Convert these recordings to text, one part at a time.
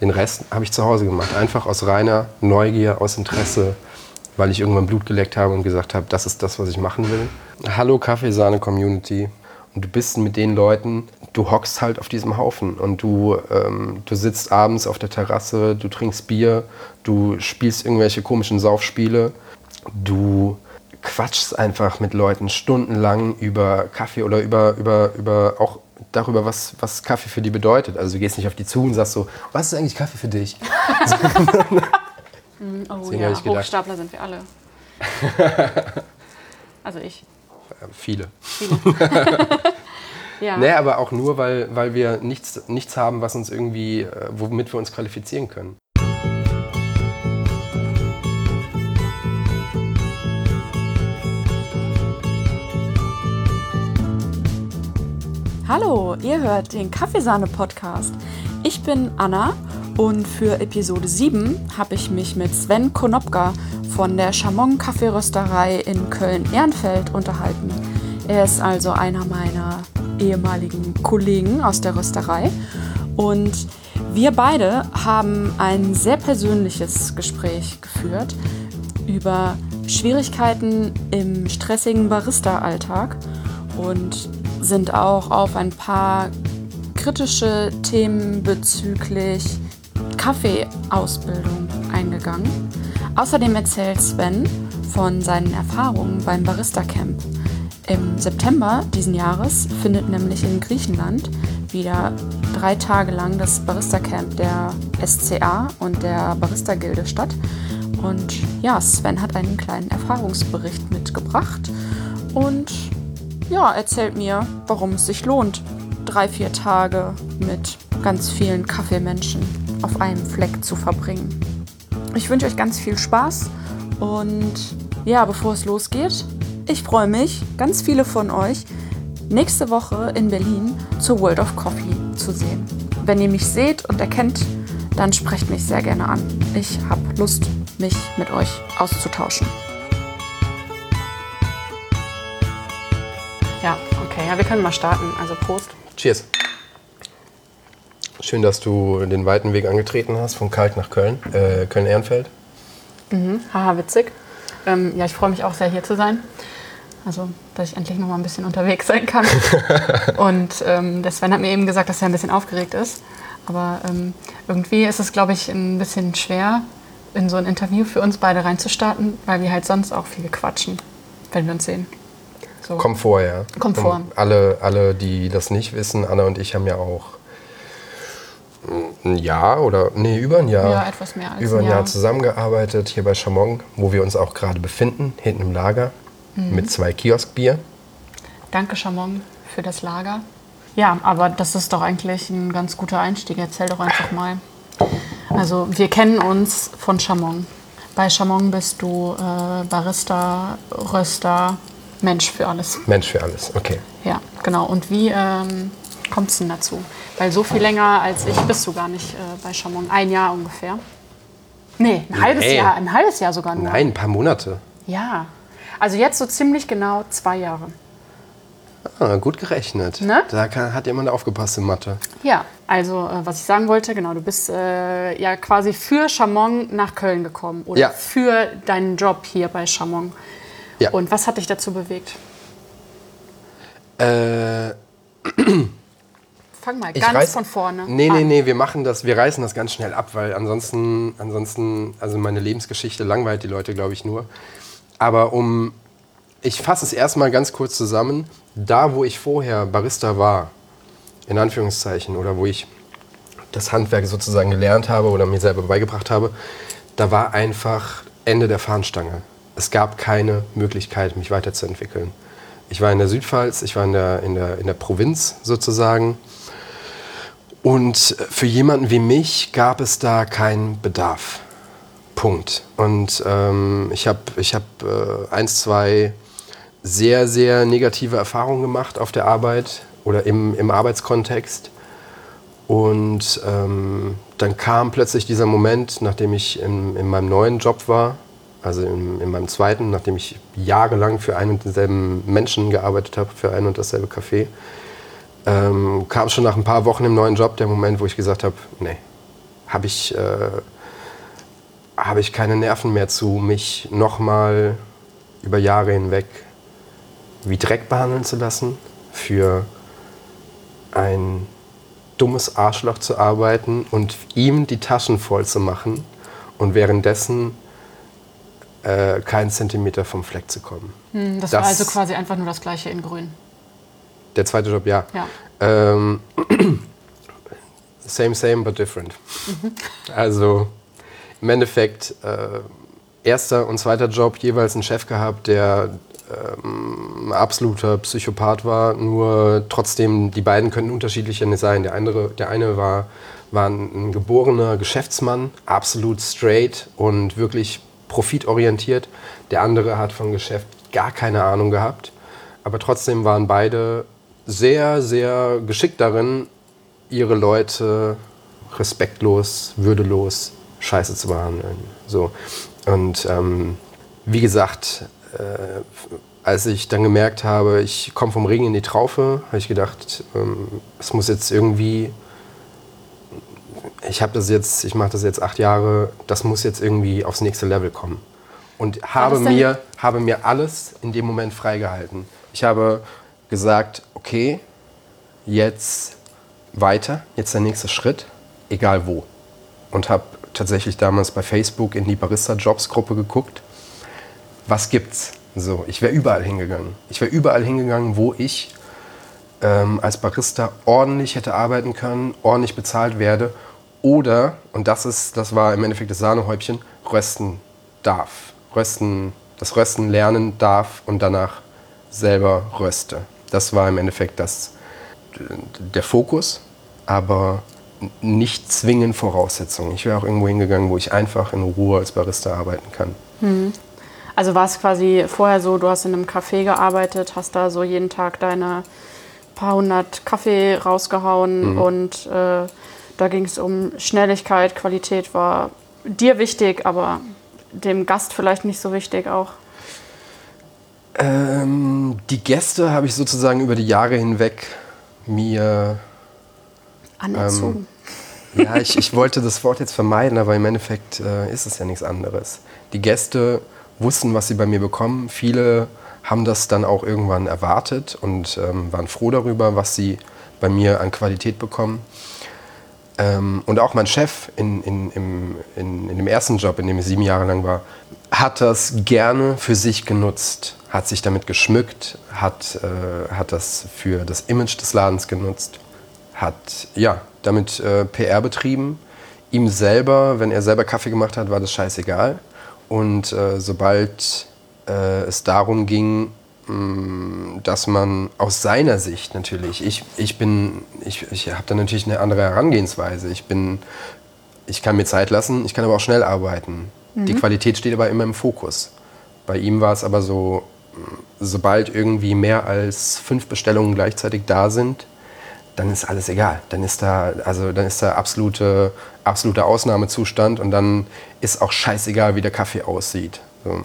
Den Rest habe ich zu Hause gemacht. Einfach aus reiner Neugier, aus Interesse, weil ich irgendwann Blut geleckt habe und gesagt habe, das ist das, was ich machen will. Hallo Kaffeesahne-Community. Und du bist mit den Leuten, du hockst halt auf diesem Haufen und du, ähm, du sitzt abends auf der Terrasse, du trinkst Bier, du spielst irgendwelche komischen Saufspiele, du quatschst einfach mit Leuten stundenlang über Kaffee oder über, über, über auch darüber, was, was Kaffee für die bedeutet. Also du gehst nicht auf die zu und sagst so, was ist eigentlich Kaffee für dich? Oh Deswegen ja, Hochstapler sind wir alle. also ich. Äh, Viele. Ja. Nee, aber auch nur, weil, weil wir nichts, nichts haben, was uns irgendwie, äh, womit wir uns qualifizieren können. Hallo, ihr hört den Kaffeesahne-Podcast. Ich bin Anna und für Episode 7 habe ich mich mit Sven Konopka von der Chamon Kaffeerösterei in Köln-Ehrenfeld unterhalten. Er ist also einer meiner ehemaligen Kollegen aus der Rösterei und wir beide haben ein sehr persönliches Gespräch geführt über Schwierigkeiten im stressigen Barista-Alltag und sind auch auf ein paar kritische Themen bezüglich Kaffeeausbildung eingegangen. Außerdem erzählt Sven von seinen Erfahrungen beim Barista Camp. Im September diesen Jahres findet nämlich in Griechenland wieder drei Tage lang das Barista Camp der SCA und der Barista Gilde statt. Und ja, Sven hat einen kleinen Erfahrungsbericht mitgebracht und ja, erzählt mir, warum es sich lohnt, drei, vier Tage mit ganz vielen Kaffeemenschen auf einem Fleck zu verbringen. Ich wünsche euch ganz viel Spaß und ja, bevor es losgeht, ich freue mich, ganz viele von euch nächste Woche in Berlin zur World of Coffee zu sehen. Wenn ihr mich seht und erkennt, dann sprecht mich sehr gerne an. Ich habe Lust, mich mit euch auszutauschen. Okay, ja, wir können mal starten. Also Prost. Cheers. Schön, dass du den weiten Weg angetreten hast, von Kalk nach Köln, äh, Köln-Ehrenfeld. Haha, witzig. Ähm, ja, ich freue mich auch sehr, hier zu sein. Also, dass ich endlich noch mal ein bisschen unterwegs sein kann. Und ähm, der Sven hat mir eben gesagt, dass er ein bisschen aufgeregt ist. Aber ähm, irgendwie ist es, glaube ich, ein bisschen schwer, in so ein Interview für uns beide reinzustarten, weil wir halt sonst auch viel quatschen, wenn wir uns sehen. So. Komfort, ja. Komfort. Und alle, alle, die das nicht wissen, Anna und ich haben ja auch ein Jahr oder, nee, über ein Jahr. Ja, etwas mehr als über ein ein Jahr Jahr. zusammengearbeitet hier bei Chamon, wo wir uns auch gerade befinden, hinten im Lager, Mhm. mit zwei Kioskbier. Danke, Chamon, für das Lager. Ja, aber das ist doch eigentlich ein ganz guter Einstieg. Erzähl doch einfach mal. Also, wir kennen uns von Chamon. Bei Chamon bist du äh, Barista, Röster, Mensch für alles. Mensch für alles, okay. Ja, genau. Und wie ähm, kommt es denn dazu? Weil so viel länger als ich bist du gar nicht äh, bei Chamon. Ein Jahr ungefähr. Nee, ein halbes Nee. Jahr. Ein halbes Jahr sogar nur. Nein, ein paar Monate. Ja. Also jetzt so ziemlich genau zwei Jahre. Ah, gut gerechnet. Ne? Da kann, hat jemand aufgepasst in Mathe. Ja, also äh, was ich sagen wollte, genau, du bist äh, ja quasi für Chamon nach Köln gekommen oder Ja. für deinen Job hier bei Chamon. Ja. Und was hat dich dazu bewegt? Äh, Fang mal Ich ganz reiß- von vorne. Nee, an. nee, nee, wir machen das, wir reißen das ganz schnell ab, weil ansonsten, ansonsten, also meine Lebensgeschichte langweilt die Leute, glaube ich, nur. Aber um, ich fasse es erstmal ganz kurz zusammen, da wo ich vorher Barista war, in Anführungszeichen, oder wo ich das Handwerk sozusagen gelernt habe oder mir selber beigebracht habe, da war einfach Ende der Fahnenstange. Es gab keine Möglichkeit, mich weiterzuentwickeln. Ich war in der Südpfalz, ich war in der, in der, in der Provinz sozusagen. Und für jemanden wie mich gab es da keinen Bedarf. Punkt. Und ähm, ich habe ich hab, äh, eins, zwei sehr, sehr negative Erfahrungen gemacht auf der Arbeit oder im, im Arbeitskontext. Und ähm, dann kam plötzlich dieser Moment, nachdem ich in, in meinem neuen Job war, also in, in meinem zweiten, nachdem ich jahrelang für einen und denselben Menschen gearbeitet habe, für ein und dasselbe Café, ähm, kam schon nach ein paar Wochen im neuen Job der Moment, wo ich gesagt habe, nee, habe ich, äh, hab ich keine Nerven mehr zu, mich nochmal über Jahre hinweg wie Dreck behandeln zu lassen, für ein dummes Arschloch zu arbeiten und ihm die Taschen voll zu machen und währenddessen äh, keinen Zentimeter vom Fleck zu kommen. Hm, das, das, war also quasi einfach nur das Gleiche in Grün. Der zweite Job, ja. ja. Ähm, same, same, but different. Mhm. Also im Endeffekt äh, erster und zweiter Job jeweils einen Chef gehabt, der ähm, absoluter Psychopath war, nur trotzdem, die beiden könnten unterschiedlicher sein. Der, andere, der eine war, war ein geborener Geschäftsmann, absolut straight und wirklich profitorientiert. Der andere hat vom Geschäft gar keine Ahnung gehabt. Aber trotzdem waren beide sehr, sehr geschickt darin, ihre Leute respektlos, würdelos, scheiße zu behandeln. So. Und ähm, wie gesagt, äh, als ich dann gemerkt habe, ich komme vom Regen in die Traufe, habe ich gedacht, ähm, es muss jetzt irgendwie, ich habe das jetzt, ich mache das jetzt acht Jahre, das muss jetzt irgendwie aufs nächste Level kommen. Und habe mir, habe mir alles in dem Moment freigehalten. Ich habe gesagt, okay, jetzt weiter, jetzt der nächste Schritt, egal wo. Und habe tatsächlich damals bei Facebook in die Barista-Jobs-Gruppe geguckt was gibt's? So, ich wäre überall hingegangen. Ich wäre überall hingegangen, wo ich ähm, als Barista ordentlich hätte arbeiten können, ordentlich bezahlt werde oder, und das, ist, das war im Endeffekt das Sahnehäubchen, rösten darf. Rösten, das Rösten lernen darf und danach selber röste. Das war im Endeffekt das, der Fokus, aber nicht zwingend Voraussetzung. Ich wäre auch irgendwo hingegangen, wo ich einfach in Ruhe als Barista arbeiten kann. Hm. Also war es quasi vorher so, du hast in einem Café gearbeitet, hast da so jeden Tag deine paar hundert Kaffee rausgehauen mhm. und äh, da ging es um Schnelligkeit, Qualität war dir wichtig, aber dem Gast vielleicht nicht so wichtig auch. Ähm, die Gäste habe ich sozusagen über die Jahre hinweg mir anerzogen. Ähm, ja, ich, ich wollte das Wort jetzt vermeiden, aber im Endeffekt äh, ist es ja nichts anderes. Die Gäste wussten, was sie bei mir bekommen. Viele haben das dann auch irgendwann erwartet und ähm, waren froh darüber, was sie bei mir an Qualität bekommen. Ähm, und auch mein Chef in, in, im, in, in dem ersten Job, in dem ich sieben Jahre lang war, hat das gerne für sich genutzt, hat sich damit geschmückt, hat, äh, hat das für das Image des Ladens genutzt, hat ja, damit äh, PR betrieben. Ihm selber, wenn er selber Kaffee gemacht hat, war das scheißegal. Und äh, sobald äh, es darum ging, dass man aus seiner Sicht natürlich, ich, ich bin, ich, ich habe da natürlich eine andere Herangehensweise. Ich bin, ich kann mir Zeit lassen, ich kann aber auch schnell arbeiten. Mhm. Die Qualität steht aber immer im Fokus. Bei ihm war es aber so, sobald irgendwie mehr als fünf Bestellungen gleichzeitig da sind, dann ist alles egal. Dann ist da, also dann ist da absolute, absoluter Ausnahmezustand und dann ist auch scheißegal, wie der Kaffee aussieht. So.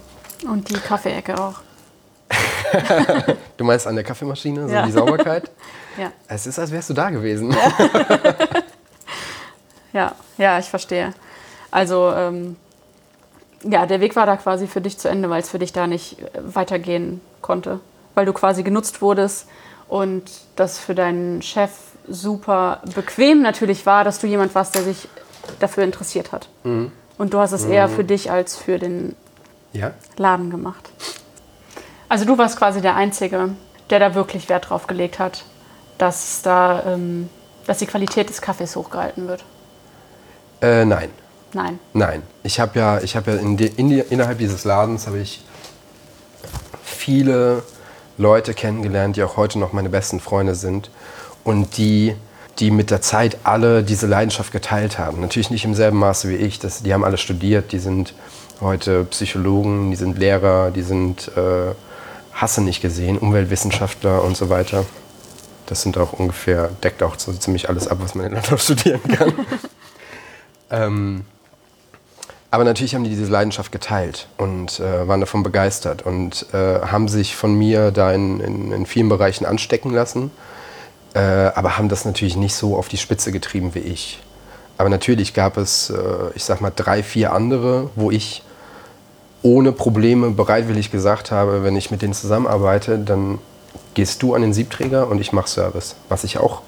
Und die Kaffeeecke auch. du meinst an der Kaffeemaschine, so ja. die Sauberkeit? ja. Es ist, als wärst du da gewesen. ja, ja, ich verstehe. Also, ähm, ja, der Weg war da quasi für dich zu Ende, weil es für dich da nicht äh, weitergehen konnte. Weil du quasi genutzt wurdest und das für deinen Chef super bequem natürlich war, dass du jemand warst, der sich dafür interessiert hat. Mhm. Und du hast es mhm. eher für dich als für den ja. Laden gemacht. Also du warst quasi der Einzige, der da wirklich Wert drauf gelegt hat, dass, da, ähm, dass die Qualität des Kaffees hochgehalten wird. Äh, nein. Nein. Nein. Ich habe ja, ich hab ja in die, in die, innerhalb dieses Ladens habe ich viele Leute kennengelernt, die auch heute noch meine besten Freunde sind und die, die mit der Zeit alle diese Leidenschaft geteilt haben. Natürlich nicht im selben Maße wie ich. Das, die haben alle studiert, die sind heute Psychologen, die sind Lehrer, die sind, äh, hasse nicht gesehen, Umweltwissenschaftler und so weiter. Das sind auch ungefähr, deckt auch so ziemlich alles ab, was man in Landau studieren kann. ähm, aber natürlich haben die diese Leidenschaft geteilt und äh, waren davon begeistert und äh, haben sich von mir da in, in, in vielen Bereichen anstecken lassen, äh, aber haben das natürlich nicht so auf die Spitze getrieben wie ich. Aber natürlich gab es, äh, ich sag mal, drei, vier andere, wo ich ohne Probleme bereitwillig gesagt habe, wenn ich mit denen zusammenarbeite, dann gehst du an den Siebträger und ich mache Service. Was ich auch,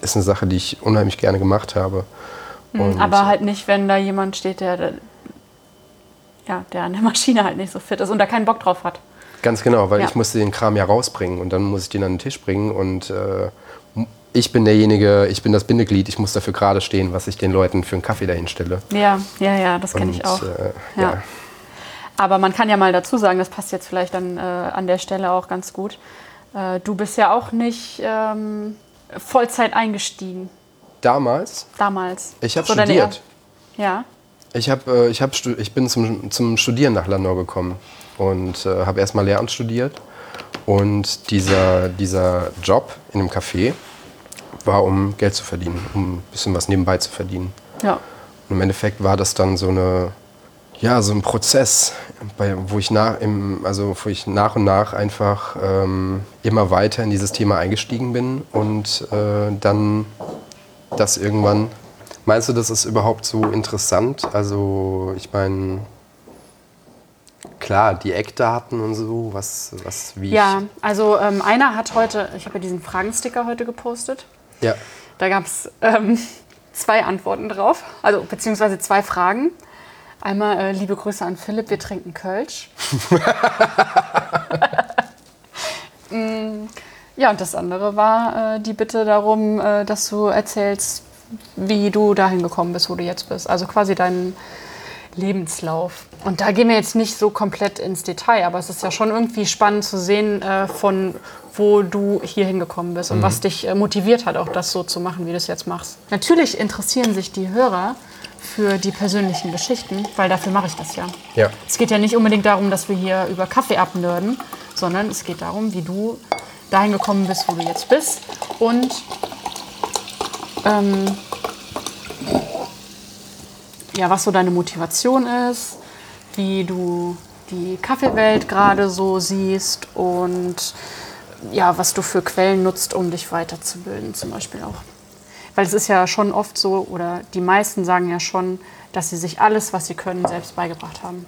ist eine Sache, die ich unheimlich gerne gemacht habe. Mhm, Und, Aber halt nicht, wenn da jemand steht, der, ja, der an der Maschine halt nicht so fit ist und da keinen Bock drauf hat. Ganz genau, weil Ja. ich musste den Kram ja rausbringen und dann muss ich den an den Tisch bringen und äh, ich bin derjenige, ich bin das Bindeglied, ich muss dafür gerade stehen, was ich den Leuten für einen Kaffee dahin stelle. Ja, ja, ja, das kenne ich auch. Äh, Ja. ja. Aber man kann ja mal dazu sagen, das passt jetzt vielleicht dann äh, an der Stelle auch ganz gut. Äh, du bist ja auch nicht ähm, Vollzeit eingestiegen Damals, damals. ich habe So studiert. er- Ja. Ich, hab, äh, ich, hab, ich bin zum, zum Studieren nach Landau gekommen und äh, habe erstmal Lehramt studiert. Und dieser, dieser Job in einem Café war, um Geld zu verdienen, um ein bisschen was nebenbei zu verdienen. Ja. Und im Endeffekt war das dann so eine, ja, so ein Prozess, bei, wo, ich nach, im, also wo ich nach und nach einfach ähm, immer weiter in dieses Thema eingestiegen bin und äh, dann das irgendwann. Meinst du, das ist überhaupt so interessant? Also, ich meine, klar, die Eckdaten und so, was, was wie Ja, also ähm, einer hat heute, ich habe ja diesen Fragensticker heute gepostet. Ja. Da gab es ähm, zwei Antworten drauf, also beziehungsweise zwei Fragen. Einmal äh, liebe Grüße an Philipp, wir trinken Kölsch. Mm, ja, und das andere war äh, die Bitte darum, äh, dass du erzählst, wie du dahin gekommen bist, wo du jetzt bist. Also quasi deinen Lebenslauf. Und da gehen wir jetzt nicht so komplett ins Detail, aber es ist ja schon irgendwie spannend zu sehen, äh, von wo du hier hingekommen bist und was dich äh, motiviert hat, auch das so zu machen, wie du es jetzt machst. Natürlich interessieren sich die Hörer für die persönlichen Geschichten, weil dafür mache ich das ja. Ja. Es geht ja nicht unbedingt darum, dass wir hier über Kaffee abnörden, sondern es geht darum, wie du dahin gekommen bist, wo du jetzt bist und ähm, ja, was so deine Motivation ist, wie du die Kaffeewelt gerade so siehst und ja, was du für Quellen nutzt, um dich weiterzubilden, zum Beispiel auch. Weil es ist ja schon oft so, oder die meisten sagen ja schon, dass sie sich alles, was sie können, selbst beigebracht haben.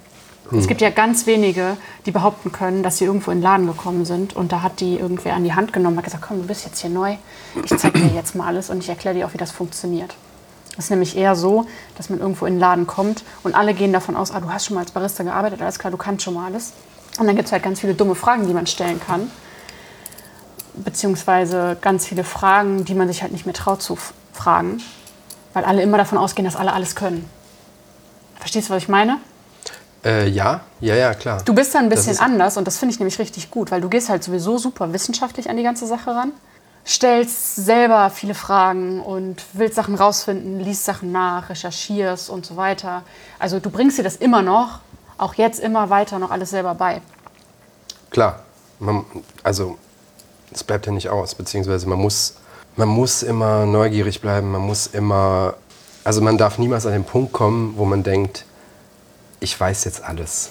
Es gibt ja ganz wenige, die behaupten können, dass sie irgendwo in den Laden gekommen sind und da hat die irgendwer an die Hand genommen und hat gesagt, komm, du bist jetzt hier neu, ich zeige dir jetzt mal alles und ich erkläre dir auch, wie das funktioniert. Das ist nämlich eher so, dass man irgendwo in den Laden kommt und alle gehen davon aus, ah, du hast schon mal als Barista gearbeitet, alles klar, du kannst schon mal alles. Und dann gibt es halt ganz viele dumme Fragen, die man stellen kann. Beziehungsweise ganz viele Fragen, die man sich halt nicht mehr traut zu fragen, weil alle immer davon ausgehen, dass alle alles können. Verstehst du, was ich meine? Äh, ja, ja, ja, klar. Du bist da ein bisschen anders und das finde ich nämlich richtig gut, weil du gehst halt sowieso super wissenschaftlich an die ganze Sache ran, stellst selber viele Fragen und willst Sachen rausfinden, liest Sachen nach, recherchierst und so weiter. Also du bringst dir das immer noch, auch jetzt immer weiter noch alles selber bei. Klar, man, also es bleibt ja nicht aus, beziehungsweise man muss, man muss immer neugierig bleiben, man muss immer, also man darf niemals an den Punkt kommen, wo man denkt, ich weiß jetzt alles.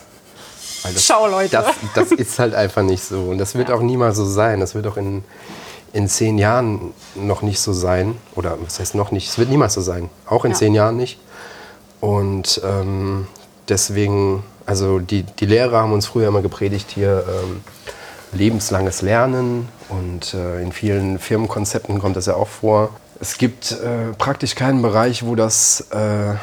Das, Schau, Leute. Das, das ist halt einfach nicht so und das wird Ja. auch niemals so sein. Das wird auch in, in zehn Jahren noch nicht so sein oder was heißt noch nicht, es wird niemals so sein, auch in Ja. zehn Jahren nicht. Und ähm, deswegen, also die, die Lehrer haben uns früher immer gepredigt hier, ähm, lebenslanges Lernen und äh, in vielen Firmenkonzepten kommt das ja auch vor. Es gibt äh, praktisch keinen Bereich, wo das äh,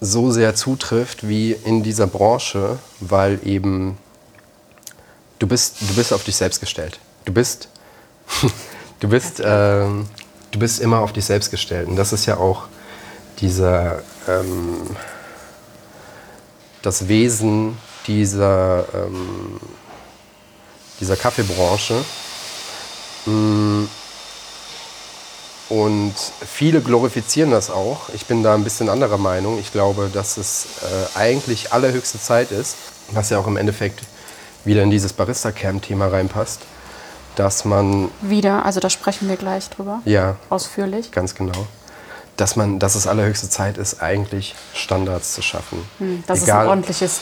so sehr zutrifft wie in dieser Branche, weil eben du bist, du bist auf dich selbst gestellt. Du bist, du bist, ähm, du bist immer auf dich selbst gestellt. Und das ist ja auch dieser, ähm, das Wesen dieser, ähm, dieser Kaffeebranche. Mm, Und viele glorifizieren das auch. Ich bin da ein bisschen anderer Meinung. Ich glaube, dass es äh, eigentlich allerhöchste Zeit ist, was ja auch im Endeffekt wieder in dieses Barista-Camp-Thema reinpasst, dass man, Wieder, also da sprechen wir gleich drüber, ja, ausführlich. ganz genau, dass man, dass es allerhöchste Zeit ist, eigentlich Standards zu schaffen. Dass es ein ordentliches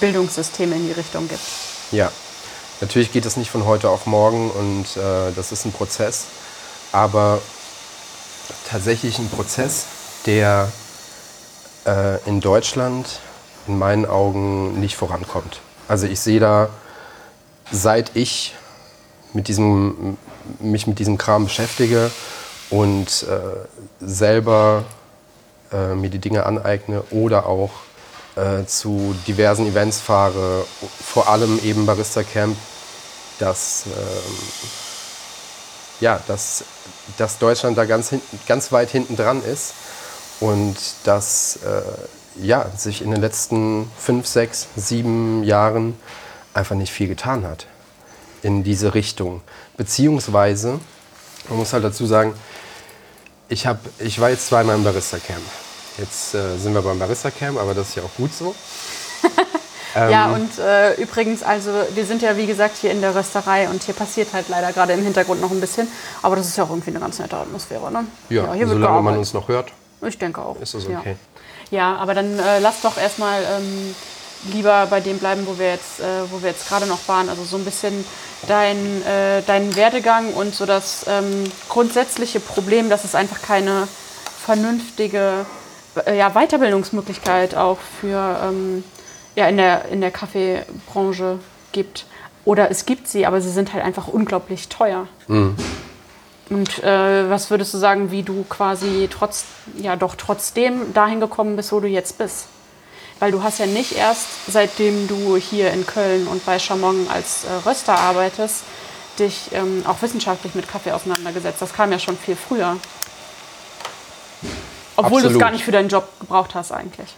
Bildungssystem in die Richtung gibt. Ja, natürlich geht es nicht von heute auf morgen und äh, das ist ein Prozess, aber tatsächlich ein Prozess, der äh, in Deutschland in meinen Augen nicht vorankommt. Also ich sehe da, seit ich mit diesem, mich mit diesem Kram beschäftige und äh, selber äh, mir die Dinge aneigne oder auch äh, zu diversen Events fahre, vor allem eben Barista Camp, dass, ähm, ja, dass, dass Deutschland da ganz, hinten, ganz weit hinten dran ist und dass äh, ja, sich in den letzten fünf, sechs, sieben Jahren einfach nicht viel getan hat in diese Richtung. Beziehungsweise, man muss halt dazu sagen, ich, hab, ich war jetzt zweimal im Barista Camp. Jetzt äh, sind wir beim Barista Camp, aber das ist ja auch gut so. ähm, ja, und äh, übrigens, also wir sind ja wie gesagt hier in der Rösterei und hier passiert halt leider gerade im Hintergrund noch ein bisschen. Aber das ist ja auch irgendwie eine ganz nette Atmosphäre, ne? Ja, ja hier solange man uns noch hört. Ich denke auch. Ist das okay? Ja, ja aber dann äh, lass doch erstmal ähm, lieber bei dem bleiben, wo wir jetzt, äh, jetzt gerade noch waren. Also so ein bisschen dein, äh, deinen Werdegang und so das ähm, grundsätzliche Problem, dass es einfach keine vernünftige ja, Weiterbildungsmöglichkeit auch für ähm, ja, in der, in der Kaffeebranche gibt. Oder es gibt sie, aber sie sind halt einfach unglaublich teuer. Mhm. Und äh, was würdest du sagen, wie du quasi trotz, ja doch trotzdem dahin gekommen bist, wo du jetzt bist? Weil du hast ja nicht erst, seitdem du hier in Köln und bei Chamon als äh, Röster arbeitest, dich ähm, auch wissenschaftlich mit Kaffee auseinandergesetzt. Das kam ja schon viel früher. Obwohl du es gar nicht für deinen Job gebraucht hast eigentlich.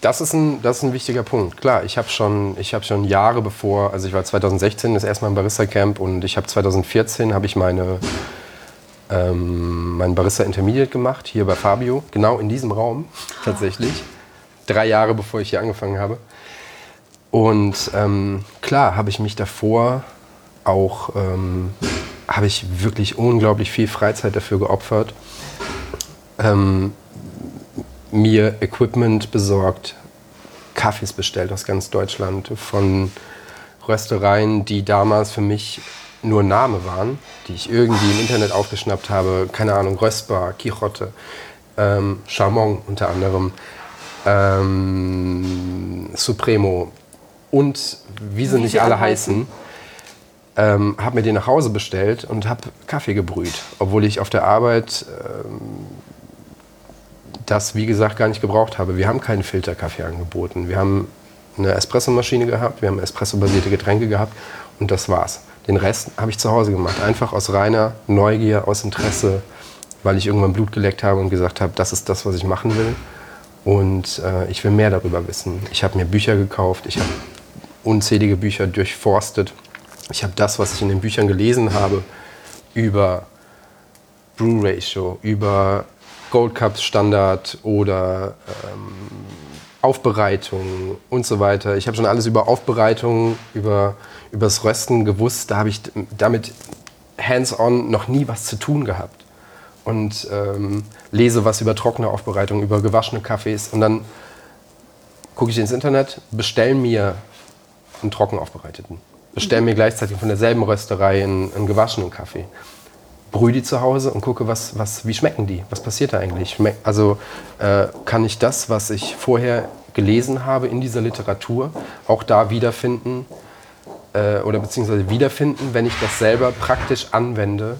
Das ist ein, das ist ein wichtiger Punkt. Klar, ich habe schon, hab schon Jahre bevor, also ich war 2016 das erste Mal im Barista-Camp und ich habe 2014 habe ich meine, ähm, mein Barista Intermediate gemacht, hier bei Fabio, genau in diesem Raum tatsächlich drei Jahre bevor ich hier angefangen habe. Und ähm, klar habe ich mich davor auch, ähm, habe ich wirklich unglaublich viel Freizeit dafür geopfert, ähm, mir Equipment besorgt, Kaffees bestellt aus ganz Deutschland von Röstereien, die damals für mich nur Name waren, die ich irgendwie im Internet aufgeschnappt habe. Keine Ahnung, Röstbar, Quixote, ähm, Charmont unter anderem ähm, Supremo und wie sie wie nicht alle heißen, ähm, habe mir den nach Hause bestellt und habe Kaffee gebrüht, obwohl ich auf der Arbeit ähm, das, wie gesagt, gar nicht gebraucht habe. Wir haben keinen Filterkaffee angeboten. Wir haben eine Espressomaschine gehabt, wir haben Espresso-basierte Getränke gehabt und das war's. Den Rest habe ich zu Hause gemacht, einfach aus reiner Neugier, aus Interesse, weil ich irgendwann Blut geleckt habe und gesagt habe, das ist das, was ich machen will. Und äh, ich will mehr darüber wissen. Ich habe mir Bücher gekauft, ich habe unzählige Bücher durchforstet. Ich habe das, was ich in den Büchern gelesen habe, über Brew Ratio, über Gold Cups Standard oder ähm, Aufbereitung und so weiter. Ich habe schon alles über Aufbereitung, über das Rösten gewusst. Da habe ich damit hands-on noch nie was zu tun gehabt und ähm, lese was über trockene Aufbereitung, über gewaschene Kaffees und dann gucke ich ins Internet, bestelle mir einen trocken aufbereiteten, bestelle mir gleichzeitig von derselben Rösterei einen, einen gewaschenen Kaffee, brühe die zu Hause und gucke, was, was, wie schmecken die, was passiert da eigentlich. Also äh, kann ich das, was ich vorher gelesen habe in dieser Literatur, auch da wiederfinden äh, oder beziehungsweise wiederfinden, wenn ich das selber praktisch anwende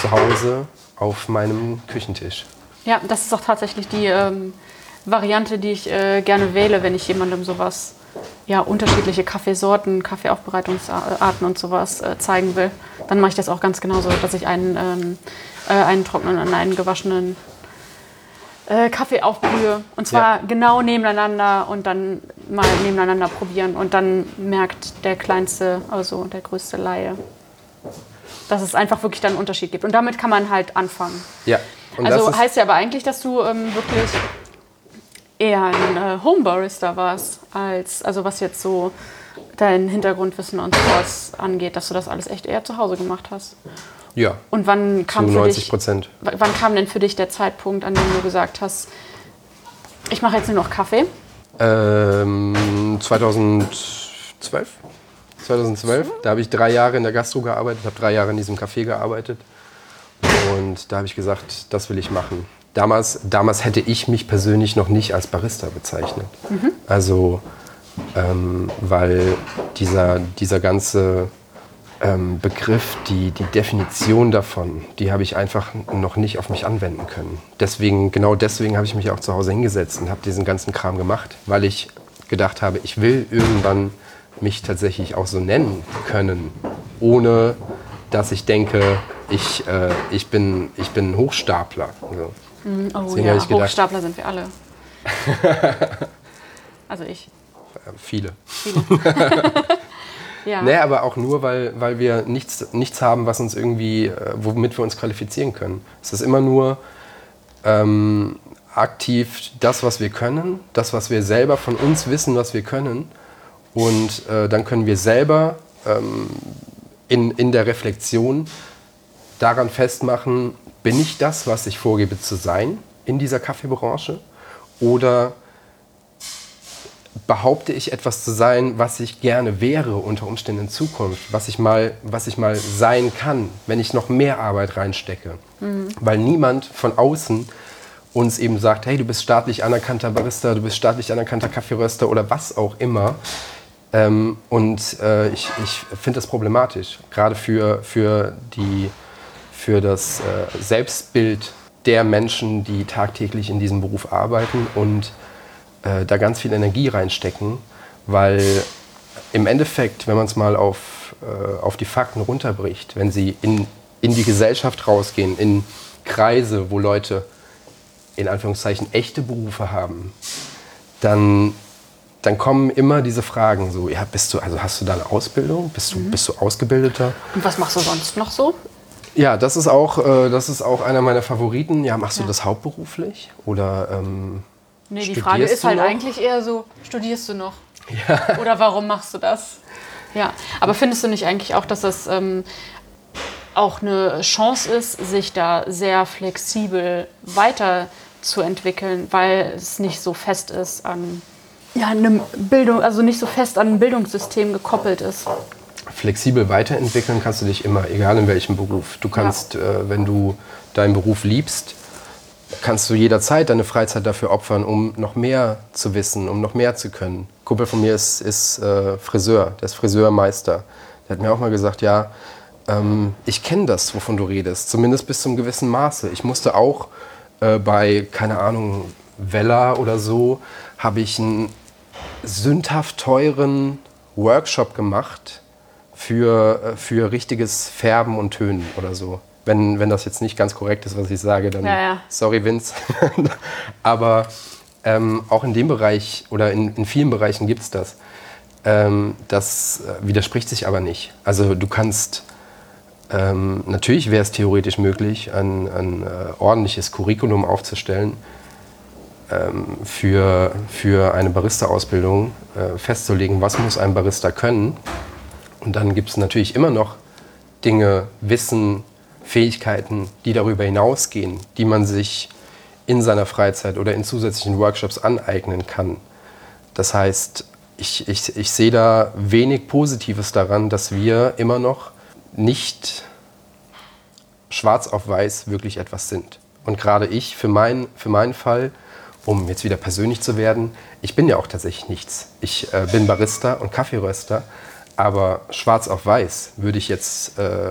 zu Hause auf meinem Küchentisch. Ja, das ist auch tatsächlich die ähm, Variante, die ich äh, gerne wähle, wenn ich jemandem sowas, ja, unterschiedliche Kaffeesorten, Kaffeeaufbereitungsarten und sowas äh, zeigen will. Dann mache ich das auch ganz genauso, dass ich einen, ähm, äh, einen trockenen und einen gewaschenen äh, Kaffee aufbrühe. Und zwar ja. genau nebeneinander und dann mal nebeneinander probieren. Und dann merkt der kleinste, also der größte Laie, dass es einfach wirklich dann einen Unterschied gibt. Und damit kann man halt anfangen. Ja. Und also heißt ja aber eigentlich, dass du ähm, wirklich eher ein äh, Homebarista warst, als, also was jetzt so dein Hintergrundwissen und sowas angeht, dass du das alles echt eher zu Hause gemacht hast. Ja. Und wann kam, 90 Prozent. Wann kam denn für dich der Zeitpunkt, an dem du gesagt hast, ich mache jetzt nur noch Kaffee? Ähm, 2012. 2012. Da habe ich drei Jahre in der Gastro gearbeitet, habe drei Jahre in diesem Café gearbeitet. Und da habe ich gesagt, das will ich machen. Damals, damals hätte ich mich persönlich noch nicht als Barista bezeichnet. Also, ähm, weil dieser, dieser ganze ähm, Begriff, die, die Definition davon, die habe ich einfach noch nicht auf mich anwenden können. Deswegen, genau deswegen habe ich mich auch zu Hause hingesetzt und habe diesen ganzen Kram gemacht, weil ich gedacht habe, ich will irgendwann mich tatsächlich auch so nennen können, ohne dass ich denke, ich, äh, ich, bin, ich bin ein Hochstapler. So. Oh Deswegen ja, ich gedacht- Hochstapler sind wir alle. also ich. Äh, viele. Ja. Nee, aber auch nur, weil, weil wir nichts, nichts haben, was uns irgendwie, äh, womit wir uns qualifizieren können. Es ist immer nur ähm, aktiv das, was wir können, das, was wir selber von uns wissen, was wir können. Und äh, dann können wir selber ähm, in, in der Reflexion daran festmachen, bin ich das, was ich vorgebe zu sein in dieser Kaffeebranche? Oder behaupte ich etwas zu sein, was ich gerne wäre unter Umständen in Zukunft, was ich mal, was ich mal sein kann, wenn ich noch mehr Arbeit reinstecke. Weil niemand von außen uns eben sagt, hey, du bist staatlich anerkannter Barista, du bist staatlich anerkannter Kaffeeröster oder was auch immer. Ähm, und äh, ich, ich finde das problematisch, gerade für, für, die, für das äh, Selbstbild der Menschen, die tagtäglich in diesem Beruf arbeiten und äh, da ganz viel Energie reinstecken, weil im Endeffekt, wenn man es mal auf, äh, auf die Fakten runterbricht, wenn sie in, in die Gesellschaft rausgehen, in Kreise, wo Leute in Anführungszeichen echte Berufe haben, dann, dann kommen immer diese Fragen so, ja, bist du, also hast du da eine Ausbildung? Bist du, bist du Ausgebildeter? Und was machst du sonst noch so? Ja, das ist auch, äh, das ist auch einer meiner Favoriten. Ja, machst Ja. du das hauptberuflich? Oder ähm, Nee, die Frage ist halt noch? eigentlich eher so, studierst du noch? Oder warum machst du das? Ja, aber findest du nicht eigentlich auch, dass das ähm, auch eine Chance ist, sich da sehr flexibel weiterzuentwickeln, weil es nicht so fest ist an ja, einem Bildung, also nicht so fest an ein Bildungssystem gekoppelt ist. Flexibel weiterentwickeln kannst du dich immer, egal in welchem Beruf. Du kannst, äh, wenn du deinen Beruf liebst, kannst du jederzeit deine Freizeit dafür opfern, um noch mehr zu wissen, um noch mehr zu können. Ein Kumpel von mir ist, ist äh, Friseur, der ist Friseurmeister. Der hat mir auch mal gesagt, ja, ähm, ich kenne das, wovon du redest, zumindest bis zum gewissen Maße. Ich musste auch äh, bei, keine Ahnung, Vella oder so, habe ich einen sündhaft teuren Workshop gemacht für, äh, für richtiges Färben und Tönen oder so. Wenn, wenn das jetzt nicht ganz korrekt ist, was ich sage, dann Ja, ja. sorry Vince. Aber ähm, auch in dem Bereich oder in, in vielen Bereichen gibt es das. Ähm, das äh, widerspricht sich aber nicht. Also du kannst, ähm, natürlich wäre es theoretisch möglich, ein, ein äh, ordentliches Curriculum aufzustellen ähm, für, für eine Barista-Ausbildung, äh, festzulegen, was muss ein Barista können. Und dann gibt es natürlich immer noch Dinge, Wissen, Fähigkeiten, die darüber hinausgehen, die man sich in seiner Freizeit oder in zusätzlichen Workshops aneignen kann. Das heißt, ich, ich, ich sehe da wenig Positives daran, dass wir immer noch nicht schwarz auf weiß wirklich etwas sind. Und gerade ich, für, mein, für meinen Fall, um jetzt wieder persönlich zu werden, ich bin ja auch tatsächlich nichts. Ich äh, bin Barista und Kaffeeröster, aber schwarz auf weiß würde ich jetzt äh,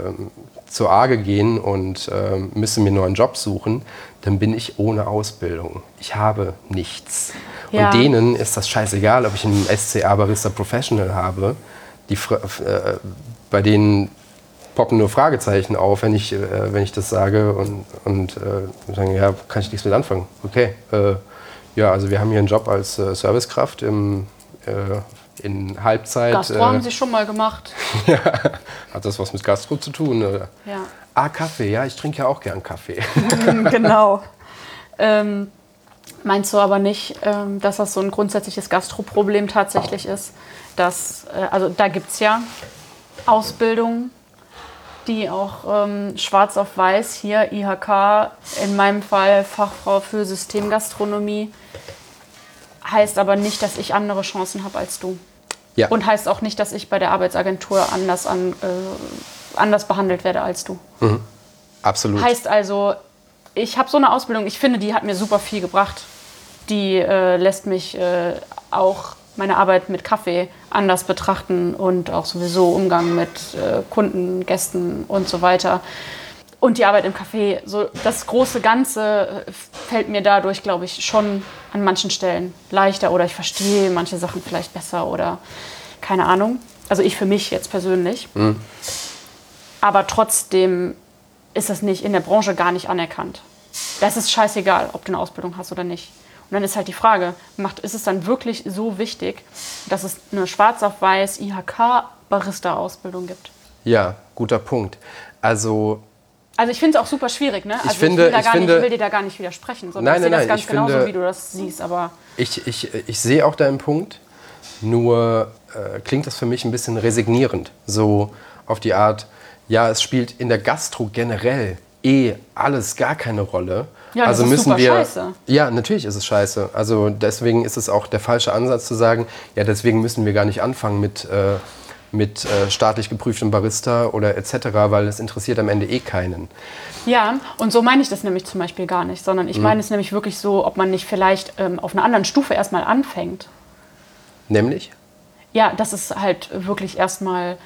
zur Arge gehen und äh, müsste mir nur einen Job suchen, dann bin ich ohne Ausbildung. Ich habe nichts. Ja. Und denen ist das scheißegal, ob ich einen SCA Barista Professional habe. Die, äh, bei denen poppen nur Fragezeichen auf, wenn ich, äh, wenn ich das sage und, und äh, sagen, ja, kann ich nichts mit anfangen. Okay, äh, ja, also wir haben hier einen Job als äh, Servicekraft im, in Halbzeit. Gastro äh, haben sie schon mal gemacht. ja, hat das was mit Gastro zu tun? Oder? Ja. Ah, Kaffee, ja, ich trinke ja auch gern Kaffee. genau. Ähm, meinst du aber nicht, ähm, dass das so ein grundsätzliches Gastroproblem tatsächlich ist? Dass, äh, also da gibt es ja Ausbildungen, die auch ähm, schwarz auf weiß hier IHK, in meinem Fall Fachfrau für Systemgastronomie, heißt aber nicht, dass ich andere Chancen habe als du. Ja, Und heißt auch nicht, dass ich bei der Arbeitsagentur anders, an, äh, anders behandelt werde als du. absolut. Heißt also, ich habe so eine Ausbildung, ich finde, die hat mir super viel gebracht. Die äh, lässt mich äh, auch meine Arbeit mit Kaffee anders betrachten und auch sowieso Umgang mit äh, Kunden, Gästen und so weiter. Und die Arbeit im Café, so das große Ganze äh, fällt mir dadurch, glaube ich, schon an manchen Stellen leichter oder ich verstehe manche Sachen vielleicht besser oder keine Ahnung. Also ich für mich jetzt persönlich. Mhm. Aber trotzdem ist das nicht in der Branche gar nicht anerkannt. Das ist scheißegal, ob du eine Ausbildung hast oder nicht. Und dann ist halt die Frage, macht, ist es dann wirklich so wichtig, dass es eine schwarz auf weiß IHK-Barista-Ausbildung gibt? Ja, guter Punkt. Also also ich finde es auch super schwierig, ne? Also ich, finde, ich, will ich, finde, nicht, ich will dir da gar nicht widersprechen, sondern nein, nein, ich sehe das ganz genauso, finde, wie du das siehst. Aber ich, ich, ich sehe auch deinen Punkt, nur äh, klingt das für mich ein bisschen resignierend. So auf die Art, ja, es spielt in der Gastro generell eh alles gar keine Rolle. Ja, also müssen wir, scheiße. Ja, natürlich ist es scheiße. Also deswegen ist es auch der falsche Ansatz zu sagen, ja, deswegen müssen wir gar nicht anfangen mit, äh, mit äh, staatlich geprüftem Barista oder etc., weil es interessiert am Ende eh keinen. Ja, und so meine ich das nämlich zum Beispiel gar nicht, sondern ich mhm. meine es nämlich wirklich so, ob man nicht vielleicht ähm, auf einer anderen Stufe erstmal anfängt. Nämlich? Ja, dass es halt wirklich erstmal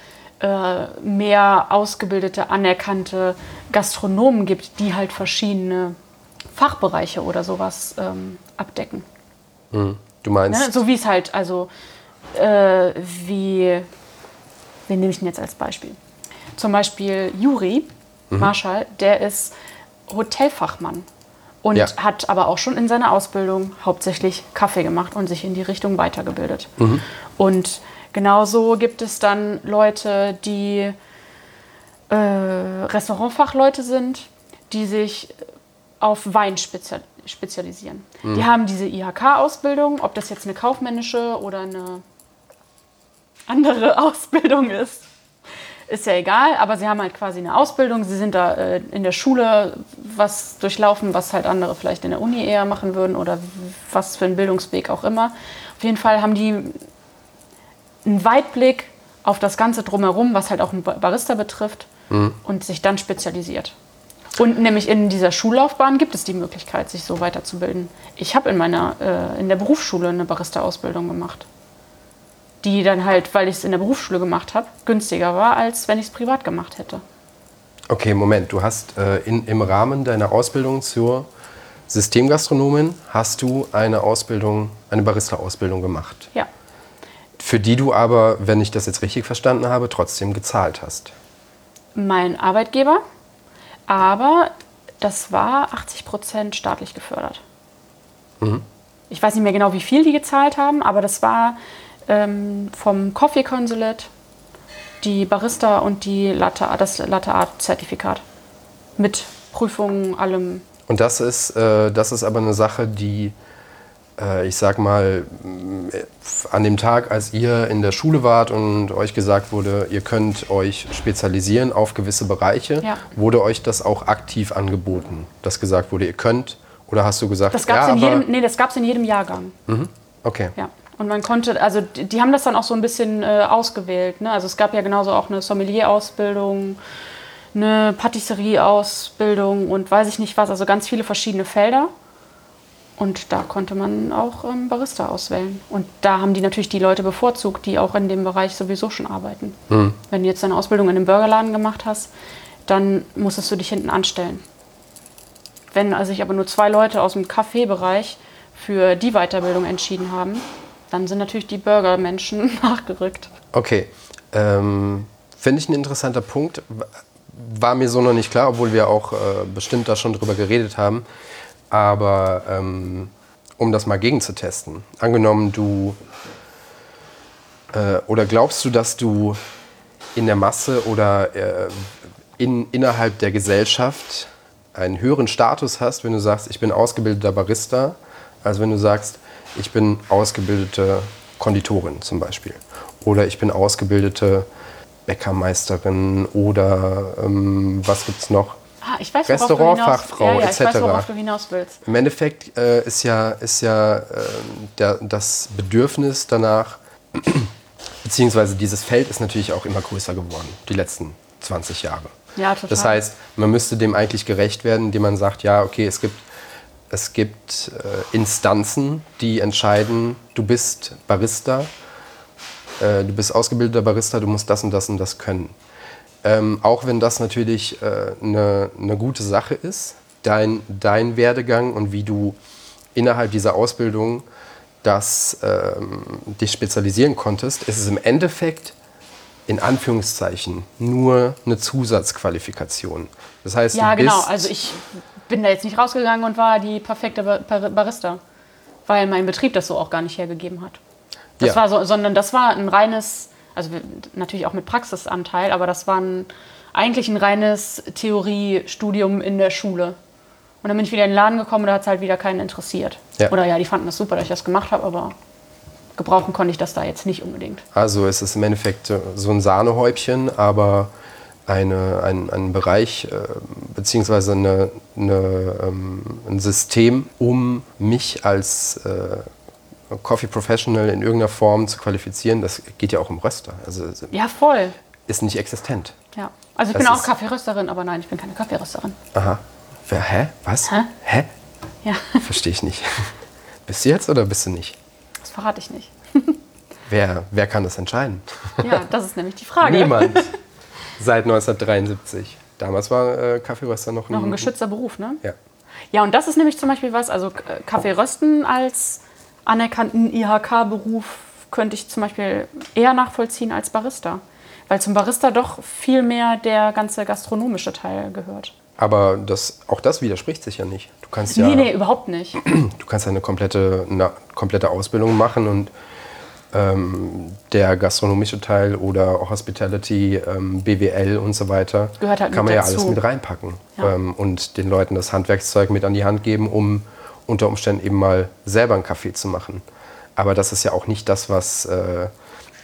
äh, mehr ausgebildete, anerkannte Gastronomen gibt, die halt verschiedene Fachbereiche oder sowas ähm, abdecken. Mhm. Du meinst? Ne? So wie es halt, also äh, wie, wen nehme ich denn jetzt als Beispiel? Zum Beispiel Juri mhm. Marschall, der ist Hotelfachmann und ja. hat aber auch schon in seiner Ausbildung hauptsächlich Kaffee gemacht und sich in die Richtung weitergebildet. Mhm. Und genauso gibt es dann Leute, die äh, Restaurantfachleute sind, die sich auf Wein spezial spezialisieren. Mhm. Die haben diese IHK-Ausbildung, ob das jetzt eine kaufmännische oder eine andere Ausbildung ist, ist ja egal, aber sie haben halt quasi eine Ausbildung, sie sind da äh, in der Schule was durchlaufen, was halt andere vielleicht in der Uni eher machen würden oder was für einen Bildungsweg auch immer. Auf jeden Fall haben die einen Weitblick auf das Ganze drumherum, was halt auch einen Barista betrifft mhm. und sich dann spezialisiert. Und nämlich in dieser Schullaufbahn gibt es die Möglichkeit, sich so weiterzubilden. Ich habe in meiner äh, in der Berufsschule eine Barista-Ausbildung gemacht die dann halt, weil ich es in der Berufsschule gemacht habe, günstiger war, als wenn ich es privat gemacht hätte. Okay, Moment. Du hast äh, in, im Rahmen deiner Ausbildung zur Systemgastronomin hast du eine Ausbildung, eine Barista-Ausbildung gemacht. Ja. Für die du aber, wenn ich das jetzt richtig verstanden habe, trotzdem gezahlt hast. Mein Arbeitgeber, aber das war 80 Prozent staatlich gefördert. Mhm. Ich weiß nicht mehr genau, wie viel die gezahlt haben, aber das war ähm, vom Coffee Consulate die Barista und die Latte, das Latte Art Zertifikat. Mit Prüfungen, allem. Und das ist, äh, das ist aber eine Sache, die, äh, ich sag mal, äh, an dem Tag, als ihr in der Schule wart und euch gesagt wurde, ihr könnt euch spezialisieren auf gewisse Bereiche, ja. wurde euch das auch aktiv angeboten, dass gesagt wurde, ihr könnt? Oder hast du gesagt, das gab's ja, in jedem, nee, das gab es in jedem Jahrgang. Mhm. Okay. Ja. Und man konnte, also die, haben das dann auch so ein bisschen äh, ausgewählt. Ne? Also es gab ja genauso auch eine Sommelier-Ausbildung, eine Patisserie-Ausbildung und weiß ich nicht was, also ganz viele verschiedene Felder. Und da konnte man auch ähm, Barista auswählen. Und da haben die natürlich die Leute bevorzugt, die auch in dem Bereich sowieso schon arbeiten. Mhm. Wenn du jetzt deine Ausbildung in einem Burgerladen gemacht hast, dann musstest du dich hinten anstellen. Wenn also sich aber nur zwei Leute aus dem Kaffeebereich für die Weiterbildung entschieden haben, dann sind natürlich die Burgermenschen nachgerückt. Okay. Ähm, Finde ich ein interessanter Punkt. War mir so noch nicht klar, obwohl wir auch äh, bestimmt da schon drüber geredet haben. Aber ähm, um das mal gegenzutesten. Angenommen, du. Äh, oder glaubst du, dass du in der Masse oder äh, in, innerhalb der Gesellschaft einen höheren Status hast, wenn du sagst, ich bin ausgebildeter Barista, als wenn du sagst, ich bin ausgebildete Konditorin zum Beispiel. Oder ich bin ausgebildete Bäckermeisterin oder ähm, was gibt es noch? Ah, ich weiß, Restaurantfachfrau ja, ja, etc. Ich weiß, worauf du hinaus willst. Im Endeffekt äh, ist ja, ist ja äh, der, das Bedürfnis danach, beziehungsweise dieses Feld ist natürlich auch immer größer geworden, die letzten 20 Jahre. Ja, total. Das heißt, man müsste dem eigentlich gerecht werden, indem man sagt, ja, okay, es gibt, es gibt äh, Instanzen, die entscheiden, du bist Barista, äh, du bist ausgebildeter Barista, du musst das und das und das können. Ähm, auch wenn das natürlich eine äh, ne gute Sache ist, dein, dein Werdegang und wie du innerhalb dieser Ausbildung das ähm, dich spezialisieren konntest, ist es im Endeffekt in Anführungszeichen nur eine Zusatzqualifikation. Das heißt, ja, du genau. bist Also ich bin da jetzt nicht rausgegangen und war die perfekte Bar Barista, weil mein Betrieb das so auch gar nicht hergegeben hat. Das Ja. war so, sondern das war ein reines, also natürlich auch mit Praxisanteil, aber das war ein, eigentlich ein reines Theoriestudium in der Schule. Und dann bin ich wieder in den Laden gekommen und da hat es halt wieder keinen interessiert. Ja. Oder ja, die fanden das super, dass ich das gemacht habe, aber gebrauchen konnte ich das da jetzt nicht unbedingt. Also es ist im Endeffekt so ein Sahnehäubchen, aber eine, ein, ein Bereich äh, beziehungsweise eine, eine, ähm, ein System, um mich als äh, Coffee Professional in irgendeiner Form zu qualifizieren, das geht ja auch um Röster. Also Ja, voll. ist nicht existent. Ja. Also ich Das bin auch Kaffeerösterin, aber nein, ich bin keine Kaffeerösterin. Aha. Wer, hä? Was? Hä? Hä? Ja, Verstehe ich nicht. bist du jetzt oder bist du nicht? das verrate ich nicht. Wer, wer kann das entscheiden? Ja, das ist nämlich die Frage. Niemand. Seit 1973. Damals war äh, Kaffeeröster noch ein, Noch ein geschützter Beruf, ne? Ja. Ja, und das ist nämlich zum Beispiel was, also äh, Kaffee rösten als anerkannten IHK-Beruf könnte ich zum Beispiel eher nachvollziehen als Barista. Weil zum Barista doch viel mehr der ganze gastronomische Teil gehört. Aber das, auch das widerspricht sich ja nicht. Du kannst ja, Nee, nee, überhaupt nicht. du kannst ja eine komplette, eine komplette Ausbildung machen und ähm, der gastronomische Teil oder auch Hospitality, ähm, BWL und so weiter, Gehört halt kann man ja dazu. alles mit reinpacken Ja. ähm, und den Leuten das Handwerkszeug mit an die Hand geben, um unter Umständen eben mal selber einen Kaffee zu machen. Aber das ist ja auch nicht das, was, äh,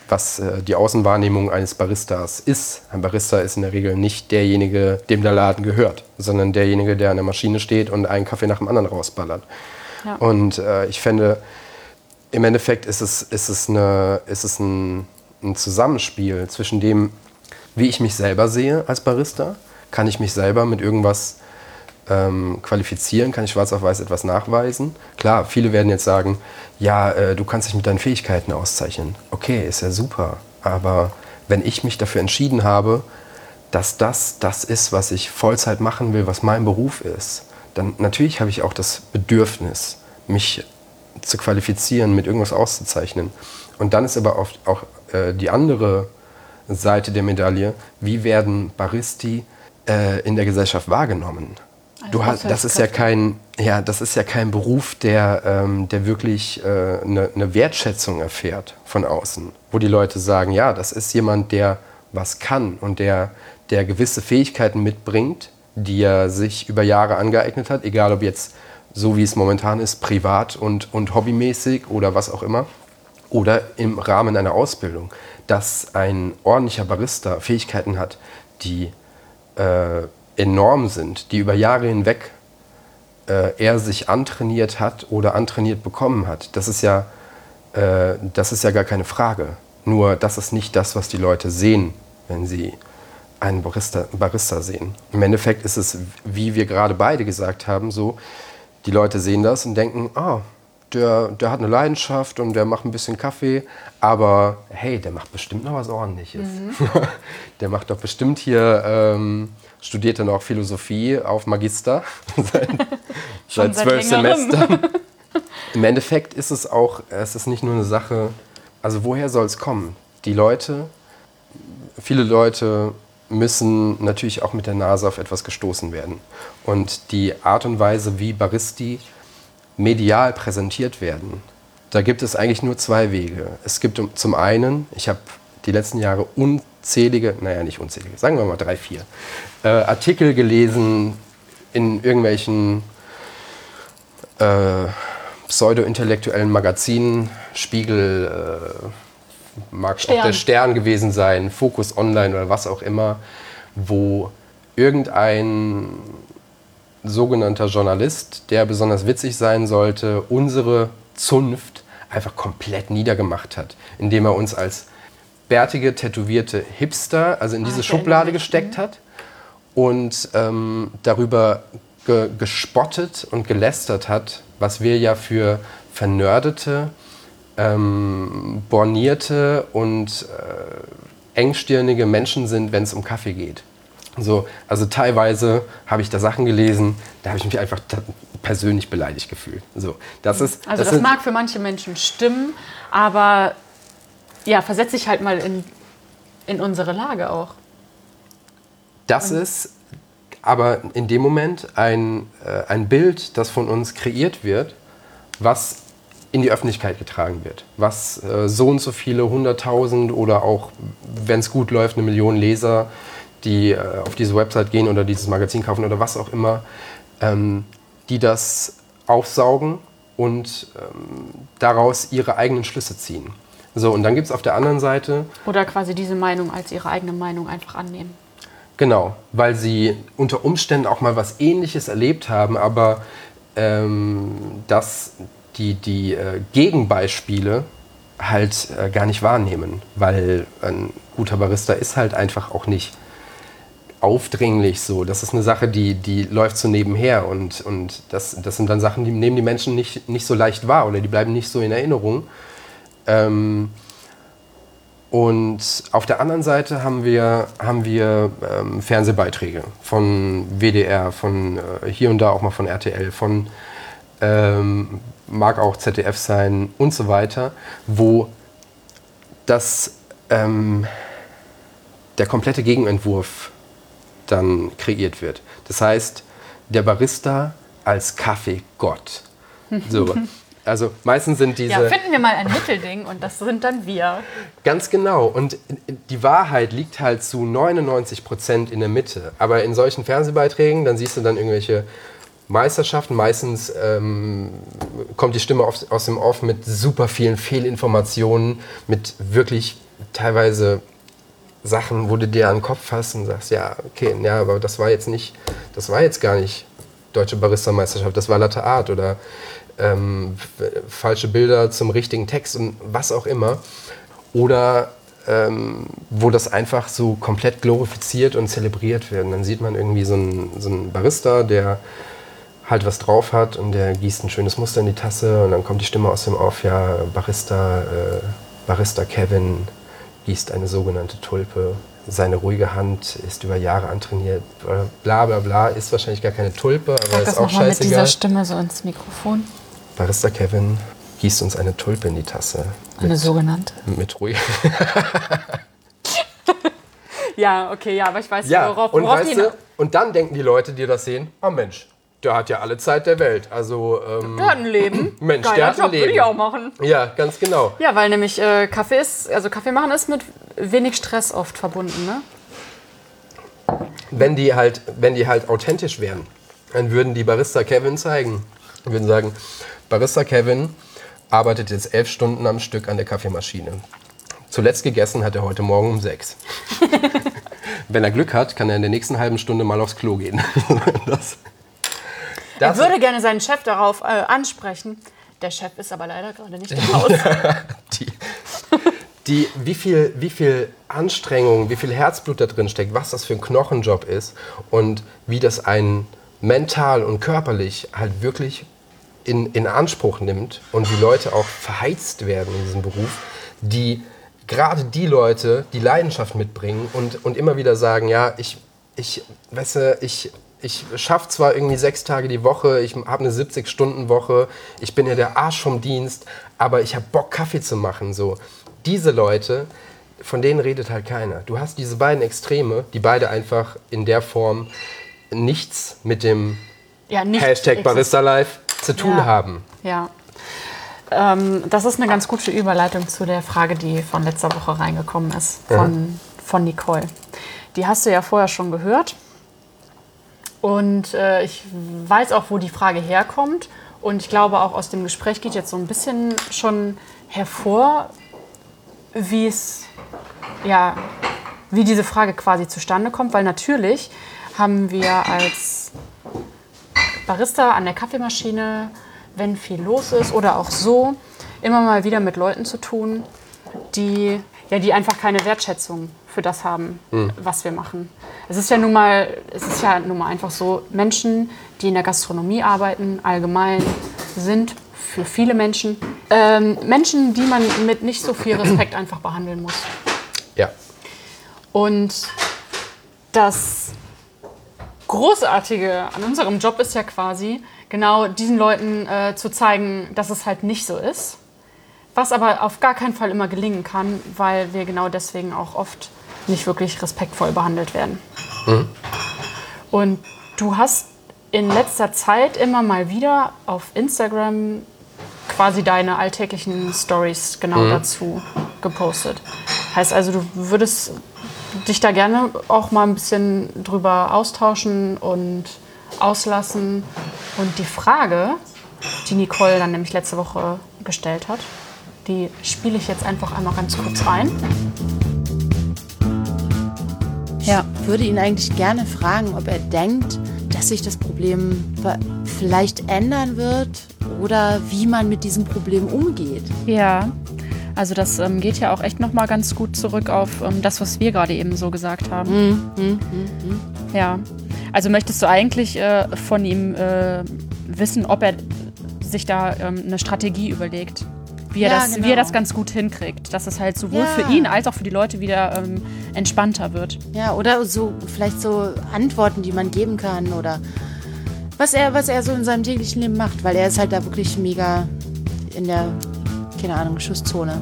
was äh, die Außenwahrnehmung eines Baristas ist. Ein Barista ist in der Regel nicht derjenige, dem der Laden gehört, sondern derjenige, der an der Maschine steht und einen Kaffee nach dem anderen rausballert. Ja. Und äh, ich fände, im Endeffekt ist es, ist es, eine, ist es ein, ein Zusammenspiel zwischen dem, wie ich mich selber sehe als Barista. Kann ich mich selber mit irgendwas ähm, qualifizieren? Kann ich schwarz auf weiß etwas nachweisen? Klar, viele werden jetzt sagen, ja, äh, du kannst dich mit deinen Fähigkeiten auszeichnen. Okay, ist ja super. Aber wenn ich mich dafür entschieden habe, dass das das ist, was ich Vollzeit machen will, was mein Beruf ist, dann natürlich habe ich auch das Bedürfnis, mich zu qualifizieren, mit irgendwas auszuzeichnen. Und dann ist aber oft auch äh, die andere Seite der Medaille, wie werden Baristi äh, in der Gesellschaft wahrgenommen? Du hast, das ist ja kein, ja, das ist ja kein Beruf, der, ähm, der wirklich äh, eine, eine Wertschätzung erfährt von außen, wo die Leute sagen, ja, das ist jemand, der was kann und der, der gewisse Fähigkeiten mitbringt, die er sich über Jahre angeeignet hat, egal ob jetzt so wie es momentan ist, privat und, und hobbymäßig oder was auch immer, oder im Rahmen einer Ausbildung, dass ein ordentlicher Barista Fähigkeiten hat, die äh, enorm sind, die über Jahre hinweg äh, er sich antrainiert hat oder antrainiert bekommen hat. Das ist ja, äh, das ist ja gar keine Frage. Nur das ist nicht das, was die Leute sehen, wenn sie einen Barista, Barista sehen. Im Endeffekt ist es, wie wir gerade beide gesagt haben, so, die Leute sehen das und denken, ah, der, der hat eine Leidenschaft und der macht ein bisschen Kaffee, aber hey, der macht bestimmt noch was Ordentliches. der macht doch bestimmt hier, ähm, studiert dann auch Philosophie auf Magister seit, seit zwölf. Semestern. Im Endeffekt ist es auch, es ist nicht nur eine Sache, also woher soll es kommen? Die Leute, viele Leute müssen natürlich auch mit der Nase auf etwas gestoßen werden. Und die Art und Weise, wie Baristi medial präsentiert werden, da gibt es eigentlich nur zwei Wege. Es gibt zum einen, ich habe die letzten Jahre unzählige, naja, nicht unzählige, sagen wir mal drei, vier, äh, Artikel gelesen in irgendwelchen äh, pseudo-intellektuellen Magazinen, Spiegel, äh, mag auch Stern. der Stern gewesen sein, Focus Online oder was auch immer, wo irgendein sogenannter Journalist, der besonders witzig sein sollte, unsere Zunft einfach komplett niedergemacht hat, indem er uns als bärtige, tätowierte Hipster, also in diese ich erinnere Schublade mich. gesteckt hat und ähm, darüber ge gespottet und gelästert hat, was wir ja für vernördete, ähm, bornierte und äh, engstirnige Menschen sind, wenn es um Kaffee geht. So, also teilweise habe ich da Sachen gelesen, da habe ich mich einfach persönlich beleidigt gefühlt. So, das ist, also das, das mag für manche Menschen stimmen, aber ja, versetze dich halt mal in, in unsere Lage auch. Das Und ist aber in dem Moment ein, äh, ein Bild, das von uns kreiert wird, was in die Öffentlichkeit getragen wird, was äh, so und so viele hunderttausend oder auch, wenn es gut läuft, eine Million Leser, die äh, auf diese Website gehen oder dieses Magazin kaufen oder was auch immer, ähm, die das aufsaugen und ähm, daraus ihre eigenen Schlüsse ziehen. So, und dann gibt es auf der anderen Seite. Oder quasi diese Meinung als ihre eigene Meinung einfach annehmen. Genau, weil sie unter Umständen auch mal was Ähnliches erlebt haben, aber ähm, dass die, die äh, Gegenbeispiele halt äh, gar nicht wahrnehmen, weil ein guter Barista ist halt einfach auch nicht aufdringlich so. Das ist eine Sache, die, die läuft so nebenher und, und das, das sind dann Sachen, die nehmen die Menschen nicht, nicht so leicht wahr oder die bleiben nicht so in Erinnerung. Ähm, und auf der anderen Seite haben wir, haben wir ähm, Fernsehbeiträge von WDR, von äh, hier und da auch mal von RTL, von ähm, mag auch ZDF sein und so weiter, wo das, ähm, der komplette Gegenentwurf dann kreiert wird. Das heißt, der Barista als Kaffeegott. So, Also meistens sind diese. Ja, finden wir mal ein Mittelding und das sind dann wir. Ganz genau. Und die Wahrheit liegt halt zu 99 Prozent in der Mitte. Aber in solchen Fernsehbeiträgen, dann siehst du dann irgendwelche Meisterschaften. Meistens ähm, kommt die Stimme auf, aus dem Off mit super vielen Fehlinformationen, mit wirklich teilweise Sachen, wo du dir an den Kopf fasst und sagst, ja, okay, ja, aber das war jetzt nicht, das war jetzt gar nicht Deutsche Barista-Meisterschaft, das war Latte Art oder ähm, falsche Bilder zum richtigen Text und was auch immer. Oder ähm, wo das einfach so komplett glorifiziert und zelebriert wird. Und dann sieht man irgendwie so einen, so einen Barista, der halt was drauf hat und der gießt ein schönes Muster in die Tasse und dann kommt die Stimme aus dem Off, ja, Barista, äh, Barista Kevin gießt eine sogenannte Tulpe. Seine ruhige Hand ist über Jahre antrainiert, bla bla bla, ist wahrscheinlich gar keine Tulpe, aber Sag ist auch scheißegal. mit dieser Stimme so ins Mikrofon. Barista Kevin gießt uns eine Tulpe in die Tasse. Eine mit, sogenannte? Mit ruhig. ja, okay, ja, aber ich weiß, ja, worauf, worauf und, weißt du, und dann denken die Leute, die das sehen, oh Mensch, der hat ja alle Zeit der Welt. Also, ähm, der hat ein Leben. Mensch, Geiler der hat Job, ein Leben. würde ich auch machen. Ja, ganz genau. Ja, weil nämlich äh, Kaffee ist, also Kaffee machen ist mit wenig Stress oft verbunden, ne? Wenn die halt, wenn die halt authentisch wären, dann würden die Barista Kevin zeigen. Würden sagen, Barista Kevin arbeitet jetzt elf Stunden am Stück an der Kaffeemaschine. Zuletzt gegessen hat er heute Morgen um sechs. Wenn er Glück hat, kann er in der nächsten halben Stunde mal aufs Klo gehen. das er würde gerne seinen Chef darauf äh, ansprechen. Der Chef ist aber leider gerade nicht im Haus. die, die, wie, viel, wie viel Anstrengung, wie viel Herzblut da drin steckt, was das für ein Knochenjob ist und wie das einen mental und körperlich halt wirklich in, in Anspruch nimmt und wie Leute auch verheizt werden in diesem Beruf, die gerade die Leute die Leidenschaft mitbringen und, und immer wieder sagen, ja, ich, ich, weißt du, ich, ich schaffe zwar irgendwie sechs Tage die Woche, ich habe eine 70-Stunden-Woche, ich bin ja der Arsch vom Dienst, aber ich habe Bock, Kaffee zu machen. So. Diese Leute, von denen redet halt keiner. Du hast diese beiden Extreme, die beide einfach in der Form nichts mit dem ja, Hashtag Barista Life zu tun ja. haben. Ja. Ähm, das ist eine ganz gute Überleitung zu der Frage, die von letzter Woche reingekommen ist, von, ja. von Nicole. Die hast du ja vorher schon gehört. Und äh, ich weiß auch, wo die Frage herkommt. Und ich glaube, auch aus dem Gespräch geht jetzt so ein bisschen schon hervor, wie es, ja, wie diese Frage quasi zustande kommt. Weil natürlich haben wir als Barista an der Kaffeemaschine, wenn viel los ist oder auch so, immer mal wieder mit Leuten zu tun, die, ja, die einfach keine Wertschätzung für das haben, was wir machen. Es ist ja nun mal, es ist ja nun mal einfach so, Menschen, die in der Gastronomie arbeiten, allgemein sind für viele Menschen ähm, Menschen, die man mit nicht so viel Respekt einfach behandeln muss. Ja. Und das Großartige an unserem Job ist ja quasi, genau diesen Leuten äh, zu zeigen, dass es halt nicht so ist. Was aber auf gar keinen Fall immer gelingen kann, weil wir genau deswegen auch oft nicht wirklich respektvoll behandelt werden. Und du hast in letzter Zeit immer mal wieder auf Instagram quasi deine alltäglichen Stories genau dazu gepostet. Heißt also, du würdest dich da gerne auch mal ein bisschen drüber austauschen und auslassen. Und die Frage, die Nicole dann nämlich letzte Woche gestellt hat, die spiele ich jetzt einfach einmal ganz kurz ein. Ja, würde ihn eigentlich gerne fragen, ob er denkt, dass sich das Problem vielleicht ändern wird oder wie man mit diesem Problem umgeht. Ja, also das ähm, geht ja auch echt noch mal ganz gut zurück auf ähm, das, was wir gerade eben so gesagt haben. Ja, also möchtest du eigentlich äh, von ihm äh, wissen, ob er sich da ähm, eine Strategie überlegt? Wie er, Ja, das, wie genau. er das ganz gut hinkriegt, dass es halt sowohl Ja. für ihn als auch für die Leute wieder ähm, entspannter wird. Ja, oder so vielleicht so Antworten, die man geben kann oder was er, was er so in seinem täglichen Leben macht, weil er ist halt da wirklich mega in der, keine Ahnung, Schusszone.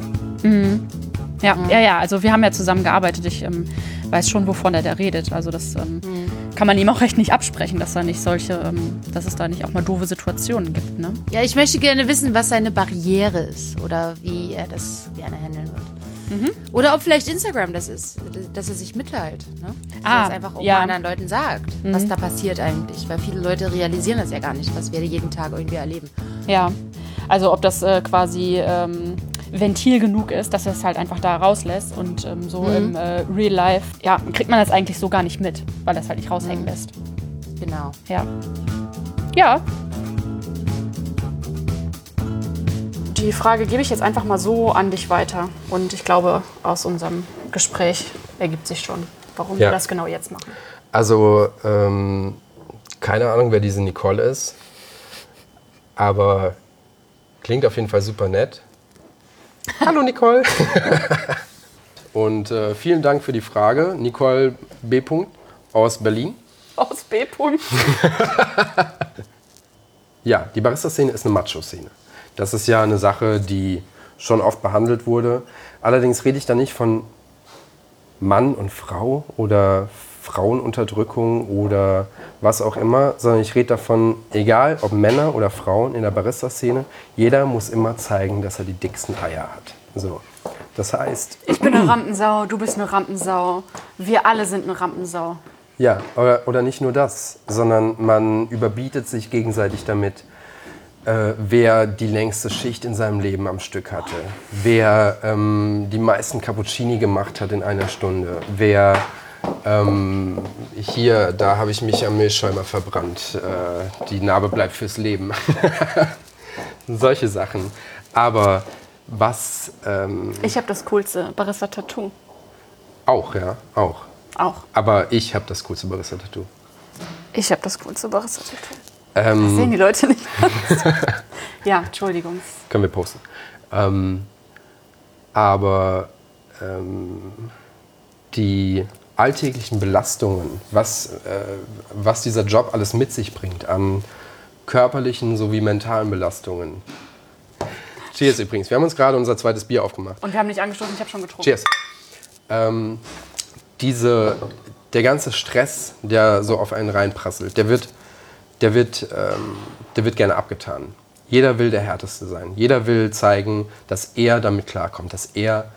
Ja, ja, ja, also wir haben ja zusammen gearbeitet. Ich ähm, weiß schon, wovon er da redet. Also das ähm, kann man ihm auch recht nicht absprechen, dass da nicht solche, ähm, dass es da nicht auch mal doofe Situationen gibt. Ne? Ja, ich möchte gerne wissen, was seine Barriere ist oder wie er das gerne handeln wird. Oder ob vielleicht Instagram das ist, dass er sich mitteilt. Ne? Dass Ah, er es einfach auch ja. anderen Leuten sagt, was da passiert eigentlich. Weil viele Leute realisieren das ja gar nicht, was wir jeden Tag irgendwie erleben. Ja, also ob das äh, quasi ähm, Ventil genug ist, dass er es halt einfach da rauslässt und ähm, so im äh, Real Life, ja, kriegt man das eigentlich so gar nicht mit, weil er es halt nicht raushängen lässt. Genau. Ja. Ja. Die Frage gebe ich jetzt einfach mal so an dich weiter. Und ich glaube, aus unserem Gespräch ergibt sich schon, warum Ja. wir das genau jetzt machen. Also, ähm, keine Ahnung, wer diese Nicole ist. Aber klingt auf jeden Fall super nett. Hallo Nicole. Und äh, vielen Dank für die Frage. Nicole B. aus Berlin. Aus B. Ja, die Barista-Szene ist eine Macho-Szene. Das ist ja eine Sache, die schon oft behandelt wurde. Allerdings rede ich da nicht von Mann und Frau oder Frauenunterdrückung oder was auch immer, sondern ich rede davon, egal ob Männer oder Frauen in der Barista-Szene, jeder muss immer zeigen, dass er die dicksten Eier hat. So. Das heißt, Ich bin eine Rampensau, du bist eine Rampensau. Wir alle sind eine Rampensau. Ja, oder, oder nicht nur das, sondern man überbietet sich gegenseitig damit, äh, wer die längste Schicht in seinem Leben am Stück hatte, wer ähm, die meisten Cappuccini gemacht hat in einer Stunde, wer ähm, hier, da habe ich mich am Milchschäumer verbrannt, äh, die Narbe bleibt fürs Leben. Solche Sachen. Aber was ähm, Ich habe das coolste Barista-Tattoo. auch, ja, auch. Auch. Aber ich habe das coolste Barista-Tattoo. Ich habe das coolste Barista-Tattoo. Ähm, Das sehen die Leute nicht. ja, Entschuldigung. Können wir posten. Ähm, aber ähm, die alltäglichen Belastungen, was, äh, was dieser Job alles mit sich bringt an körperlichen sowie mentalen Belastungen. Cheers übrigens. Wir haben uns gerade unser zweites Bier aufgemacht. Und wir haben nicht angestoßen, ich habe schon getrunken. Cheers. Ähm, diese, der ganze Stress, der so auf einen reinprasselt, der wird, der, wird, ähm, der wird gerne abgetan. Jeder will der Härteste sein. Jeder will zeigen, dass er damit klarkommt, dass er,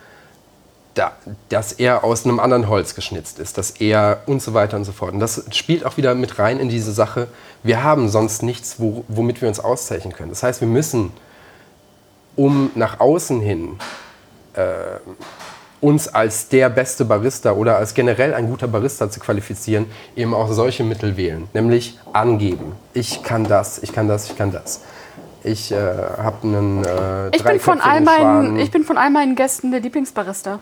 da, dass er aus einem anderen Holz geschnitzt ist, dass er und so weiter und so fort. Und das spielt auch wieder mit rein in diese Sache, wir haben sonst nichts, wo, womit wir uns auszeichnen können. Das heißt, wir müssen, um nach außen hin uns als der beste Barista oder als generell ein guter Barista zu qualifizieren, eben auch solche Mittel wählen, nämlich angeben. Ich kann das, ich kann das, ich kann das. Ich äh, habe einen äh, Ich bin, von all meinen, ich bin von all meinen Gästen der Lieblingsbarista.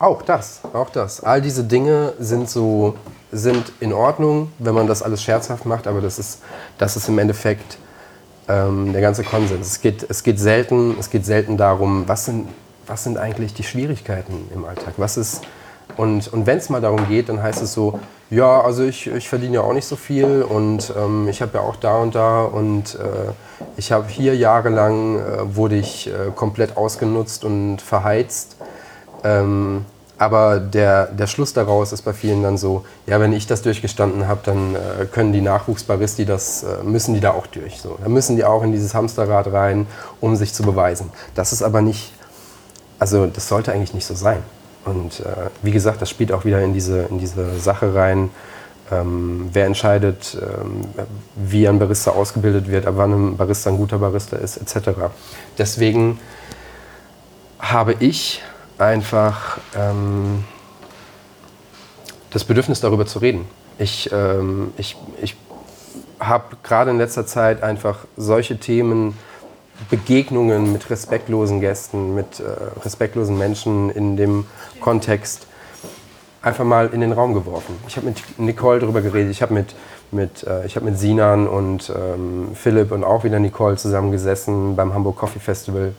Auch das, auch das. All diese Dinge sind so, sind in Ordnung, wenn man das alles scherzhaft macht, aber das ist, das ist im Endeffekt ähm, der ganze Konsens. Es geht, es geht selten, es geht selten darum, was sind, was sind eigentlich die Schwierigkeiten im Alltag? Was ist, und, und wenn es mal darum geht, dann heißt es so, ja, also ich, ich verdiene ja auch nicht so viel und ähm, ich habe ja auch da und da und äh, ich habe hier jahrelang, äh, wurde ich äh, komplett ausgenutzt und verheizt. Ähm, aber der, der Schluss daraus ist bei vielen dann so, ja, wenn ich das durchgestanden habe, dann äh, können die Nachwuchsbaristi das, äh, müssen die da auch durch. So. Da müssen die auch in dieses Hamsterrad rein, um sich zu beweisen. Das ist aber nicht, also das sollte eigentlich nicht so sein. Und äh, wie gesagt, das spielt auch wieder in diese, in diese Sache rein, ähm, wer entscheidet, ähm, wie ein Barista ausgebildet wird, ab wann ein Barista ein guter Barista ist, etc. Deswegen habe ich einfach ähm, das Bedürfnis, darüber zu reden. Ich, ähm, ich, ich habe gerade in letzter Zeit einfach solche Themen, Begegnungen mit respektlosen Gästen, mit äh, respektlosen Menschen in dem Kontext einfach mal in den Raum geworfen. Ich habe mit Nicole darüber geredet, ich habe mit, mit, äh, hab mit Sinan und ähm, Philipp und auch wieder Nicole zusammengesessen beim Hamburg Coffee Festival.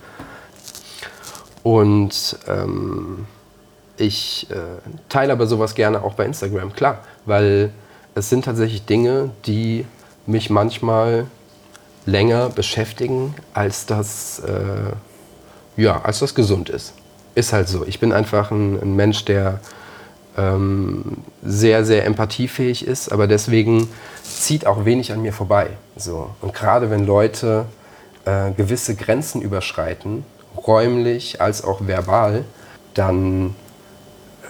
Und ähm, ich äh, teile aber sowas gerne auch bei Instagram, klar, weil es sind tatsächlich Dinge, die mich manchmal länger beschäftigen, als das, äh, ja, als das gesund ist. Ist halt so. Ich bin einfach ein, ein Mensch, der ähm, sehr, sehr empathiefähig ist, aber deswegen zieht auch wenig an mir vorbei. So. Und gerade wenn Leute äh, gewisse Grenzen überschreiten, räumlich als auch verbal, dann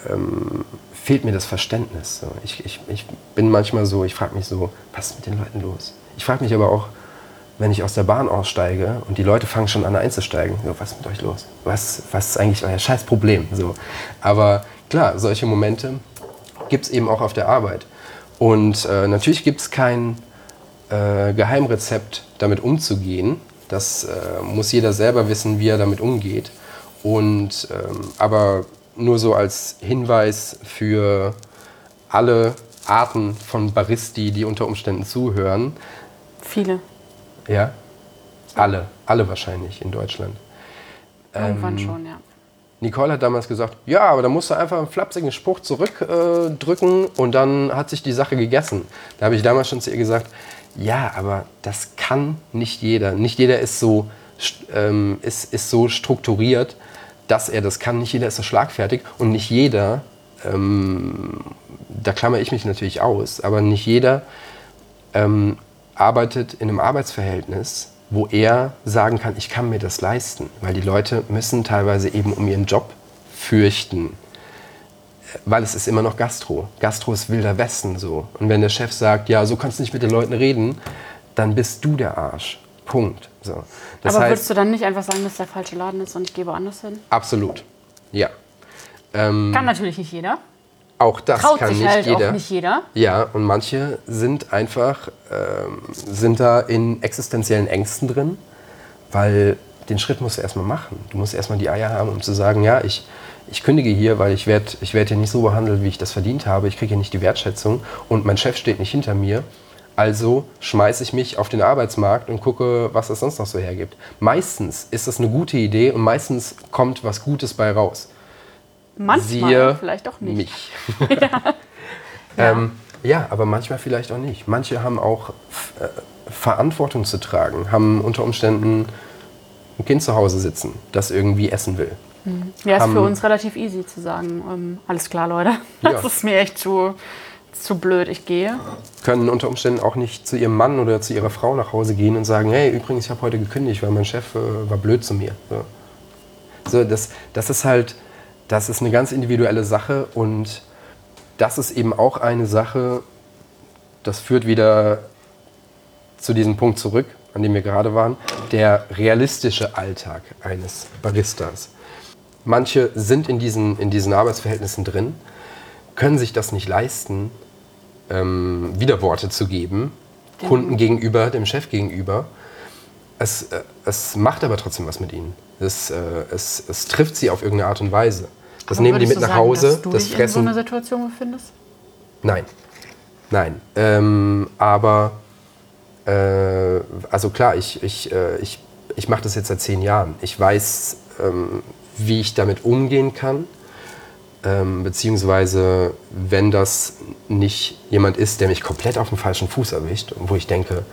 ähm, fehlt mir das Verständnis. Ich, ich, ich bin manchmal so, ich frage mich so, was ist mit den Leuten los? Ich frage mich aber auch, wenn ich aus der Bahn aussteige und die Leute fangen schon an einzusteigen, so, was ist mit euch los? Was, was ist eigentlich euer scheiß Problem? So. Aber klar, solche Momente gibt es eben auch auf der Arbeit. Und äh, natürlich gibt es kein äh, Geheimrezept, damit umzugehen. Das äh, muss jeder selber wissen, wie er damit umgeht. Und, ähm, aber nur so als Hinweis für alle Arten von Baristi, die unter Umständen zuhören. Viele. Ja, alle, alle wahrscheinlich in Deutschland. Irgendwann schon, ja. Nicole hat damals gesagt, ja, aber da musst du einfach einen flapsigen Spruch zurückdrücken äh, und dann hat sich die Sache gegessen. Da habe ich damals schon zu ihr gesagt, ja, aber das kann nicht jeder. Nicht jeder ist so, ähm, ist, ist so strukturiert, dass er das kann. Nicht jeder ist so schlagfertig und nicht jeder, ähm, da klammer ich mich natürlich aus, aber nicht jeder ähm, arbeitet in einem Arbeitsverhältnis, wo er sagen kann, ich kann mir das leisten. Weil die Leute müssen teilweise eben um ihren Job fürchten. Weil es ist immer noch Gastro. Gastro ist wilder Westen so. Und wenn der Chef sagt, ja, so kannst du nicht mit den Leuten reden, dann bist du der Arsch. Punkt. So. Das Aber heißt, würdest du dann nicht einfach sagen, dass der falsche Laden ist und ich gehe woanders hin? absolut. Ja. Ähm, Kann natürlich nicht jeder. auch das Traut kann sich nicht halt jeder. auch nicht jeder. Ja, und manche sind einfach, ähm, sind da in existenziellen Ängsten drin, weil den Schritt musst du erstmal machen. Du musst erstmal die Eier haben, um zu sagen, ja, ich, ich kündige hier, weil ich werde ich werd hier nicht so behandelt, wie ich das verdient habe. Ich kriege hier nicht die Wertschätzung und mein Chef steht nicht hinter mir. Also schmeiße ich mich auf den Arbeitsmarkt und gucke, was es sonst noch so hergibt. Meistens ist das eine gute Idee und meistens kommt was Gutes bei raus. Manchmal, Siehe vielleicht auch nicht. Mich. ähm, ja, aber manchmal vielleicht auch nicht. Manche haben auch äh, Verantwortung zu tragen, haben unter Umständen ein Kind zu Hause sitzen, das irgendwie essen will. Ja, ist für uns relativ easy zu sagen, ähm, alles klar, Leute. Ja. Das ist mir echt zu, zu blöd, ich gehe. Können unter Umständen auch nicht zu ihrem Mann oder zu ihrer Frau nach Hause gehen und sagen, hey, übrigens, ich habe heute gekündigt, weil mein Chef äh, war blöd zu mir. So, so das, das ist halt, das ist eine ganz individuelle Sache und das ist eben auch eine Sache, das führt wieder zu diesem Punkt zurück, an dem wir gerade waren, der realistische Alltag eines Baristas. Manche sind in diesen, in diesen Arbeitsverhältnissen drin, können sich das nicht leisten, ähm, Widerworte zu geben, Kunden gegenüber, dem Chef gegenüber. es, äh, es macht aber trotzdem was mit ihnen. Es, äh, es, es trifft sie auf irgendeine Art und Weise. Das Aber nehmen die mit nach sagen, Hause, Dass du das dich in so fressen. einer Situation befindest? Nein. Nein. Ähm, aber, äh, also klar, ich, ich, äh, ich, ich mache das jetzt seit zehn Jahren. Ich weiß, ähm, wie ich damit umgehen kann. Ähm, beziehungsweise, wenn das nicht jemand ist, der mich komplett auf dem falschen Fuß erwischt, wo ich denke,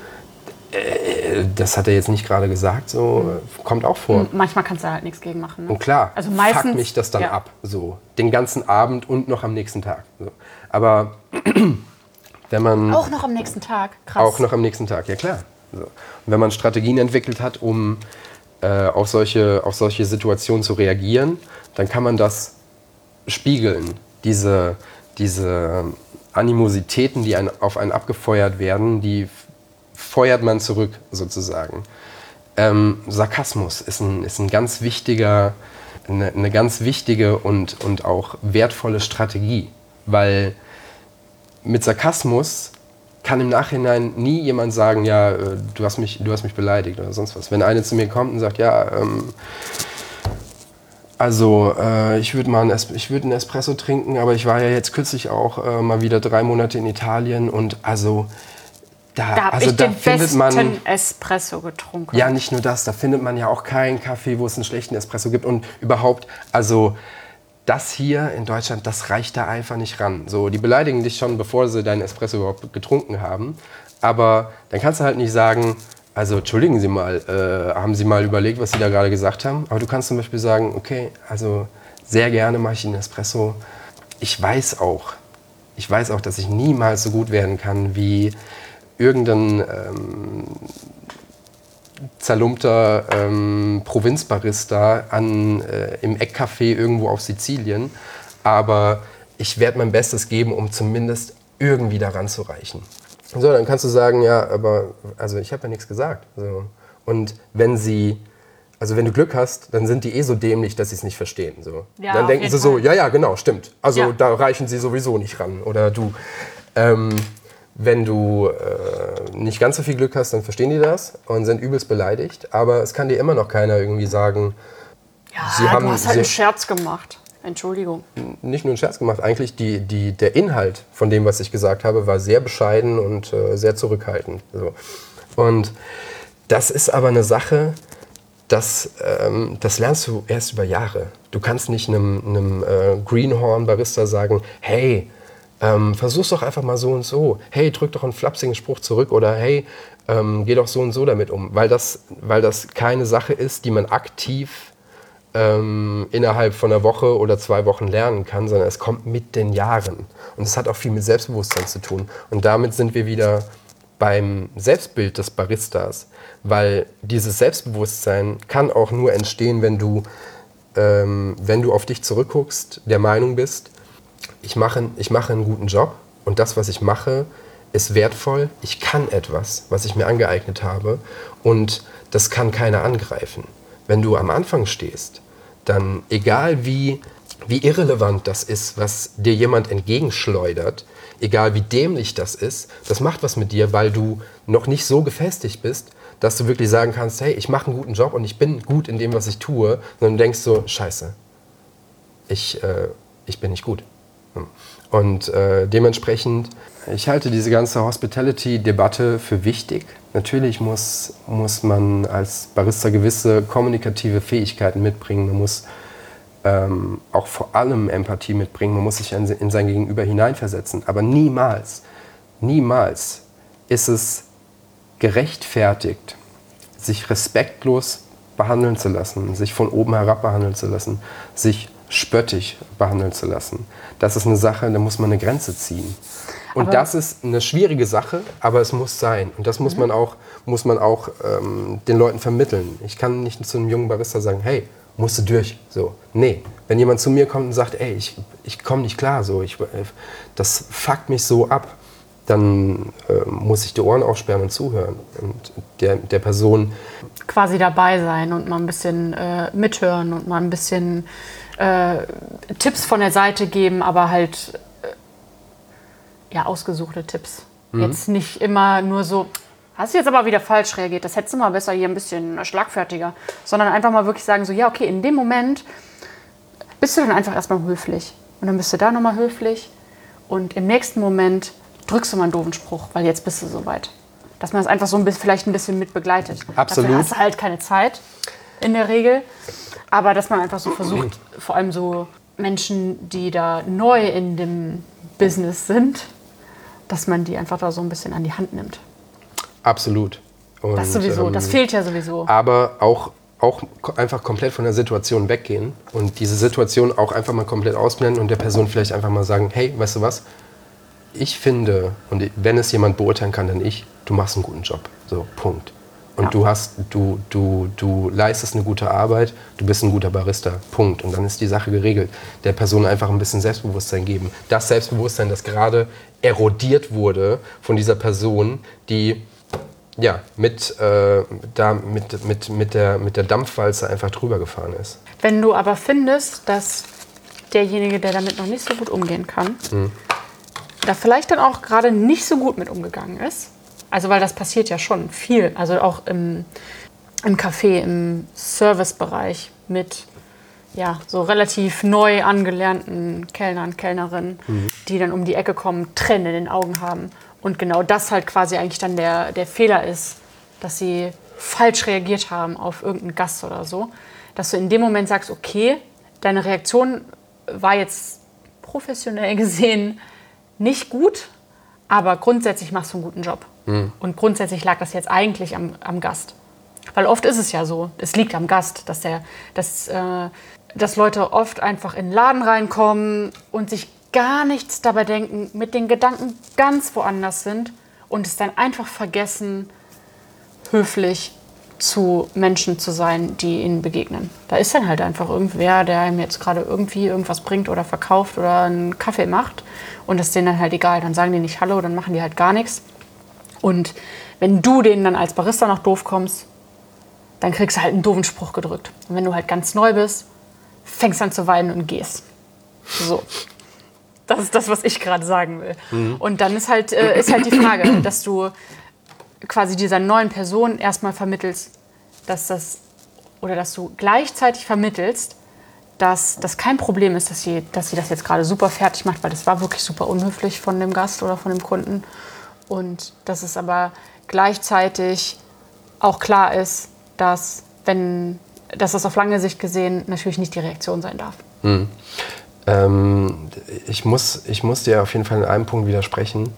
äh, das hat er jetzt nicht gerade gesagt, so äh, kommt auch vor. Manchmal kannst du halt nichts gegen machen. Ne? Und klar, also meistens, fuckt mich das dann ja. ab. So. Den ganzen Abend und noch am nächsten Tag. So. Aber wenn man. Auch noch am nächsten Tag. Krass. Auch noch am nächsten Tag, ja klar. So. Und wenn man Strategien entwickelt hat, um äh, auf, solche, auf solche Situationen zu reagieren, dann kann man das spiegeln. Diese, diese Animositäten, die ein, auf einen abgefeuert werden, die feuert man zurück sozusagen. Ähm, Sarkasmus ist ein, ist ein ganz wichtiger, eine, eine ganz wichtige und, und auch wertvolle Strategie, weil mit Sarkasmus kann im Nachhinein nie jemand sagen, ja, äh, du hast mich, du hast mich beleidigt oder sonst was. Wenn eine zu mir kommt und sagt, ja, ähm, also äh, ich würde mal einen, Es ich würd einen Espresso trinken, aber ich war ja jetzt kürzlich auch äh, mal wieder drei Monate in Italien und also da, Da also ich da den findet man Espresso getrunken. ja, nicht nur das, da findet man ja auch keinen Kaffee, wo es einen schlechten Espresso gibt. Und überhaupt, also das hier in Deutschland, das reicht da einfach nicht ran. So, die beleidigen dich schon, bevor sie deinen Espresso überhaupt getrunken haben. Aber dann kannst du halt nicht sagen, also entschuldigen Sie mal, äh, haben Sie mal überlegt, was Sie da gerade gesagt haben? Aber du kannst zum Beispiel sagen, okay, also sehr gerne mache ich einen Espresso. Ich weiß auch, ich weiß auch, dass ich niemals so gut werden kann wie irgendein ähm, zerlumpter ähm, Provinzbarista an, äh, im Eckcafé irgendwo auf Sizilien. Aber ich werde mein Bestes geben, um zumindest irgendwie daran zu reichen. So, dann kannst du sagen, ja, aber also ich habe ja nichts gesagt. So. Und wenn sie, also wenn du Glück hast, dann sind die eh so dämlich, dass sie es nicht verstehen. So. Ja, dann denken sie so, Fall. ja, ja, genau, stimmt. Also Ja. da reichen sie sowieso nicht ran. Oder du, ähm, wenn du äh, nicht ganz so viel Glück hast, dann verstehen die das und sind übelst beleidigt. Aber es kann dir immer noch keiner irgendwie sagen, ja, Sie haben- du hast halt einen Scherz gemacht. Entschuldigung. nicht nur einen Scherz gemacht, eigentlich die, die, der Inhalt von dem, was ich gesagt habe, war sehr bescheiden und äh, sehr zurückhaltend. So. Und das ist aber eine Sache, das, ähm, das lernst du erst über Jahre. Du kannst nicht einem, einem äh, Greenhorn-Barista sagen, hey, ähm, versuch's doch einfach mal so und so. Hey, drück doch einen flapsigen Spruch zurück oder hey, ähm, geh doch so und so damit um. Weil das, weil das keine Sache ist, die man aktiv ähm, innerhalb von einer Woche oder zwei Wochen lernen kann, sondern es kommt mit den Jahren. Und es hat auch viel mit Selbstbewusstsein zu tun. Und damit sind wir wieder beim Selbstbild des Baristas, weil dieses Selbstbewusstsein kann auch nur entstehen, wenn du, ähm, wenn du auf dich zurückguckst, der Meinung bist, ich mache, ich mache einen guten Job und das, was ich mache, ist wertvoll. Ich kann etwas, was ich mir angeeignet habe und das kann keiner angreifen. Wenn du am Anfang stehst, dann egal wie, wie irrelevant das ist, was dir jemand entgegenschleudert, egal wie dämlich das ist, das macht was mit dir, weil du noch nicht so gefestigt bist, dass du wirklich sagen kannst, hey, ich mache einen guten Job und ich bin gut in dem, was ich tue, sondern du denkst so, scheiße, ich, äh, ich bin nicht gut. Und äh, dementsprechend, ich halte diese ganze Hospitality-Debatte für wichtig. Natürlich muss, muss man als Barista gewisse kommunikative Fähigkeiten mitbringen. Man muss ähm, auch vor allem Empathie mitbringen. Man muss sich in, in sein Gegenüber hineinversetzen. Aber niemals, niemals ist es gerechtfertigt, sich respektlos behandeln zu lassen, sich von oben herab behandeln zu lassen, sich spöttisch behandeln zu lassen. Das ist eine Sache, da muss man eine Grenze ziehen. Und Aber- das ist eine schwierige Sache, aber es muss sein. Und das muss man auch, muss man auch ähm, den Leuten vermitteln. Ich kann nicht zu einem jungen Barista sagen, hey, musst du durch. So, nee. Wenn jemand zu mir kommt und sagt, ey, ich, ich komme nicht klar, so, ich, äh, das fuckt mich so ab, dann äh, muss ich die Ohren aufsperren und zuhören. Und der, der Person Quasi dabei sein und mal ein bisschen äh, mithören und mal ein bisschen äh, Tipps von der Seite geben, aber halt äh, ja, ausgesuchte Tipps. Mhm. Jetzt nicht immer nur so, hast du jetzt aber wieder falsch reagiert, das hättest du mal besser hier ein bisschen schlagfertiger. Sondern einfach mal wirklich sagen, so, ja, okay, in dem Moment bist du dann einfach erstmal höflich. Und dann bist du da nochmal höflich. Und im nächsten Moment drückst du mal einen doofen Spruch, weil jetzt bist du soweit. Dass man es einfach so ein bisschen, vielleicht ein bisschen mit begleitet. Absolut. Dafür hast du halt keine Zeit in der Regel. Aber dass man einfach so versucht, vor allem so Menschen, die da neu in dem Business sind, dass man die einfach da so ein bisschen an die Hand nimmt. Absolut. Und, Das sowieso, ähm, das fehlt ja sowieso. aber auch, auch einfach komplett von der Situation weggehen und diese Situation auch einfach mal komplett ausblenden und der Person vielleicht einfach mal sagen, hey, weißt du was? Ich finde, und wenn es jemand beurteilen kann, dann ich, du machst einen guten Job. So, Punkt. Und Ja. du hast, du, du, du leistest eine gute Arbeit, du bist ein guter Barista. Punkt. Und dann ist die Sache geregelt. Der Person einfach ein bisschen Selbstbewusstsein geben. Das Selbstbewusstsein, das gerade erodiert wurde von dieser Person, die ja, mit, äh, da, mit, mit, mit, der, mit der Dampfwalze einfach drüber gefahren ist. Wenn du aber findest, dass derjenige, der damit noch nicht so gut umgehen kann, da vielleicht dann auch gerade nicht so gut mit umgegangen ist, also weil das passiert ja schon viel, also auch im, im Café, im Servicebereich mit ja, so relativ neu angelernten Kellnern, Kellnerinnen, die dann um die Ecke kommen, Tränen in den Augen haben. Und genau das halt quasi eigentlich dann der, der Fehler ist, dass sie falsch reagiert haben auf irgendeinen Gast oder so. Dass du in dem Moment sagst, okay, deine Reaktion war jetzt professionell gesehen nicht gut, aber grundsätzlich machst du einen guten Job. Und grundsätzlich lag das jetzt eigentlich am, am Gast. Weil oft ist es ja so, es liegt am Gast, dass, der, dass, äh, dass Leute oft einfach in den Laden reinkommen und sich gar nichts dabei denken, mit den Gedanken ganz woanders sind und es dann einfach vergessen, höflich zu Menschen zu sein, die ihnen begegnen. Da ist dann halt einfach irgendwer, der ihm jetzt gerade irgendwie irgendwas bringt oder verkauft oder einen Kaffee macht und das ist denen dann halt egal. Dann sagen die nicht Hallo, dann machen die halt gar nichts. Und wenn du denen dann als Barista noch doof kommst, dann kriegst du halt einen doofen Spruch gedrückt. Und wenn du halt ganz neu bist, fängst an zu weinen und gehst. So. Das ist das, was ich gerade sagen will. Und dann ist halt, äh, ist halt die Frage, dass du quasi dieser neuen Person erstmal vermittelst, dass das, oder dass du gleichzeitig vermittelst, dass das kein Problem ist, dass sie, dass sie das jetzt gerade super fertig macht, weil das war wirklich super unhöflich von dem Gast oder von dem Kunden. Und dass es aber gleichzeitig auch klar ist, dass, wenn, dass das auf lange Sicht gesehen natürlich nicht die Reaktion sein darf. Ähm, ich, muss, ich muss dir auf jeden Fall in einem Punkt widersprechen.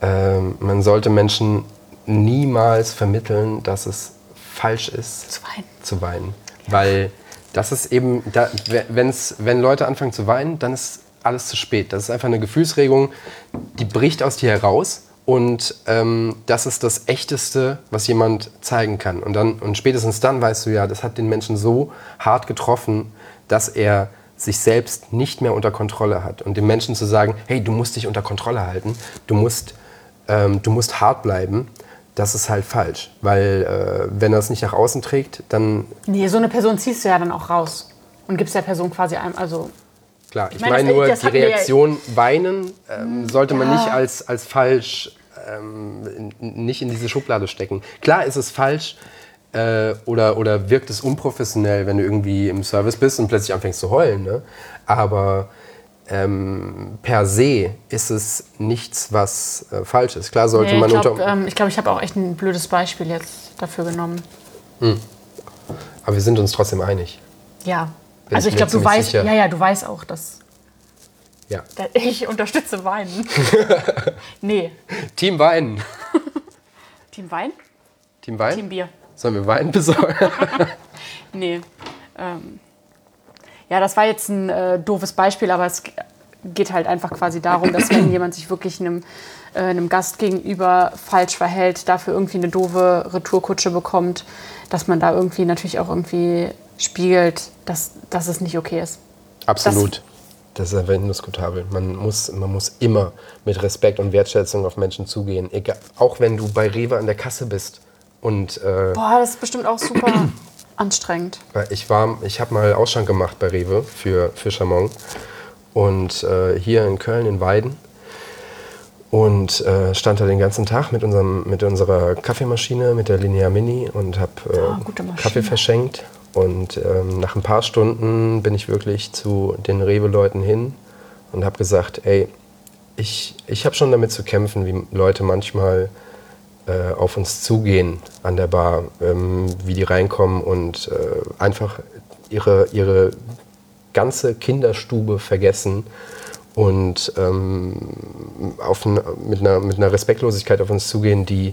Ähm, man sollte Menschen niemals vermitteln, dass es falsch ist, Zu weinen. zu weinen. Weil das ist eben, da, wenn's, wenn Leute anfangen zu weinen, dann ist alles zu spät. Das ist einfach eine Gefühlsregung, die bricht aus dir heraus. Und ähm, das ist das Echteste, was jemand zeigen kann. Und, dann, und spätestens dann weißt du ja, das hat den Menschen so hart getroffen, dass er sich selbst nicht mehr unter Kontrolle hat. Und dem Menschen zu sagen, hey, du musst dich unter Kontrolle halten, du musst, ähm, du musst hart bleiben, das ist halt falsch. Weil äh, wenn er es nicht nach außen trägt, dann, Nee, so eine Person ziehst du ja dann auch raus und gibst der Person quasi einem, also klar, ich meine, meine das- nur, die wir ja- Reaktion weinen ähm, sollte man ja. nicht als, als falsch, ähm, nicht in diese Schublade stecken. Klar ist es falsch, äh, oder, oder wirkt es unprofessionell, wenn du irgendwie im Service bist und plötzlich anfängst zu heulen. Ne? Aber ähm, per se ist es nichts, was äh, falsch ist. Klar sollte nee, man ich glaube, unter. ähm, ich, glaub, ich habe auch echt ein blödes Beispiel jetzt dafür genommen. aber wir sind uns trotzdem einig. Ja. Bin also ich ich glaube, du weißt, sicher. ja, ja, du weißt auch, dass, Ja. ich unterstütze Weinen. nee. Team Wein. Team Wein? Team Wein? Team Bier. Sollen wir Wein besorgen? Nee. Ähm, ja, das war jetzt ein äh, doofes Beispiel, aber es geht halt einfach quasi darum, dass wenn jemand sich wirklich einem, äh, einem Gast gegenüber falsch verhält, dafür irgendwie eine doofe Retourkutsche bekommt, dass man da irgendwie natürlich auch irgendwie spiegelt, dass, dass es nicht okay ist. Absolut. Das ist einfach indiskutabel. Man muss, man muss immer mit Respekt und Wertschätzung auf Menschen zugehen. Egal, auch wenn du bei Rewe an der Kasse bist. Und äh, Boah, das ist bestimmt auch super anstrengend. ich war, ich habe mal Ausschank gemacht bei Rewe für, Chamon. Und äh, hier in Köln, in Weiden. Und äh, stand da den ganzen Tag mit, unserem, mit unserer Kaffeemaschine, mit der Linear Mini und habe äh, Ah. Kaffee verschenkt. Und ähm, nach ein paar Stunden bin ich wirklich zu den Rewe-Leuten hin und habe gesagt, ey, ich, ich habe schon damit zu kämpfen, wie Leute manchmal äh, auf uns zugehen an der Bar, ähm, wie die reinkommen und äh, einfach ihre, ihre ganze Kinderstube vergessen und ähm, auf mit, einer, mit einer Respektlosigkeit auf uns zugehen, die,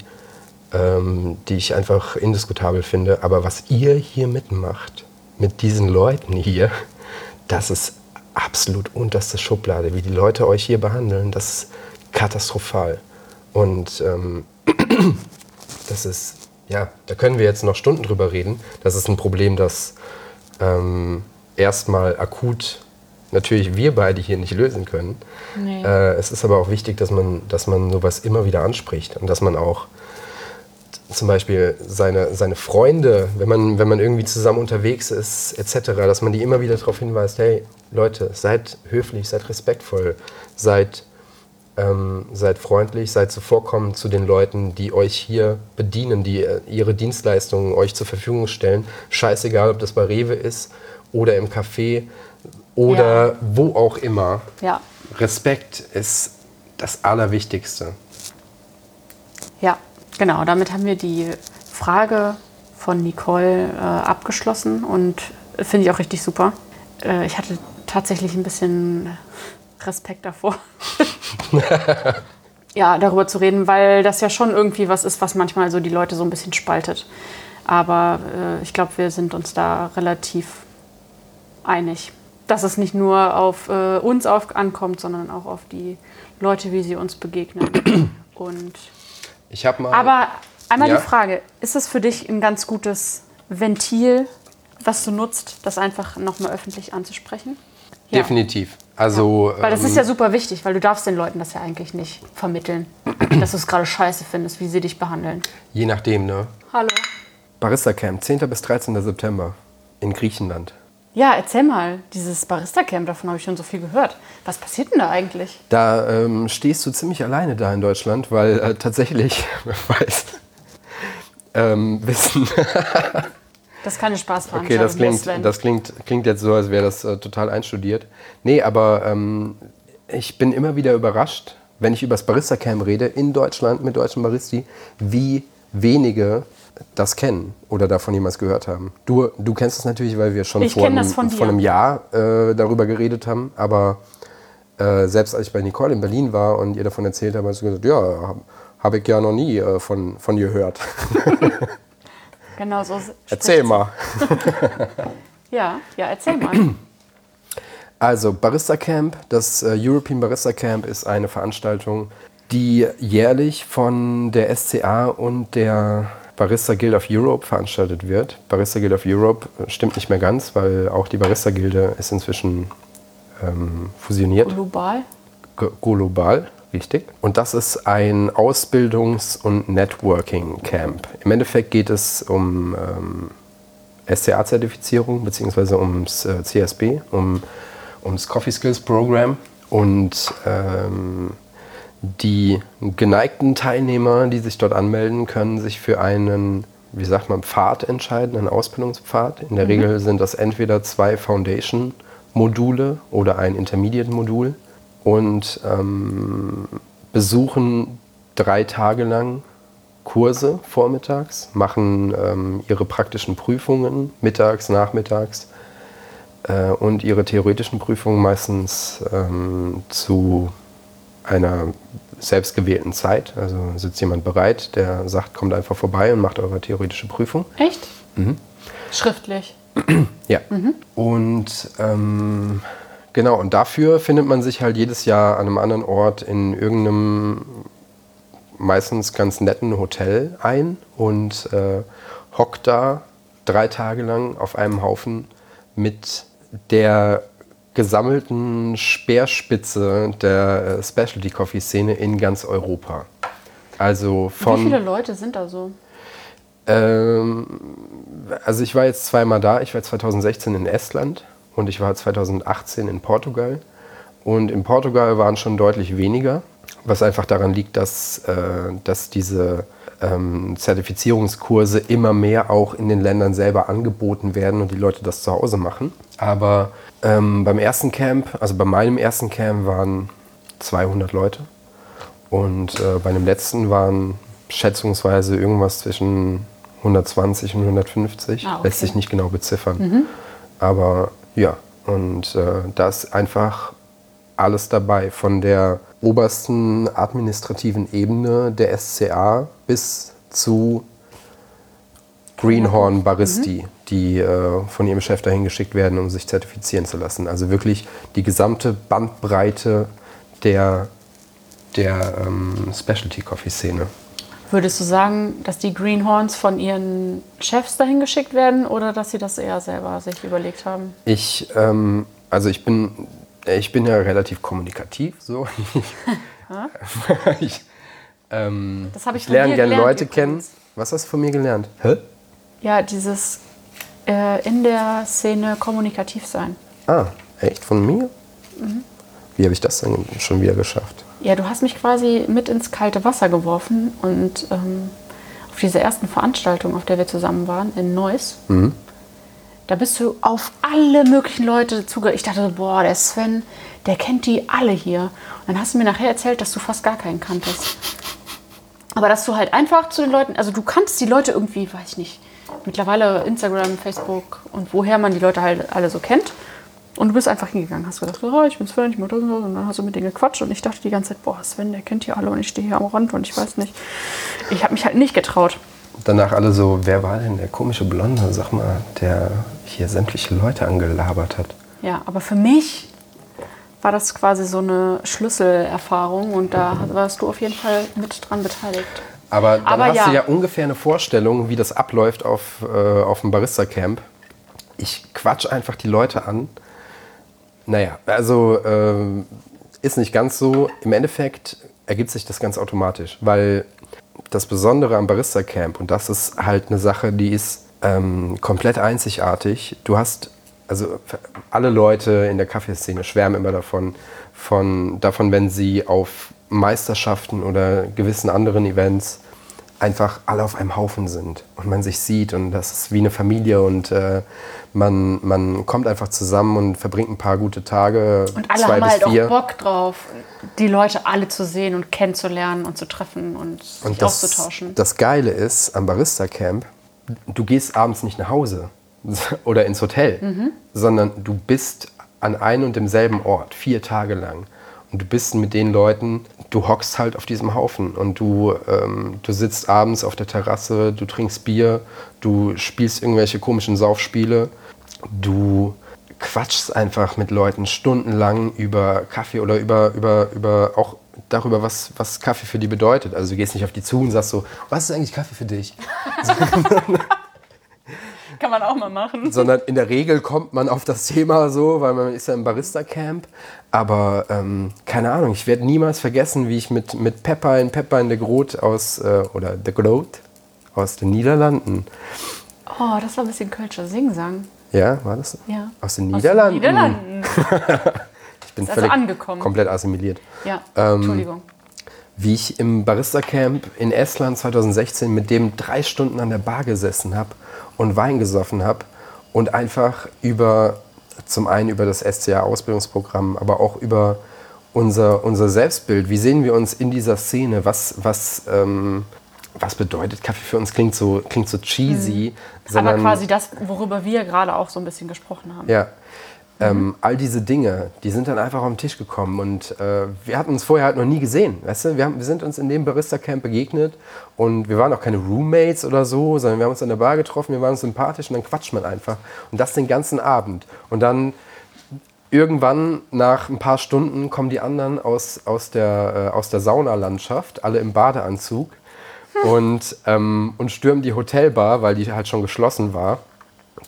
ähm, die ich einfach indiskutabel finde. Aber was ihr hier mitmacht, mit diesen Leuten hier, das ist absolut unterste Schublade. Wie die Leute euch hier behandeln, das ist katastrophal. Und ähm, das ist, ja, da können wir jetzt noch Stunden drüber reden. Das ist ein Problem, das ähm, erstmal akut natürlich wir beide hier nicht lösen können. Nee. Äh, es ist aber auch wichtig, dass man, dass man sowas immer wieder anspricht und dass man auch zum Beispiel seine, seine Freunde, wenn man, wenn man irgendwie zusammen unterwegs ist, etc., dass man die immer wieder darauf hinweist, hey Leute, seid höflich, seid respektvoll, seid, ähm, seid freundlich, seid zuvorkommend zu den Leuten, die euch hier bedienen, die äh, ihre Dienstleistungen euch zur Verfügung stellen. Scheißegal, ob das bei Rewe ist oder im Café oder Ja. wo auch immer. Ja, Respekt ist das Allerwichtigste. ja, genau. Damit haben wir die Frage von Nicole äh, abgeschlossen und finde ich auch richtig super. Äh, ich hatte tatsächlich ein bisschen Respekt davor. ja, darüber zu reden, weil das ja schon irgendwie was ist, was manchmal so die Leute so ein bisschen spaltet. Aber äh, ich glaube, wir sind uns da relativ einig, dass es nicht nur auf äh, uns auf, ankommt, sondern auch auf die Leute, wie sie uns begegnen. Und Ich habe mal. aber einmal Ja. die Frage, ist es für dich ein ganz gutes Ventil, was du nutzt, das einfach nochmal öffentlich anzusprechen? Ja. Definitiv. Also, Weil das ähm, ist ja super wichtig, weil du darfst den Leuten das ja eigentlich nicht vermitteln, dass du es gerade scheiße findest, wie sie dich behandeln. je nachdem, ne? Hallo. Barista Camp, 10. bis 13. September in Griechenland. Ja, erzähl mal, dieses Barista-Camp, davon habe ich schon so viel gehört. Was passiert denn da eigentlich? Da ähm, stehst du ziemlich alleine da in Deutschland, weil äh, tatsächlich, wer weiß, ähm, wissen. Das ist keine Okay, Spaßveranstaltung. das klingt, das klingt, klingt jetzt so, als wäre das äh, total einstudiert. Nee, aber ähm, ich bin immer wieder überrascht, wenn ich über das Barista-Camp rede in Deutschland mit deutschen Baristi, wie wenige das kennen oder davon jemals gehört haben. Du, du kennst es natürlich, weil wir schon Ich vor, einem, vor einem Jahr äh, darüber geredet haben, aber äh, selbst als ich bei Nicole in Berlin war und ihr davon erzählt habe, hast du gesagt, ja, habe hab ich ja noch nie äh, von, von ihr gehört. genau so. Erzähl mal. Ja, ja, erzähl mal. Also Barista Camp, das äh, European Barista Camp ist eine Veranstaltung, die jährlich von der SCA und der Barista Guild of Europe veranstaltet wird. Barista Guild of Europe äh, stimmt nicht mehr ganz, weil auch die Barista Gilde ist inzwischen ähm, fusioniert, Global. g- global, richtig. Und das ist ein Ausbildungs- und Networking Camp. Im Endeffekt geht es um ähm, SCA-Zertifizierung beziehungsweise ums äh, CSB, um, ums Coffee Skills Program. Und ähm, die geneigten Teilnehmer, die sich dort anmelden, können sich für einen, wie sagt man, Pfad entscheiden, einen Ausbildungspfad. In der Regel sind das entweder zwei Foundation-Module oder ein Intermediate-Modul und ähm, besuchen drei Tage lang Kurse vormittags, machen ähm, ihre praktischen Prüfungen mittags, nachmittags äh, und ihre theoretischen Prüfungen meistens ähm, zu einer selbstgewählten Zeit. Also sitzt jemand bereit, der sagt, kommt einfach vorbei und macht eure theoretische Prüfung. Echt? Mhm. Schriftlich. Ja. Und ähm, genau, und dafür findet man sich halt jedes Jahr an einem anderen Ort in irgendeinem meistens ganz netten Hotel ein und äh, hockt da drei Tage lang auf einem Haufen mit der gesammelten Speerspitze der äh, Specialty Coffee Szene in ganz Europa. Also Wie von viele Leute sind da so? ähm, also ich war jetzt zweimal da. Ich war 2016 in Estland und ich war 2018 in Portugal. Und in Portugal waren schon deutlich weniger. Was einfach daran liegt, dass, äh, dass diese ähm, Zertifizierungskurse immer mehr auch in den Ländern selber angeboten werden und die Leute das zu Hause machen. Aber ähm, beim ersten Camp, also bei meinem ersten Camp waren 200 Leute und äh, bei dem letzten waren schätzungsweise irgendwas zwischen 120 und 150. Ah, okay. Lässt sich nicht genau beziffern. Aber ja, und äh, da ist einfach alles dabei, von der obersten administrativen Ebene der SCA bis zu Greenhorn Baristi, die äh, von ihrem Chef dahin geschickt werden, um sich zertifizieren zu lassen. Also wirklich die gesamte Bandbreite der, der ähm, Specialty Coffee Szene. Würdest du sagen, dass die Greenhorns von ihren Chefs dahin geschickt werden oder dass sie das eher selber sich überlegt haben? Ich, ähm, also ich bin, ich bin ja relativ kommunikativ, so. ich, ähm, Das habe ich ich lerne gerne Leute kennen. übrigens. Was hast du von mir gelernt? Hä? Ja, dieses äh, in der Szene kommunikativ sein. Ah, echt? Von mir? Mhm. Wie habe ich das denn schon wieder geschafft? Ja, du hast mich quasi mit ins kalte Wasser geworfen und ähm, auf dieser ersten Veranstaltung, auf der wir zusammen waren, in Neuss, da bist du auf alle möglichen Leute zuge... Ich dachte, boah, der Sven, der kennt die alle hier. Und dann hast du mir nachher erzählt, dass du fast gar keinen kanntest. Aber dass du halt einfach zu den Leuten, also du kannst die Leute irgendwie, weiß ich nicht, mittlerweile Instagram, Facebook und woher man die Leute halt alle so kennt. Und du bist einfach hingegangen, hast gesagt, oh, ich bin Sven, ich bin das und das. Und dann hast du mit denen gequatscht und ich dachte die ganze Zeit, boah, Sven, der kennt hier alle und ich stehe hier am Rand und ich weiß nicht. Ich habe mich halt nicht getraut. Danach alle so, wer war denn der komische Blonde, sag mal, der hier sämtliche Leute angelabert hat? Ja, aber für mich war das quasi so eine Schlüsselerfahrung und da warst du auf jeden Fall mit dran beteiligt. Aber dann Aber hast ja. du ja ungefähr eine Vorstellung, wie das abläuft auf, äh, auf dem Barista-Camp. Ich quatsch einfach die Leute an. Naja, also ähm, ist nicht ganz so. Im Endeffekt ergibt sich das ganz automatisch, weil das Besondere am Barista-Camp, und das ist halt eine Sache, die ist ähm, komplett einzigartig. Du hast, also alle Leute in der Kaffeeszene schwärmen immer davon, von, davon, wenn sie auf Meisterschaften oder gewissen anderen Events einfach alle auf einem Haufen sind und man sich sieht und das ist wie eine Familie und äh, man, man kommt einfach zusammen und verbringt ein paar gute Tage, Und alle zwei haben bis halt vier. auch Bock drauf, die Leute alle zu sehen und kennenzulernen und zu treffen und sich Und das, auszutauschen. das Geile ist am Barista Camp, du gehst abends nicht nach Hause oder ins Hotel, Mhm. sondern du bist an einem und demselben Ort, vier Tage lang. Und du bist mit den Leuten, du hockst halt auf diesem Haufen und du, ähm, du sitzt abends auf der Terrasse, du trinkst Bier, du spielst irgendwelche komischen Saufspiele, du quatschst einfach mit Leuten stundenlang über Kaffee oder über, über, über auch darüber, was, was Kaffee für die bedeutet. Also du gehst nicht auf die zu und sagst so, was ist eigentlich Kaffee für dich? Kann man auch mal machen. Sondern in der Regel kommt man auf das Thema so, weil man ist ja im Barista-Camp. Aber ähm, keine Ahnung, ich werde niemals vergessen, wie ich mit, mit Peppein, Peppein de Groot aus, äh, oder de Groot aus den Niederlanden, Oh, das war ein bisschen Kölscher Singsang. ja, war das? Ja. Aus den Aus Niederlanden. den Niederlanden. Ich bin also völlig angekommen. komplett assimiliert. Ja, Ähm, Entschuldigung. wie ich im Barista-Camp in Estland 2016 mit dem drei Stunden an der Bar gesessen habe und Wein gesoffen habe und einfach über, zum einen über das SCA-Ausbildungsprogramm, aber auch über unser, unser Selbstbild. Wie sehen wir uns in dieser Szene? Was, was, ähm, was bedeutet Kaffee für uns? Klingt so, klingt so cheesy. Aber sondern- quasi das, worüber wir gerade auch so ein bisschen gesprochen haben. ja. Ähm, all diese Dinge, die sind dann einfach auf den Tisch gekommen und äh, wir hatten uns vorher halt noch nie gesehen. Weißt du? wir, haben, wir sind uns in dem Barista-Camp begegnet und wir waren auch keine Roommates oder so, sondern wir haben uns an der Bar getroffen, wir waren uns sympathisch und dann quatscht man einfach. Und das den ganzen Abend. Und dann irgendwann nach ein paar Stunden kommen die anderen aus, aus der, äh, aus der Saunalandschaft, alle im Badeanzug und, ähm, und stürmen die Hotelbar, weil die halt schon geschlossen war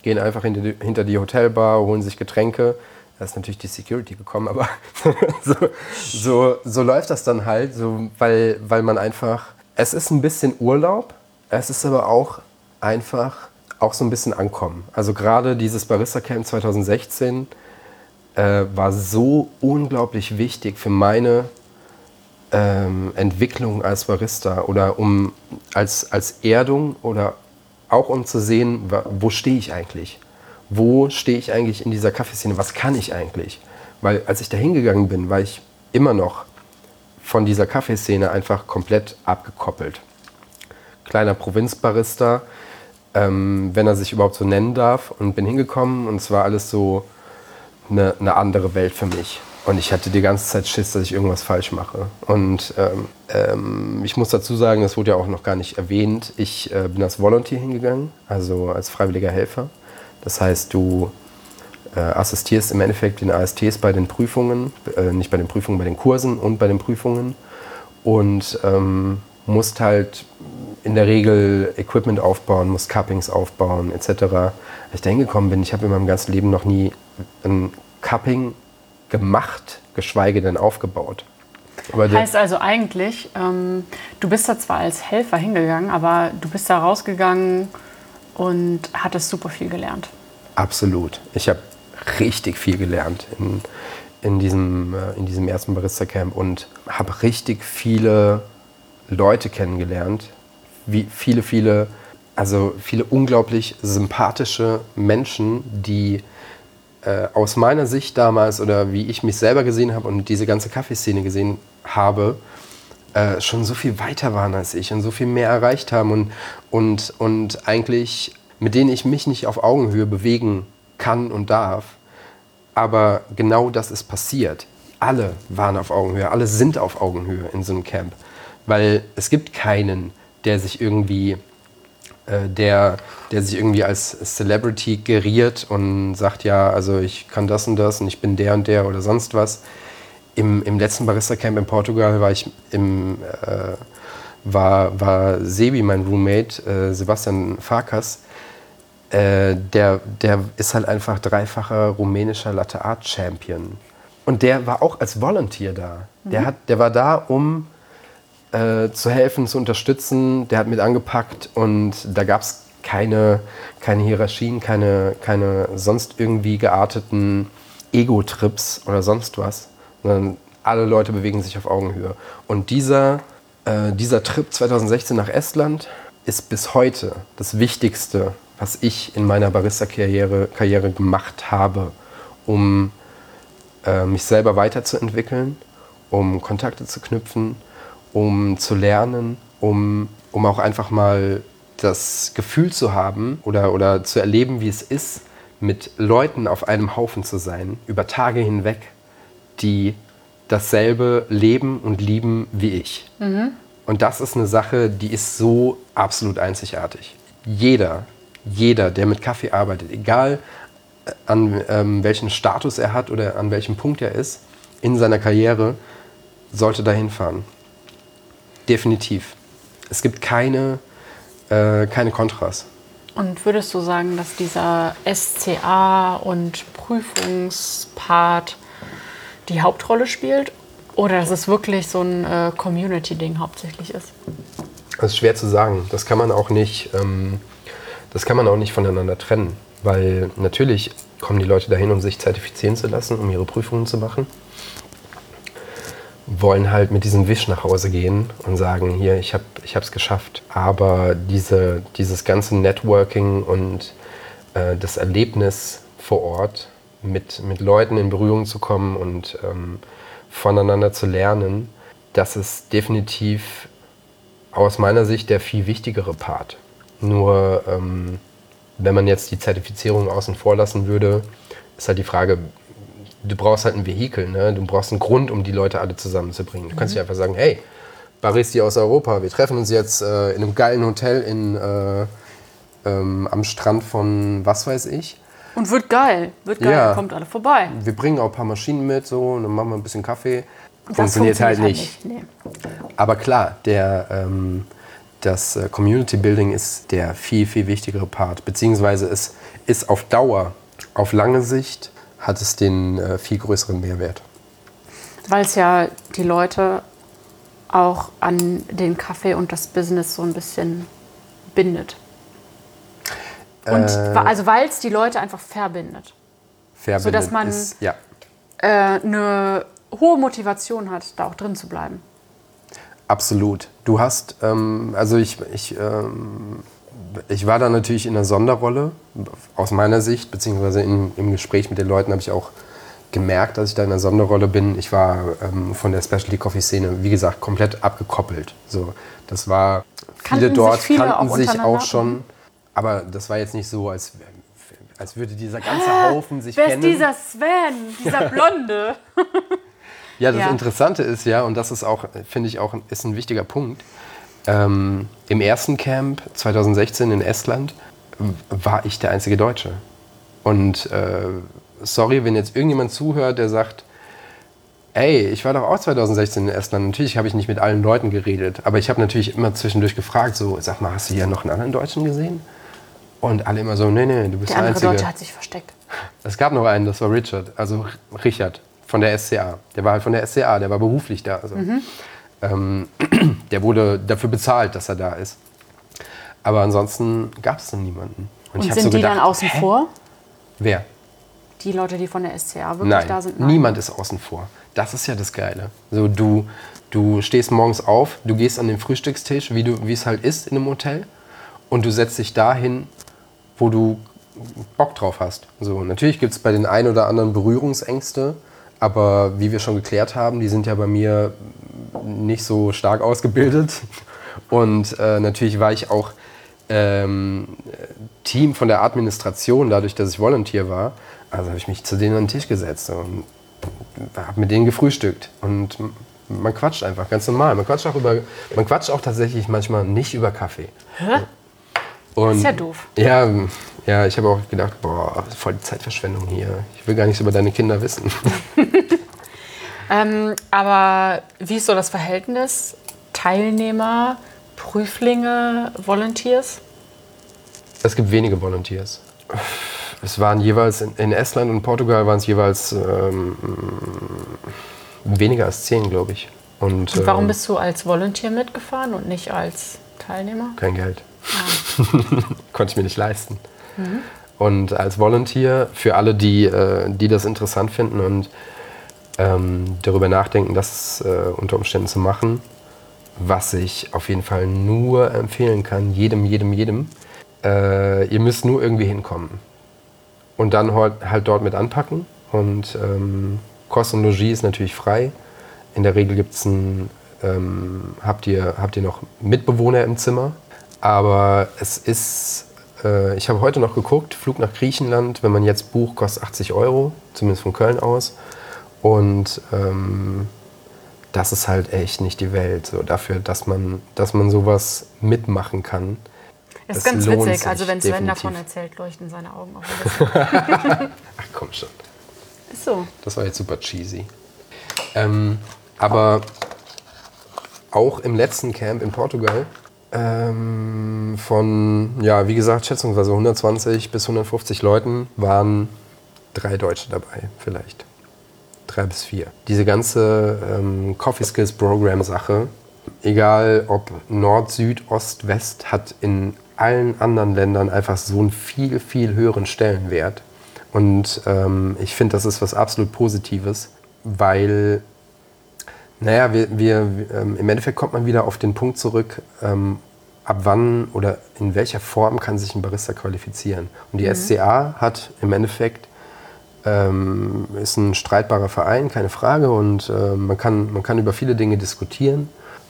gehen einfach hinter die, hinter die Hotelbar, holen sich Getränke. Da ist natürlich die Security gekommen, aber so, so, so läuft das dann halt, so, weil, weil man einfach, es ist ein bisschen Urlaub, es ist aber auch einfach auch so ein bisschen Ankommen. Also gerade dieses Barista Camp 2016 äh, war so unglaublich wichtig für meine ähm, Entwicklung als Barista oder um als, als Erdung oder auch um zu sehen, wo stehe ich eigentlich? Wo stehe ich eigentlich in dieser Kaffeeszene? Was kann ich eigentlich? Weil als ich da hingegangen bin, war ich immer noch von dieser Kaffeeszene einfach komplett abgekoppelt. Kleiner Provinzbarista, ähm, wenn er sich überhaupt so nennen darf. Und bin hingekommen und es war alles so eine, eine andere Welt für mich. Und ich hatte die ganze Zeit Schiss, dass ich irgendwas falsch mache. Und ähm, ähm, ich muss dazu sagen, das wurde ja auch noch gar nicht erwähnt, ich äh, bin als Volunteer hingegangen, also als freiwilliger Helfer. Das heißt, du äh, assistierst im Endeffekt den ASTs bei den Prüfungen, äh, nicht bei den Prüfungen, bei den Kursen und bei den Prüfungen. Und ähm, musst halt in der Regel Equipment aufbauen, musst Cuppings aufbauen etc. Als ich da hingekommen bin, ich habe in meinem ganzen Leben noch nie ein Cupping gemacht, geschweige denn aufgebaut. Aber Heißt also eigentlich, ähm, du bist da zwar als Helfer hingegangen, aber du bist da rausgegangen und hattest super viel gelernt. Absolut. Ich habe richtig viel gelernt in, in, diesem, äh, in diesem ersten Barista-Camp und habe richtig viele Leute kennengelernt. Wie viele, viele, also viele unglaublich sympathische Menschen, die äh, aus meiner Sicht damals oder wie ich mich selber gesehen habe und diese ganze Kaffeeszene gesehen habe, äh, schon so viel weiter waren als ich und so viel mehr erreicht haben und, und, und eigentlich mit denen ich mich nicht auf Augenhöhe bewegen kann und darf. Aber genau das ist passiert. Alle waren auf Augenhöhe, alle sind auf Augenhöhe in so einem Camp. Weil es gibt keinen, der sich irgendwie der, der sich irgendwie als Celebrity geriert und sagt, ja, also ich kann das und das und ich bin der und der oder sonst was. Im, im letzten Barista-Camp in Portugal war ich im, äh, war, war Sebi, mein Roommate, äh, Sebastian Farkas, äh, der, der ist halt einfach dreifacher rumänischer Latte Art Champion. Und der war auch als Volunteer da. Der, hat, der war da, um äh, zu helfen, zu unterstützen. Der hat mit angepackt und da gab es keine, keine Hierarchien, keine, keine sonst irgendwie gearteten Ego-Trips oder sonst was, sondern alle Leute bewegen sich auf Augenhöhe. Und dieser, äh, dieser Trip 2016 nach Estland ist bis heute das Wichtigste, was ich in meiner Barista-Karriere Karriere gemacht habe, um äh, mich selber weiterzuentwickeln, um Kontakte zu knüpfen, um zu lernen, um, um auch einfach mal das Gefühl zu haben oder, oder zu erleben, wie es ist, mit Leuten auf einem Haufen zu sein, über Tage hinweg, die dasselbe leben und lieben wie ich. Und das ist eine Sache, die ist so absolut einzigartig. Jeder, jeder, der mit Kaffee arbeitet, egal äh, an ähm, welchen Status er hat oder an welchem Punkt er ist in seiner Karriere, sollte dahin fahren. Definitiv. Es gibt keine, äh, keine Kontras. Und würdest du sagen, dass dieser SCA und Prüfungspart die Hauptrolle spielt? Oder dass es wirklich so ein äh, Community-Ding hauptsächlich ist? Das ist schwer zu sagen. Das kann man auch nicht, ähm, das kann man auch nicht voneinander trennen. Weil natürlich kommen die Leute dahin, um sich zertifizieren zu lassen, um ihre Prüfungen zu machen. Wollen halt mit diesem Wisch nach Hause gehen und sagen, hier, ich habe es geschafft. Aber diese, dieses ganze Networking und äh, das Erlebnis vor Ort, mit, mit Leuten in Berührung zu kommen und ähm, voneinander zu lernen, das ist definitiv aus meiner Sicht der viel wichtigere Part. Nur ähm, wenn man jetzt die Zertifizierung außen vor lassen würde, ist halt die Frage, du brauchst halt ein Vehikel, ne? du brauchst einen Grund, um die Leute alle zusammenzubringen. Du kannst nicht einfach sagen, hey, Baristi aus Europa, wir treffen uns jetzt äh, in einem geilen Hotel in, äh, ähm, am Strand von was weiß ich. Und wird geil. Wird geil. Ja. Kommt alle vorbei. Wir bringen auch ein paar Maschinen mit so, und dann machen wir ein bisschen Kaffee. Das Funktioniert, halt nicht. Nee. Aber klar, der, ähm, das äh, Community Building ist der viel, viel wichtigere Part. Beziehungsweise es ist auf Dauer, auf lange Sicht, hat es den äh, viel größeren Mehrwert. Weil es ja die Leute auch an den Kaffee und das Business so ein bisschen bindet. Und Äh. also weil es die Leute einfach verbindet. Verbindet dass man- ist, ja, Äh, eine hohe Motivation hat, da auch drin zu bleiben. Absolut. Du hast, ähm, also ich, ich, ähm, ich war da natürlich in einer Sonderrolle, aus meiner Sicht, beziehungsweise in, im Gespräch mit den Leuten habe ich auch gemerkt, dass ich da in einer Sonderrolle bin. Ich war ähm, von der Specialty Coffee Szene, wie gesagt, komplett abgekoppelt. So, das war, Kannten viele dort sich viele kannten auch sich auch schon, aber das war jetzt nicht so, als, als würde dieser ganze Haufen sich Wer kennen. ist dieser Sven? Dieser Blonde? Ja, das Ja. Interessante ist ja, und das ist auch, finde ich auch, ist ein wichtiger Punkt. Ähm, Im ersten Camp 2016 in Estland war ich der einzige Deutsche. Und äh, sorry, wenn jetzt irgendjemand zuhört, der sagt, ey, ich war doch auch 2016 in Estland. Natürlich habe ich nicht mit allen Leuten geredet, aber ich habe natürlich immer zwischendurch gefragt, so, sag mal, hast du hier noch einen anderen Deutschen gesehen? Und alle immer so, nee, nee, du bist Der der, andere Einzige. Deutsche hat sich versteckt. Es gab noch einen, das war Richard, also Richard von der SCA. Der war halt von der SCA, der war beruflich da. Also. Ähm, der wurde dafür bezahlt, dass er da ist. Aber ansonsten gab es dann niemanden. Und ich hab sind so die gedacht, dann außen hä? vor? Wer? Die Leute, die von der SCA wirklich Nein, da sind? niemand ist außen vor. Das ist ja das Geile. So, du, du stehst morgens auf, du gehst an den Frühstückstisch, wie, du, wie es halt ist in einem Hotel, und du setzt dich dahin, wo du Bock drauf hast. So, natürlich gibt es bei den ein oder anderen Berührungsängste, aber wie wir schon geklärt haben, die sind ja bei mir nicht so stark ausgebildet. Und äh, natürlich war ich auch ähm, Team von der Administration, dadurch, dass ich Volunteer war. Also habe ich mich zu denen an den Tisch gesetzt und habe mit denen gefrühstückt. Und man quatscht einfach ganz normal. Man quatscht auch, über, man quatscht auch tatsächlich manchmal nicht über Kaffee. Hä? Und ist ja doof. Ja, ja ich habe auch gedacht, boah, voll die Zeitverschwendung hier. Ich will gar nichts über deine Kinder wissen. Ähm, aber wie ist so das Verhältnis? Teilnehmer, Prüflinge, Volunteers? Es gibt wenige Volunteers. Es waren jeweils in, Estland und Portugal waren es jeweils ähm, weniger als zehn, glaube ich. Und, Und warum ähm, bist du als Volunteer mitgefahren und nicht als Teilnehmer? kein Geld. Konnte ich mir nicht leisten. Und als Volunteer, für alle, die, äh, die das interessant finden und ähm, darüber nachdenken, das äh, unter Umständen zu machen, was ich auf jeden Fall nur empfehlen kann, jedem, jedem, jedem, äh, ihr müsst nur irgendwie hinkommen. Und dann halt, halt dort mit anpacken. Und ähm, Kost und Logis ist natürlich frei. In der Regel gibt's ein, ähm, habt, ihr, habt ihr noch Mitbewohner im Zimmer. Aber es ist, äh, ich habe heute noch geguckt, Flug nach Griechenland, wenn man jetzt bucht, kostet 80 Euro, zumindest von Köln aus. Und ähm, das ist halt echt nicht die Welt, so dafür, dass man, dass man sowas mitmachen kann. Das ist ganz witzig. sich Also wenn Sven definitiv. davon erzählt, leuchten seine Augen auch ein. Ach komm schon. ist so. Das war jetzt super cheesy. Ähm, aber auch im letzten Camp in Portugal ähm, von, ja, wie gesagt, schätzungsweise 120 bis 150 Leuten waren drei Deutsche dabei, vielleicht. Drei bis vier. Diese ganze ähm, Coffee Skills Program Sache, egal ob Nord, Süd, Ost, West, hat in allen anderen Ländern einfach so einen viel, viel höheren Stellenwert. Und ähm, ich finde, das ist was absolut Positives, weil, naja, wir, wir, ähm, im Endeffekt kommt man wieder auf den Punkt zurück, ähm, ab wann oder in welcher Form kann sich ein Barista qualifizieren. Und die SCA hat im Endeffekt, ähm, ist ein streitbarer Verein, keine Frage, und äh, man, kann, man kann über viele Dinge diskutieren.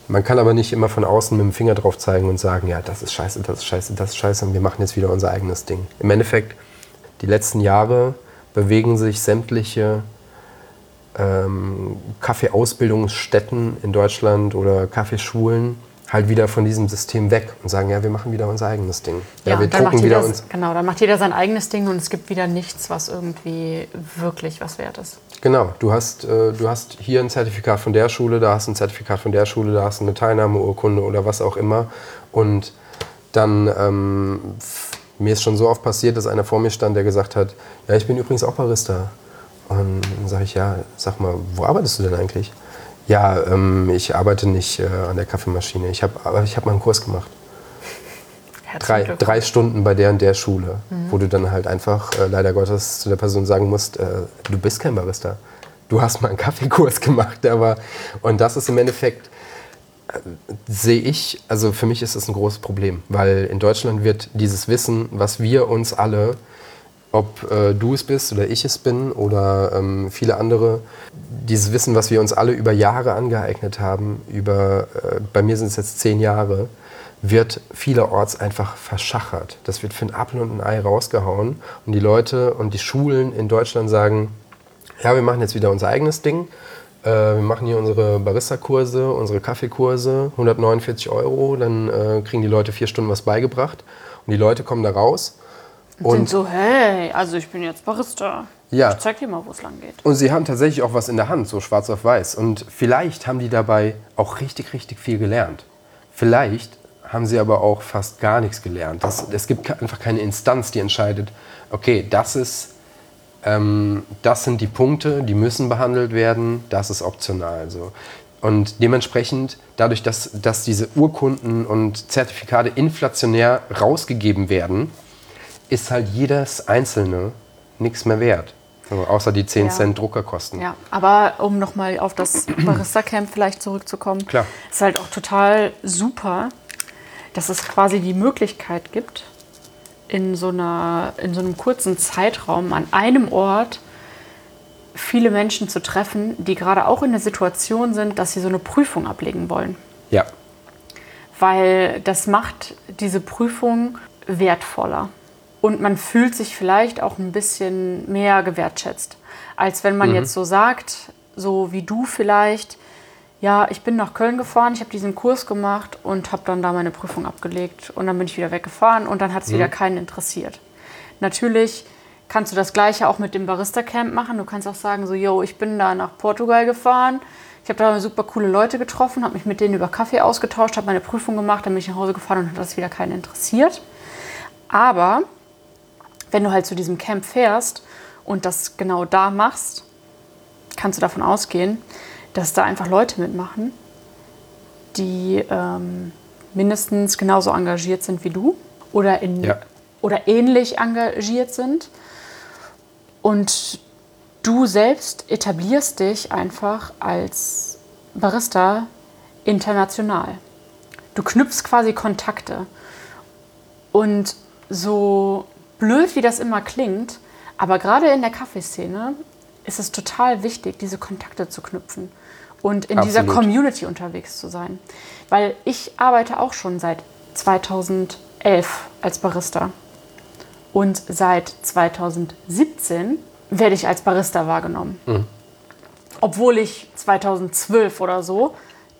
Man kann aber nicht immer von außen mit dem Finger drauf zeigen und sagen, ja, das ist scheiße, das ist scheiße, das ist scheiße und wir machen jetzt wieder unser eigenes Ding. Im Endeffekt, die letzten Jahre bewegen sich sämtliche ähm, Kaffeeausbildungsstätten in Deutschland oder Kaffeeschulen halt wieder von diesem System weg und sagen, ja, wir machen wieder unser eigenes Ding. Ja, wir dann macht drucken wieder jeder, uns. Genau, dann macht jeder sein eigenes Ding und es gibt wieder nichts, was irgendwie wirklich was wert ist. Genau, du hast, äh, du hast hier ein Zertifikat von der Schule, da hast du ein Zertifikat von der Schule, da hast du eine Teilnahmeurkunde oder was auch immer. Und dann, ähm, mir ist schon so oft passiert, dass einer vor mir stand, der gesagt hat, ja, ich bin übrigens auch Barista. Und dann sage ich, ja, sag mal, wo arbeitest du denn eigentlich? Ja, ähm, ich arbeite nicht äh, an der Kaffeemaschine, ich habe aber ich hab mal einen Kurs gemacht. Drei, drei Stunden bei der und der Schule, wo du dann halt einfach äh, leider Gottes zu der Person sagen musst, äh, du bist kein Barista. Du hast mal einen Kaffeekurs gemacht, war und das ist im Endeffekt sehe ich, also für mich ist das ein großes Problem, weil in Deutschland wird dieses Wissen, was wir uns alle, ob äh, du es bist oder ich es bin oder ähm, viele andere, dieses Wissen, was wir uns alle über Jahre angeeignet haben, über, äh, bei mir sind es jetzt zehn Jahre, wird vielerorts einfach verschachert. Das wird für ein Apfel und ein Ei rausgehauen und die Leute und die Schulen in Deutschland sagen, ja, wir machen jetzt wieder unser eigenes Ding äh, wir machen hier unsere Barista-Kurse, unsere Kaffeekurse, 149 Euro, dann äh, kriegen die Leute vier Stunden was beigebracht und die Leute kommen da raus. Und sind so, hey, also ich bin jetzt Barista. Ja. Ich zeig dir mal, wo es lang geht. Und sie haben tatsächlich auch was in der Hand, so schwarz auf weiß. Und vielleicht haben die dabei auch richtig, richtig viel gelernt. Vielleicht haben sie aber auch fast gar nichts gelernt. Das, es gibt einfach keine Instanz, die entscheidet, okay, das ist ähm, das sind die Punkte, die müssen behandelt werden, das ist optional. So. Und dementsprechend, dadurch, dass, dass diese Urkunden und Zertifikate inflationär rausgegeben werden, ist halt jedes einzelne nichts mehr wert. Also außer die 10 ja. Cent Druckerkosten. Ja, aber um nochmal auf das Barista-Camp vielleicht zurückzukommen, Klar. ist halt auch total super, dass es quasi die Möglichkeit gibt, in so, einer, in so einem kurzen Zeitraum an einem Ort viele Menschen zu treffen, die gerade auch in der Situation sind, dass sie so eine Prüfung ablegen wollen. Ja. Weil das macht diese Prüfung wertvoller. Und man fühlt sich vielleicht auch ein bisschen mehr gewertschätzt, als wenn man mhm. jetzt so sagt, so wie du vielleicht, ja, ich bin nach Köln gefahren, ich habe diesen Kurs gemacht und habe dann da meine Prüfung abgelegt und dann bin ich wieder weggefahren und dann hat es mhm. wieder keinen interessiert. Natürlich kannst du das gleiche auch mit dem Barista Camp machen. Du kannst auch sagen so, yo, ich bin da nach Portugal gefahren, ich habe da super coole Leute getroffen, habe mich mit denen über Kaffee ausgetauscht, habe meine Prüfung gemacht, dann bin ich nach Hause gefahren und hat das wieder keinen interessiert. Aber wenn du halt zu diesem Camp fährst und das genau da machst, kannst du davon ausgehen, dass da einfach Leute mitmachen, die ähm, mindestens genauso engagiert sind wie du oder, in, ja. oder ähnlich engagiert sind. Und du selbst etablierst dich einfach als Barista international. Du knüpfst quasi Kontakte. Und so blöd wie das immer klingt, aber gerade in der Kaffeeszene ist es total wichtig, diese Kontakte zu knüpfen und in Absolut. dieser Community unterwegs zu sein. Weil ich arbeite auch schon seit 2011 als Barista. Und seit 2017 werde ich als Barista wahrgenommen. Mhm. Obwohl ich 2012 oder so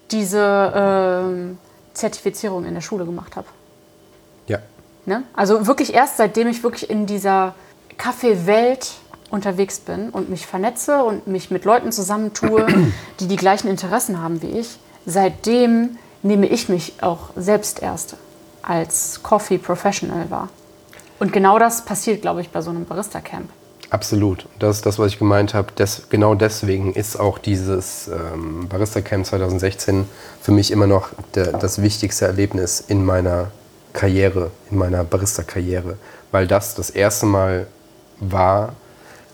diese äh, Zertifizierung in der Schule gemacht habe. Ne? Also wirklich erst seitdem ich wirklich in dieser Kaffeewelt unterwegs bin und mich vernetze und mich mit Leuten zusammentue, die die gleichen Interessen haben wie ich, seitdem nehme ich mich auch selbst erst als Coffee Professional wahr. Und genau das passiert, glaube ich, bei so einem Barista-Camp. Absolut. Das ist das, was ich gemeint habe. Des, genau deswegen ist auch dieses ähm, Barista-Camp 2016 für mich immer noch der, das wichtigste Erlebnis in meiner Karriere, in meiner Barista-Karriere. Weil das das erste Mal war,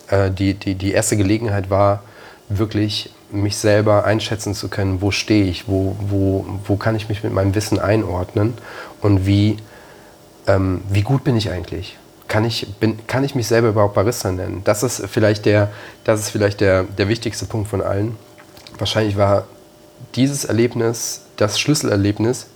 äh, die, die, die erste Gelegenheit war, wirklich mich selber einschätzen zu können, wo stehe ich, wo, wo, wo kann ich mich mit meinem Wissen einordnen und wie, ähm, wie gut bin ich eigentlich? Kann ich, bin, kann ich mich selber überhaupt Barista nennen? Das ist vielleicht, der, das ist vielleicht der, der wichtigste Punkt von allen. Wahrscheinlich war dieses Erlebnis das Schlüsselerlebnis,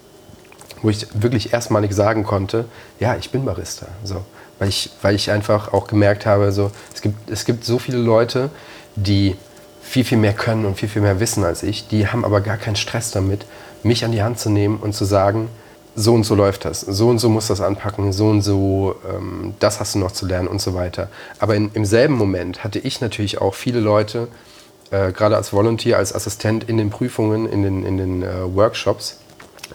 wo ich wirklich erstmalig sagen konnte, ja, ich bin Barista. So weil ich, weil ich einfach auch gemerkt habe, so, es, gibt, es gibt so viele Leute, die viel, viel mehr können und viel, viel mehr wissen als ich, die haben aber gar keinen Stress damit, mich an die Hand zu nehmen und zu sagen, so und so läuft das, so und so muss das anpacken, so und so, ähm, das hast du noch zu lernen und so weiter. Aber in, im selben Moment hatte ich natürlich auch viele Leute, äh, gerade als Volunteer, als Assistent in den Prüfungen, in den, in den äh, Workshops,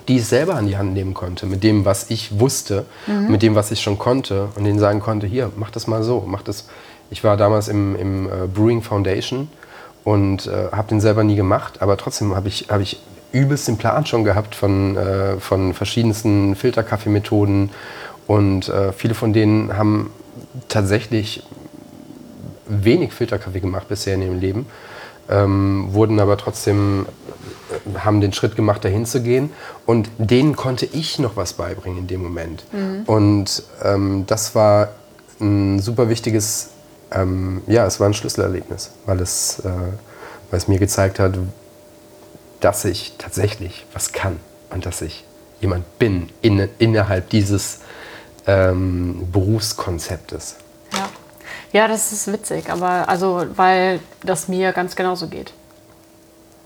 die ich selber an die Hand nehmen konnte, mit dem, was ich wusste, mhm. mit dem, was ich schon konnte und denen sagen konnte, hier, mach das mal so, mach das. Ich war damals im, im äh, Brewing Foundation und äh, habe den selber nie gemacht, aber trotzdem habe ich, hab ich übelst den Plan schon gehabt von, äh, von verschiedensten Filterkaffeemethoden und äh, viele von denen haben tatsächlich wenig Filterkaffee gemacht bisher in ihrem Leben ähm, wurden aber trotzdem, äh, haben den Schritt gemacht, dahin zu gehen. Und denen konnte ich noch was beibringen in dem Moment. Und ähm, das war ein super wichtiges, ähm, ja, es war ein Schlüsselerlebnis, weil es, äh, weil es mir gezeigt hat, dass ich tatsächlich was kann und dass ich jemand bin in, innerhalb dieses ähm, Berufskonzeptes. Ja. Ja, das ist witzig, aber also, weil das mir ganz genauso geht.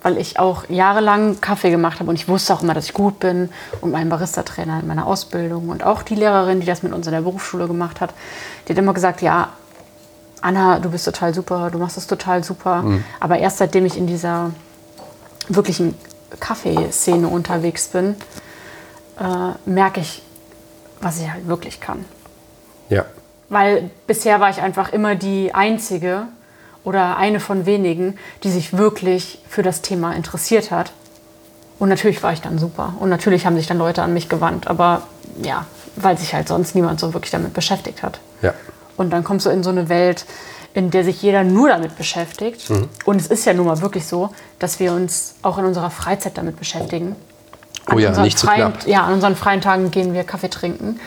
Weil ich auch jahrelang Kaffee gemacht habe und ich wusste auch immer, dass ich gut bin und mein Barista-Trainer in meiner Ausbildung und auch die Lehrerin, die das mit uns in der Berufsschule gemacht hat, die hat immer gesagt, ja, Anna, du bist total super, du machst das total super. Aber erst seitdem ich in dieser wirklichen Kaffeeszene unterwegs bin, äh, merke ich, was ich halt wirklich kann. Ja, Weil bisher war ich einfach immer die Einzige oder eine von wenigen, die sich wirklich für das Thema interessiert hat. Und natürlich war ich dann super. Und natürlich haben sich dann Leute an mich gewandt. Aber ja, weil sich halt sonst niemand so wirklich damit beschäftigt hat. ja, Und dann kommst du in so eine Welt, in der sich jeder nur damit beschäftigt. Und es ist ja nun mal wirklich so, dass wir uns auch in unserer Freizeit damit beschäftigen. Oh ja, unseren nicht zu freien, knapp. Ja, an unseren freien Tagen gehen wir Kaffee trinken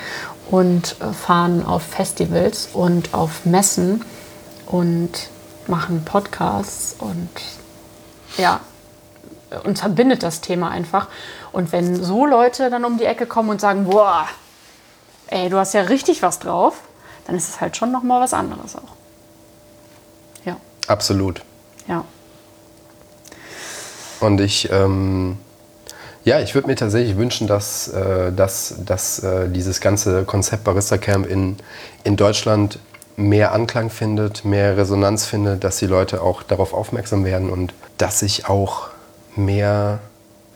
und äh, fahren auf Festivals und auf Messen und machen Podcasts und ja, uns verbindet das Thema einfach. Und wenn so Leute dann um die Ecke kommen und sagen, boah, ey, du hast ja richtig was drauf, dann ist es halt schon noch mal was anderes auch. Ja, absolut. ja. Und ich, ähm, ja, ich würde mir tatsächlich wünschen, dass, äh, dass, dass äh, dieses ganze Konzept Barista Camp in, in Deutschland mehr Anklang findet, mehr Resonanz findet, dass die Leute auch darauf aufmerksam werden und dass sich auch mehr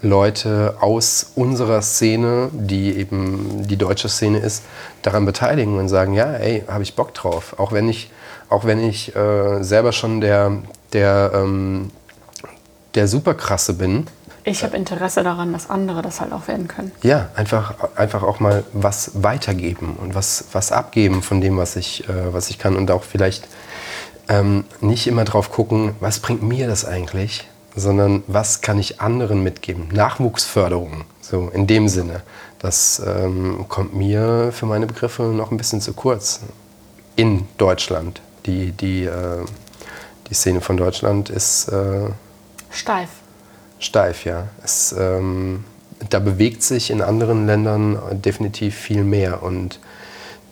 Leute aus unserer Szene, die eben die deutsche Szene ist, daran beteiligen und sagen, ja, ey, habe ich Bock drauf. Auch wenn ich, auch wenn ich äh, selber schon der, der, ähm, der Superkrasse bin, Ich habe Interesse daran, dass andere das halt auch werden können. ja, einfach, einfach auch mal was weitergeben und was, was abgeben von dem, was ich, äh, was ich kann. Und auch vielleicht ähm, nicht immer drauf gucken, was bringt mir das eigentlich, sondern was kann ich anderen mitgeben. Nachwuchsförderung, so in dem Sinne. Das ähm, kommt mir für meine Begriffe noch ein bisschen zu kurz. In Deutschland. Die, die, äh, die Szene von Deutschland ist äh, Steif. Steif, ja. Es, ähm, da bewegt sich in anderen Ländern definitiv viel mehr und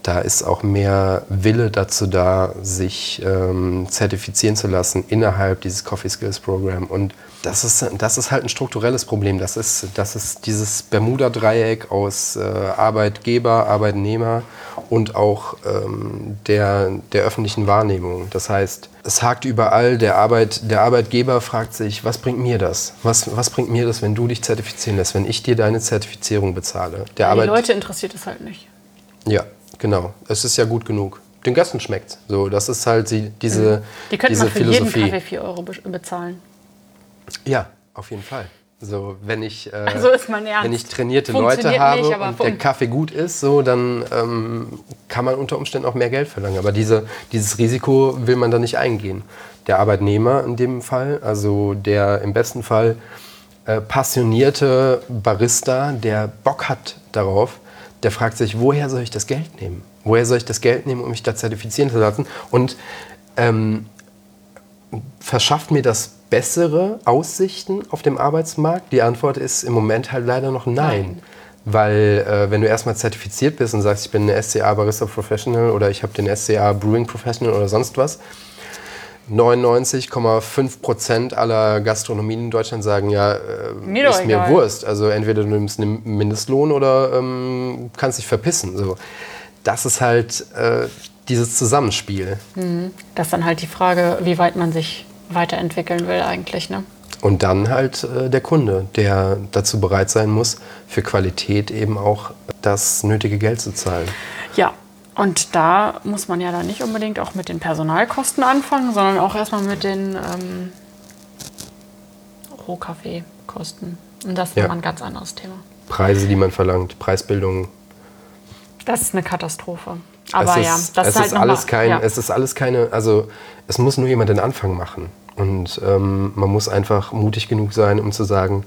da ist auch mehr Wille dazu da, sich ähm, zertifizieren zu lassen innerhalb dieses Coffee Skills Program. Und das ist, das ist halt ein strukturelles Problem. Das ist, das ist dieses Bermuda-Dreieck aus äh, Arbeitgeber, Arbeitnehmer und auch ähm, der, der öffentlichen Wahrnehmung. Das heißt, es hakt überall. Der, Arbeit, der Arbeitgeber fragt sich, was bringt mir das? Was, was bringt mir das, wenn du dich zertifizieren lässt, wenn ich dir deine Zertifizierung bezahle? Der Die Arbeit, Leute interessiert es halt nicht. ja, genau. Es ist ja gut genug. Den Gästen schmeckt So, das ist halt die, diese, Die könnten diese mal für Philosophie. jeden Kaffee 4 Euro be bezahlen. Ja, auf jeden Fall. So, wenn ich, äh, Also wenn ich trainierte Leute habe nicht, und der Kaffee gut ist, so, dann ähm, kann man unter Umständen auch mehr Geld verlangen. Aber diese, dieses Risiko will man da nicht eingehen. Der Arbeitnehmer in dem Fall, also der im besten Fall äh, passionierte Barista, der Bock hat darauf, der fragt sich, woher soll ich das Geld nehmen? Woher soll ich das Geld nehmen, um mich da zertifizieren zu lassen? Und ähm, verschafft mir das bessere Aussichten auf dem Arbeitsmarkt? Die Antwort ist im Moment halt leider noch nein. Nein. Weil äh, wenn du erstmal zertifiziert bist und sagst, ich bin eine SCA Barista Professional oder ich habe den SCA Brewing Professional oder sonst was, 99,5 Prozent aller Gastronomien in Deutschland sagen ja, äh, Mir ist mir egal. Wurst. Also entweder du nimmst einen Mindestlohn oder ähm, kannst dich verpissen. So. Das ist halt äh, dieses Zusammenspiel. Das ist dann halt die Frage, wie weit man sich weiterentwickeln will eigentlich. Ne? Und dann halt äh, der Kunde, der dazu bereit sein muss, für Qualität eben auch das nötige Geld zu zahlen. Ja, und da muss man ja dann nicht unbedingt auch mit den Personalkosten anfangen, sondern auch erstmal mit den ähm, Rohkaffeekosten. Und das ist Ja. ein ganz anderes Thema. Preise, die man verlangt, Preisbildung. Das ist eine Katastrophe. Aber es ja, ist, das es ist halt ist alles mal- kein, ja. es ist alles keine, also es muss nur jemand den Anfang machen. Und ähm, man muss einfach mutig genug sein, um zu sagen,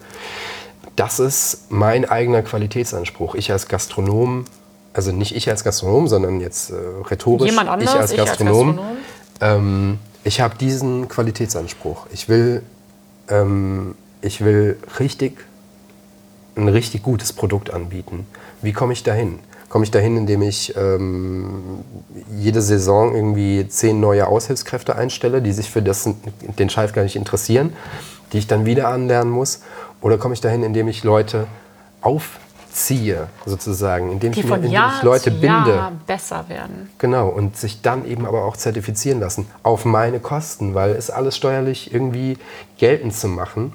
das ist mein eigener Qualitätsanspruch. Ich als Gastronom, also nicht ich als Gastronom, sondern jetzt äh, rhetorisch, Jemand anders, ich als ich Gastronom, Gastronom. ähm, ich habe diesen Qualitätsanspruch. Ich will, ähm, ich will richtig ein richtig gutes Produkt anbieten. Wie komme ich dahin? Komme ich dahin, indem ich ähm, jede Saison irgendwie zehn neue Aushilfskräfte einstelle, die sich für das, den Scheiß gar nicht interessieren, die ich dann wieder anlernen muss? Oder komme ich dahin, indem ich Leute aufziehe, sozusagen, indem ich, mir- indem ich Leute binde? Jahr besser werden. Genau, und sich dann eben aber auch zertifizieren lassen, auf meine Kosten, weil es alles steuerlich irgendwie geltend zu machen.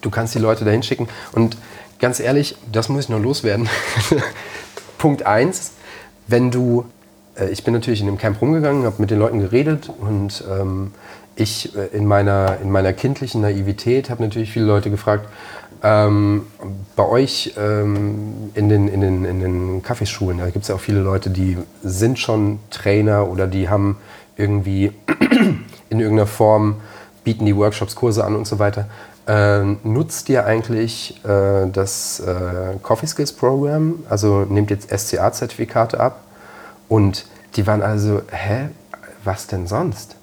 Du kannst die Leute dahin schicken und ganz ehrlich, das muss ich noch loswerden. Punkt 1, wenn du, äh, ich bin natürlich in dem Camp rumgegangen, habe mit den Leuten geredet und ähm, ich äh, in, meiner, in meiner kindlichen Naivität habe natürlich viele Leute gefragt, ähm, bei euch ähm, in, den, in, den, in den Kaffeeschulen, da gibt es ja auch viele Leute, die sind schon Trainer oder die haben irgendwie in irgendeiner Form, bieten die Workshops, Kurse an und so weiter. Ähm, nutzt ihr eigentlich äh, das äh, Coffee Skills Program? Also nehmt jetzt SCA-Zertifikate ab? Und die waren also, hä, was denn sonst?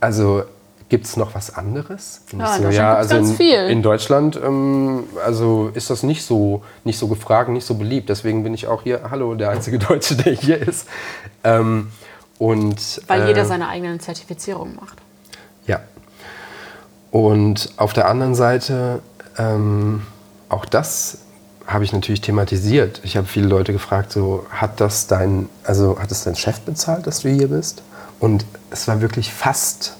Also gibt es noch was anderes? Ja, Deutschland gibt's ganz in, viel. in Deutschland ähm, also ist das nicht so, nicht so gefragt, nicht so beliebt. Deswegen bin ich auch hier, hallo, der einzige Deutsche, der hier ist. Ähm, und, Weil äh, jeder seine eigenen Zertifizierungen macht. Und auf der anderen Seite, ähm, auch das habe ich natürlich thematisiert. Ich habe viele Leute gefragt, so hat das dein, also hat es dein Chef bezahlt, dass du hier bist? Und es war wirklich fast,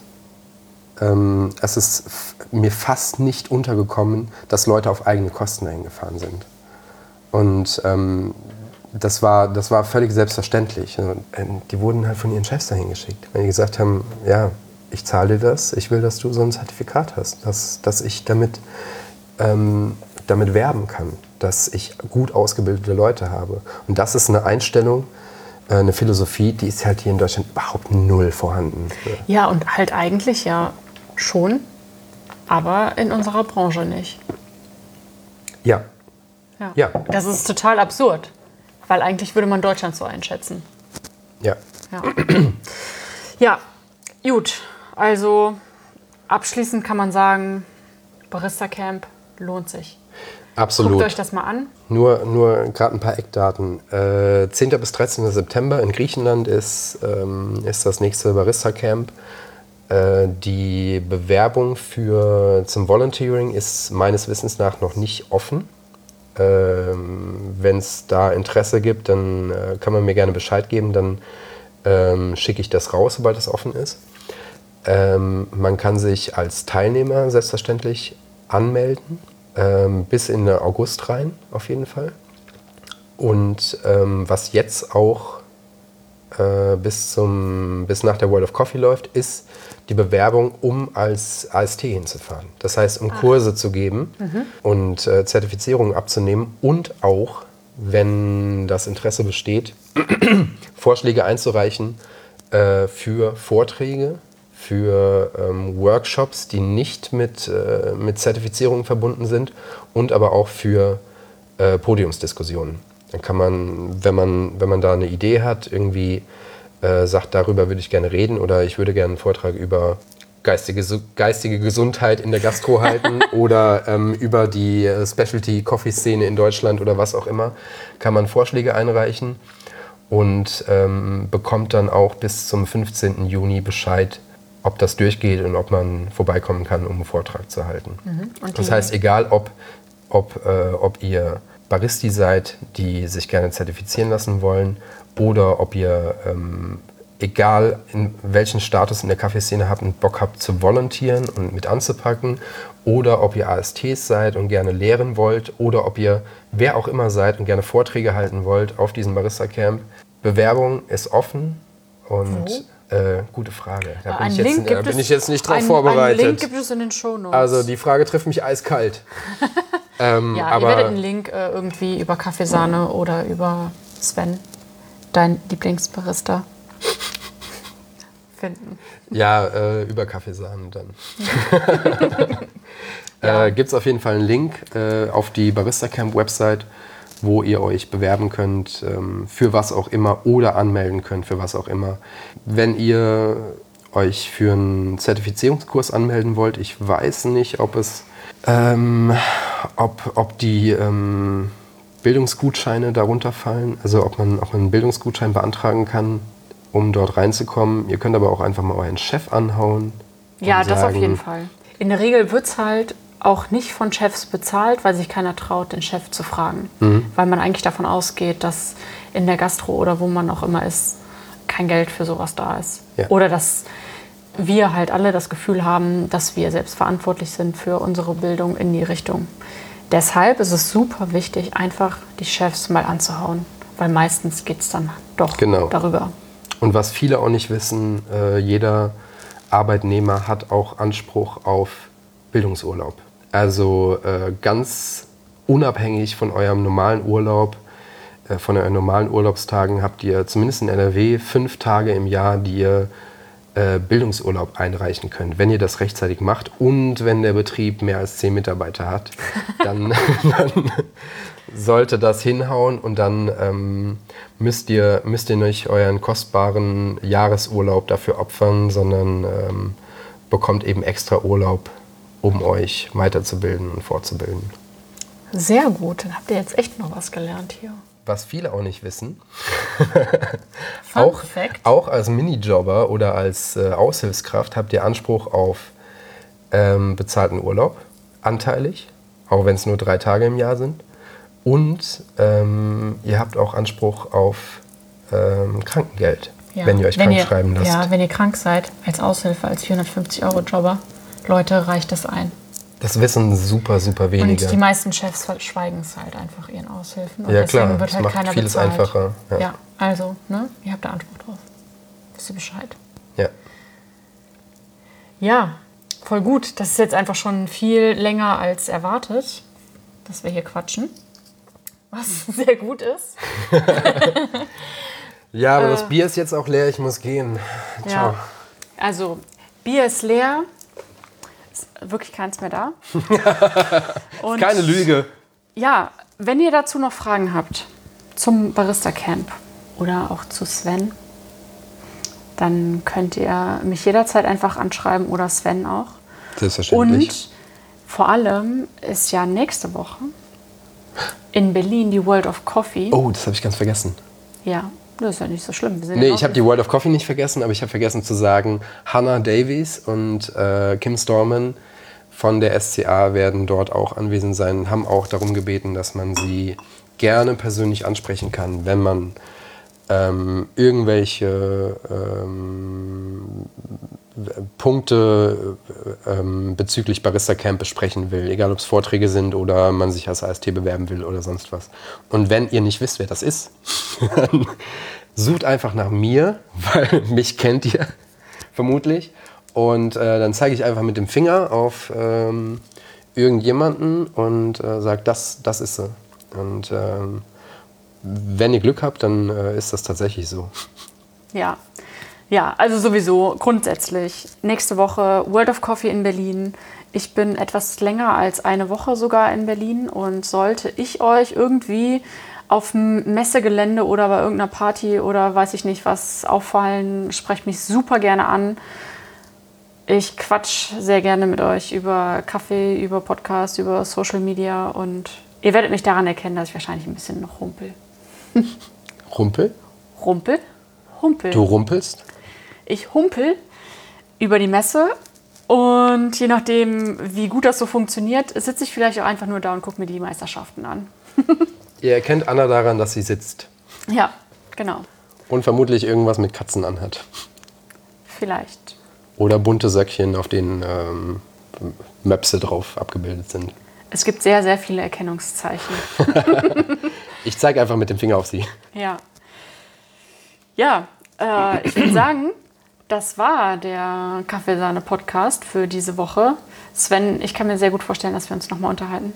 ähm, es ist mir fast nicht untergekommen, dass Leute auf eigene Kosten dahin gefahren sind. Und ähm, das, war, das war völlig selbstverständlich. Äh, Die wurden halt von ihren Chefs dahin geschickt. Wenn die gesagt haben, ja, ich zahle dir das, ich will, dass du so ein Zertifikat hast, dass, dass ich damit, ähm, damit werben kann, dass ich gut ausgebildete Leute habe. Und das ist eine Einstellung, äh, eine Philosophie, die ist halt hier in Deutschland überhaupt null vorhanden. Ja, und halt eigentlich ja schon, aber in unserer Branche nicht. Ja, Ja. Ja. Das ist total absurd, weil eigentlich würde man Deutschland so einschätzen. ja. Ja, ja gut. Also abschließend kann man sagen, Barista Camp lohnt sich. Absolut. Guckt euch das mal an. Nur, nur gerade ein paar Eckdaten. Äh, 10. bis 13. September in Griechenland ist, ähm, ist das nächste Barista Camp. Äh, die Bewerbung für, zum Volunteering ist meines Wissens nach noch nicht offen. Ähm, Wenn es da Interesse gibt, dann äh, kann man mir gerne Bescheid geben. Dann ähm, schicke ich das raus, sobald es offen ist. Ähm, man kann sich als Teilnehmer selbstverständlich anmelden, ähm, bis in den August rein auf jeden Fall. Und ähm, was jetzt auch äh, bis, zum, bis nach der World of Coffee läuft, ist die Bewerbung, um als AST hinzufahren. Das heißt, um Kurse zu geben und äh, Zertifizierungen abzunehmen und auch, wenn das Interesse besteht, Vorschläge einzureichen äh, für Vorträge, für ähm, Workshops, die nicht mit, äh, mit Zertifizierungen verbunden sind und aber auch für äh, Podiumsdiskussionen. Dann kann man, wenn man, wenn man da eine Idee hat, irgendwie äh, sagt, darüber würde ich gerne reden oder ich würde gerne einen Vortrag über geistige, geistige Gesundheit in der Gastro halten oder ähm, über die äh, Specialty-Coffee-Szene in Deutschland oder was auch immer, kann man Vorschläge einreichen und ähm, bekommt dann auch bis zum 15. Juni Bescheid, ob das durchgeht und ob man vorbeikommen kann, um einen Vortrag zu halten. Und Das heißt, egal ob, ob, äh, ob ihr Baristi seid, die sich gerne zertifizieren lassen wollen, oder ob ihr, ähm, egal in welchen Status in der Kaffeeszene habt und Bock habt zu volontieren und mit anzupacken, oder ob ihr ASTs seid und gerne lehren wollt, oder ob ihr wer auch immer seid und gerne Vorträge halten wollt auf diesem Barista Camp. Bewerbung ist offen und äh, gute Frage. Da bin, ich jetzt, da gibt bin ich jetzt nicht drauf ein, vorbereitet. Einen Link gibt es in den Shownotes. Also die Frage trifft mich eiskalt. ähm, ja, aber ihr werdet einen Link äh, irgendwie über Kaffeesahne oder über Sven, dein Lieblingsbarista, finden? Ja, äh, über Kaffeesahne dann. äh, Gibt es auf jeden Fall einen Link äh, auf die Barista Camp Website, wo ihr euch bewerben könnt ähm, für was auch immer oder anmelden könnt für was auch immer. Wenn ihr euch für einen Zertifizierungskurs anmelden wollt, ich weiß nicht, ob es, ähm, ob, ob die ähm, Bildungsgutscheine darunter fallen, also ob man auch einen Bildungsgutschein beantragen kann, um dort reinzukommen. Ihr könnt aber auch einfach mal euren Chef anhauen. Ja, das auf jeden Fall. In der Regel wird es halt auch nicht von Chefs bezahlt, weil sich keiner traut, den Chef zu fragen. Mhm. Weil man eigentlich davon ausgeht, dass in der Gastro oder wo man auch immer ist, kein Geld für sowas da ist. Ja. Oder dass wir halt alle das Gefühl haben, dass wir selbst verantwortlich sind für unsere Bildung in die Richtung. Deshalb ist es super wichtig, einfach die Chefs mal anzuhauen, weil meistens geht es dann doch Genau. darüber. Und was viele auch nicht wissen, äh, jeder Arbeitnehmer hat auch Anspruch auf Bildungsurlaub. Also äh, ganz unabhängig von eurem normalen Urlaub, äh, von euren normalen Urlaubstagen, habt ihr zumindest in NRW fünf Tage im Jahr, die ihr äh, Bildungsurlaub einreichen könnt, wenn ihr das rechtzeitig macht und wenn der Betrieb mehr als zehn Mitarbeiter hat, dann, dann sollte das hinhauen und dann ähm, müsst, ihr, müsst ihr nicht euren kostbaren Jahresurlaub dafür opfern, sondern ähm, bekommt eben extra Urlaub, um euch weiterzubilden und fortzubilden. Sehr gut, dann habt ihr jetzt echt noch was gelernt hier. Was viele auch nicht wissen, auch, auch als Minijobber oder als äh, Aushilfskraft habt ihr Anspruch auf ähm, bezahlten Urlaub, anteilig, auch wenn es nur drei Tage im Jahr sind. Und ähm, ihr habt auch Anspruch auf ähm, Krankengeld, Ja. wenn ihr euch krank schreiben lasst. Ja, wenn ihr krank seid, als Aushilfe, als 450-Euro-Jobber, Leute, reicht das ein. Das wissen super, super wenige. Und die meisten Chefs verschweigen es halt einfach ihren Aushilfen. Und Ja, deswegen klar, wird halt macht keiner vieles bezahlt. einfacher, ja. Ja. also, ne, ihr habt da Anspruch drauf. Wisst ihr Bescheid? ja. Ja, voll gut. Das ist jetzt einfach schon viel länger als erwartet, dass wir hier quatschen. Was sehr gut ist. ja, aber das Bier ist jetzt auch leer, ich muss gehen. Ciao. Ja. Also, Bier ist leer. Ist wirklich keins mehr da. Und Keine Lüge. Ja, wenn ihr dazu noch Fragen habt zum Barista Camp oder auch zu Sven, dann könnt ihr mich jederzeit einfach anschreiben oder Sven auch. Selbstverständlich. Und vor allem ist ja nächste Woche in Berlin die World of Coffee. oh, das habe ich ganz vergessen. Ja, das ist ja nicht so schlimm. Wir Nee, ich habe die World of Coffee nicht vergessen, aber ich habe vergessen zu sagen, Hannah Davies und äh, Kim Storman von der SCA werden dort auch anwesend sein, haben auch darum gebeten, dass man sie gerne persönlich ansprechen kann, wenn man ähm, irgendwelche ähm, Punkte äh, ähm, bezüglich Barista Camp besprechen will, egal ob es Vorträge sind oder man sich als AST bewerben will oder sonst was. Und wenn ihr nicht wisst, wer das ist, dann sucht einfach nach mir, weil mich kennt ihr vermutlich. Und äh, dann zeige ich einfach mit dem Finger auf ähm, irgendjemanden und äh, sage, das, das ist sie. Und ähm, wenn ihr Glück habt, dann äh, ist das tatsächlich so. Ja. Ja, also sowieso grundsätzlich. Nächste Woche World of Coffee in Berlin. Ich bin etwas länger als eine Woche sogar in Berlin und sollte ich euch irgendwie auf dem Messegelände oder bei irgendeiner Party oder weiß ich nicht was auffallen, sprecht mich super gerne an. Ich quatsch sehr gerne mit euch über Kaffee, über Podcast, über Social Media und ihr werdet mich daran erkennen, dass ich wahrscheinlich ein bisschen noch rumpel. Rumpel? Rumpel? Humpel. Du rumpelst? Ich humpel über die Messe und je nachdem, wie gut das so funktioniert, sitze ich vielleicht auch einfach nur da und gucke mir die Meisterschaften an. Ihr erkennt Anna daran, dass sie sitzt Ja, genau. und vermutlich irgendwas mit Katzen anhat. Vielleicht. Oder bunte Söckchen, auf denen ähm, Möpse drauf abgebildet sind. Es gibt sehr, sehr viele Erkennungszeichen. Ich zeige einfach mit dem Finger auf sie. Ja. Ja, äh, ich würde sagen, das war der Kaffeesahne-Podcast für diese Woche. Sven, ich kann mir sehr gut vorstellen, dass wir uns nochmal unterhalten.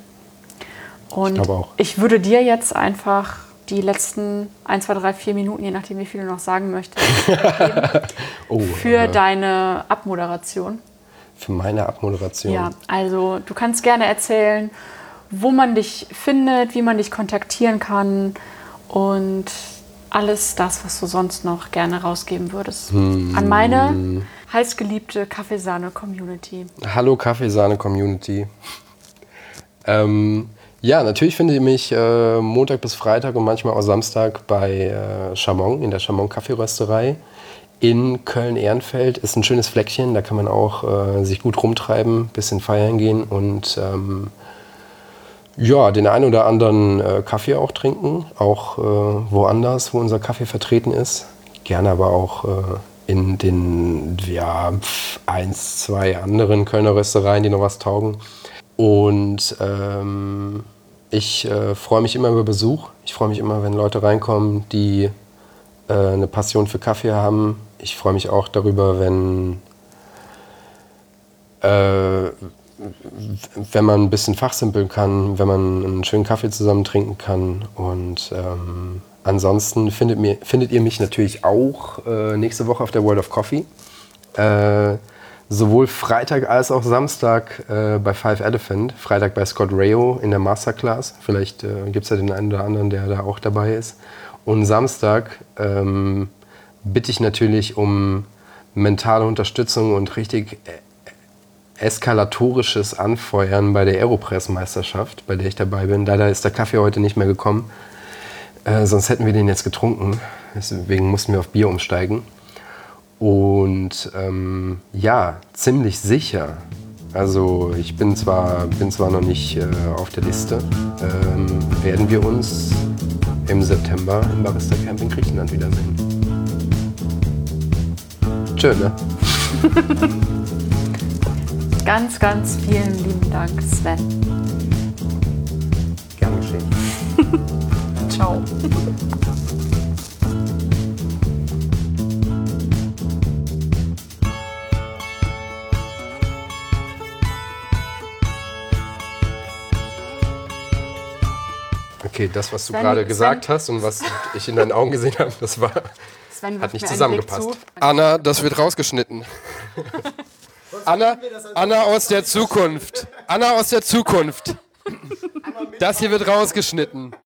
Und glaube auch. ich würde dir jetzt einfach die letzten 1, 2, 3, 4 Minuten, je nachdem, wie viel du noch sagen möchtest, Oh, für äh, deine Abmoderation. für meine Abmoderation. Ja, also du kannst gerne erzählen, wo man dich findet, wie man dich kontaktieren kann und alles das, was du sonst noch gerne rausgeben würdest. An meine heißgeliebte Kaffeesahne-Community. Hallo Kaffeesahne-Community. ähm, ja, natürlich findet ihr mich äh, Montag bis Freitag und manchmal auch Samstag bei äh, Chamon, in der Chamon Kaffeerösterei in Köln-Ehrenfeld. Ist ein schönes Fleckchen, da kann man auch äh, sich gut rumtreiben, bisschen feiern gehen und ähm, ja, den einen oder anderen äh, Kaffee auch trinken, auch äh, woanders, wo unser Kaffee vertreten ist. Gerne aber auch äh, in den ja, eins, zwei anderen Kölner Röstereien, die noch was taugen. Und ähm, ich äh, freue mich immer über Besuch. Ich freue mich immer, wenn Leute reinkommen, die äh, eine Passion für Kaffee haben. Ich freue mich auch darüber, wenn äh, wenn man ein bisschen fachsimpeln kann, wenn man einen schönen Kaffee zusammen trinken kann. Und ähm, ansonsten findet, mir, findet ihr mich natürlich auch äh, nächste Woche auf der World of Coffee. Äh, sowohl Freitag als auch Samstag äh, bei Five Elephant. Freitag bei Scott Rayo in der Masterclass. Vielleicht äh, gibt es ja den einen oder anderen, der da auch dabei ist. Und Samstag ähm, bitte ich natürlich um mentale Unterstützung und richtig äh, eskalatorisches Anfeuern bei der Aeropress-Meisterschaft, bei der ich dabei bin. Leider ist der Kaffee heute nicht mehr gekommen. Äh, sonst hätten wir den jetzt getrunken. Deswegen mussten wir auf Bier umsteigen. Und ähm, ja, ziemlich sicher. Also ich bin zwar, bin zwar noch nicht äh, auf der Liste, ähm, werden wir uns im September im Barista Camp in Griechenland wiedersehen. Schön, ne? Ganz, ganz vielen lieben Dank, Sven. Gern geschehen. Ciao. Okay, das, was du Sven- gerade Sven- gesagt hast und was ich in deinen Augen gesehen habe, das war, Sven hat nicht zusammengepasst. Zu. Anna, das wird rausgeschnitten. Anna, Anna aus der Zukunft. Anna aus der Zukunft. Das hier wird rausgeschnitten.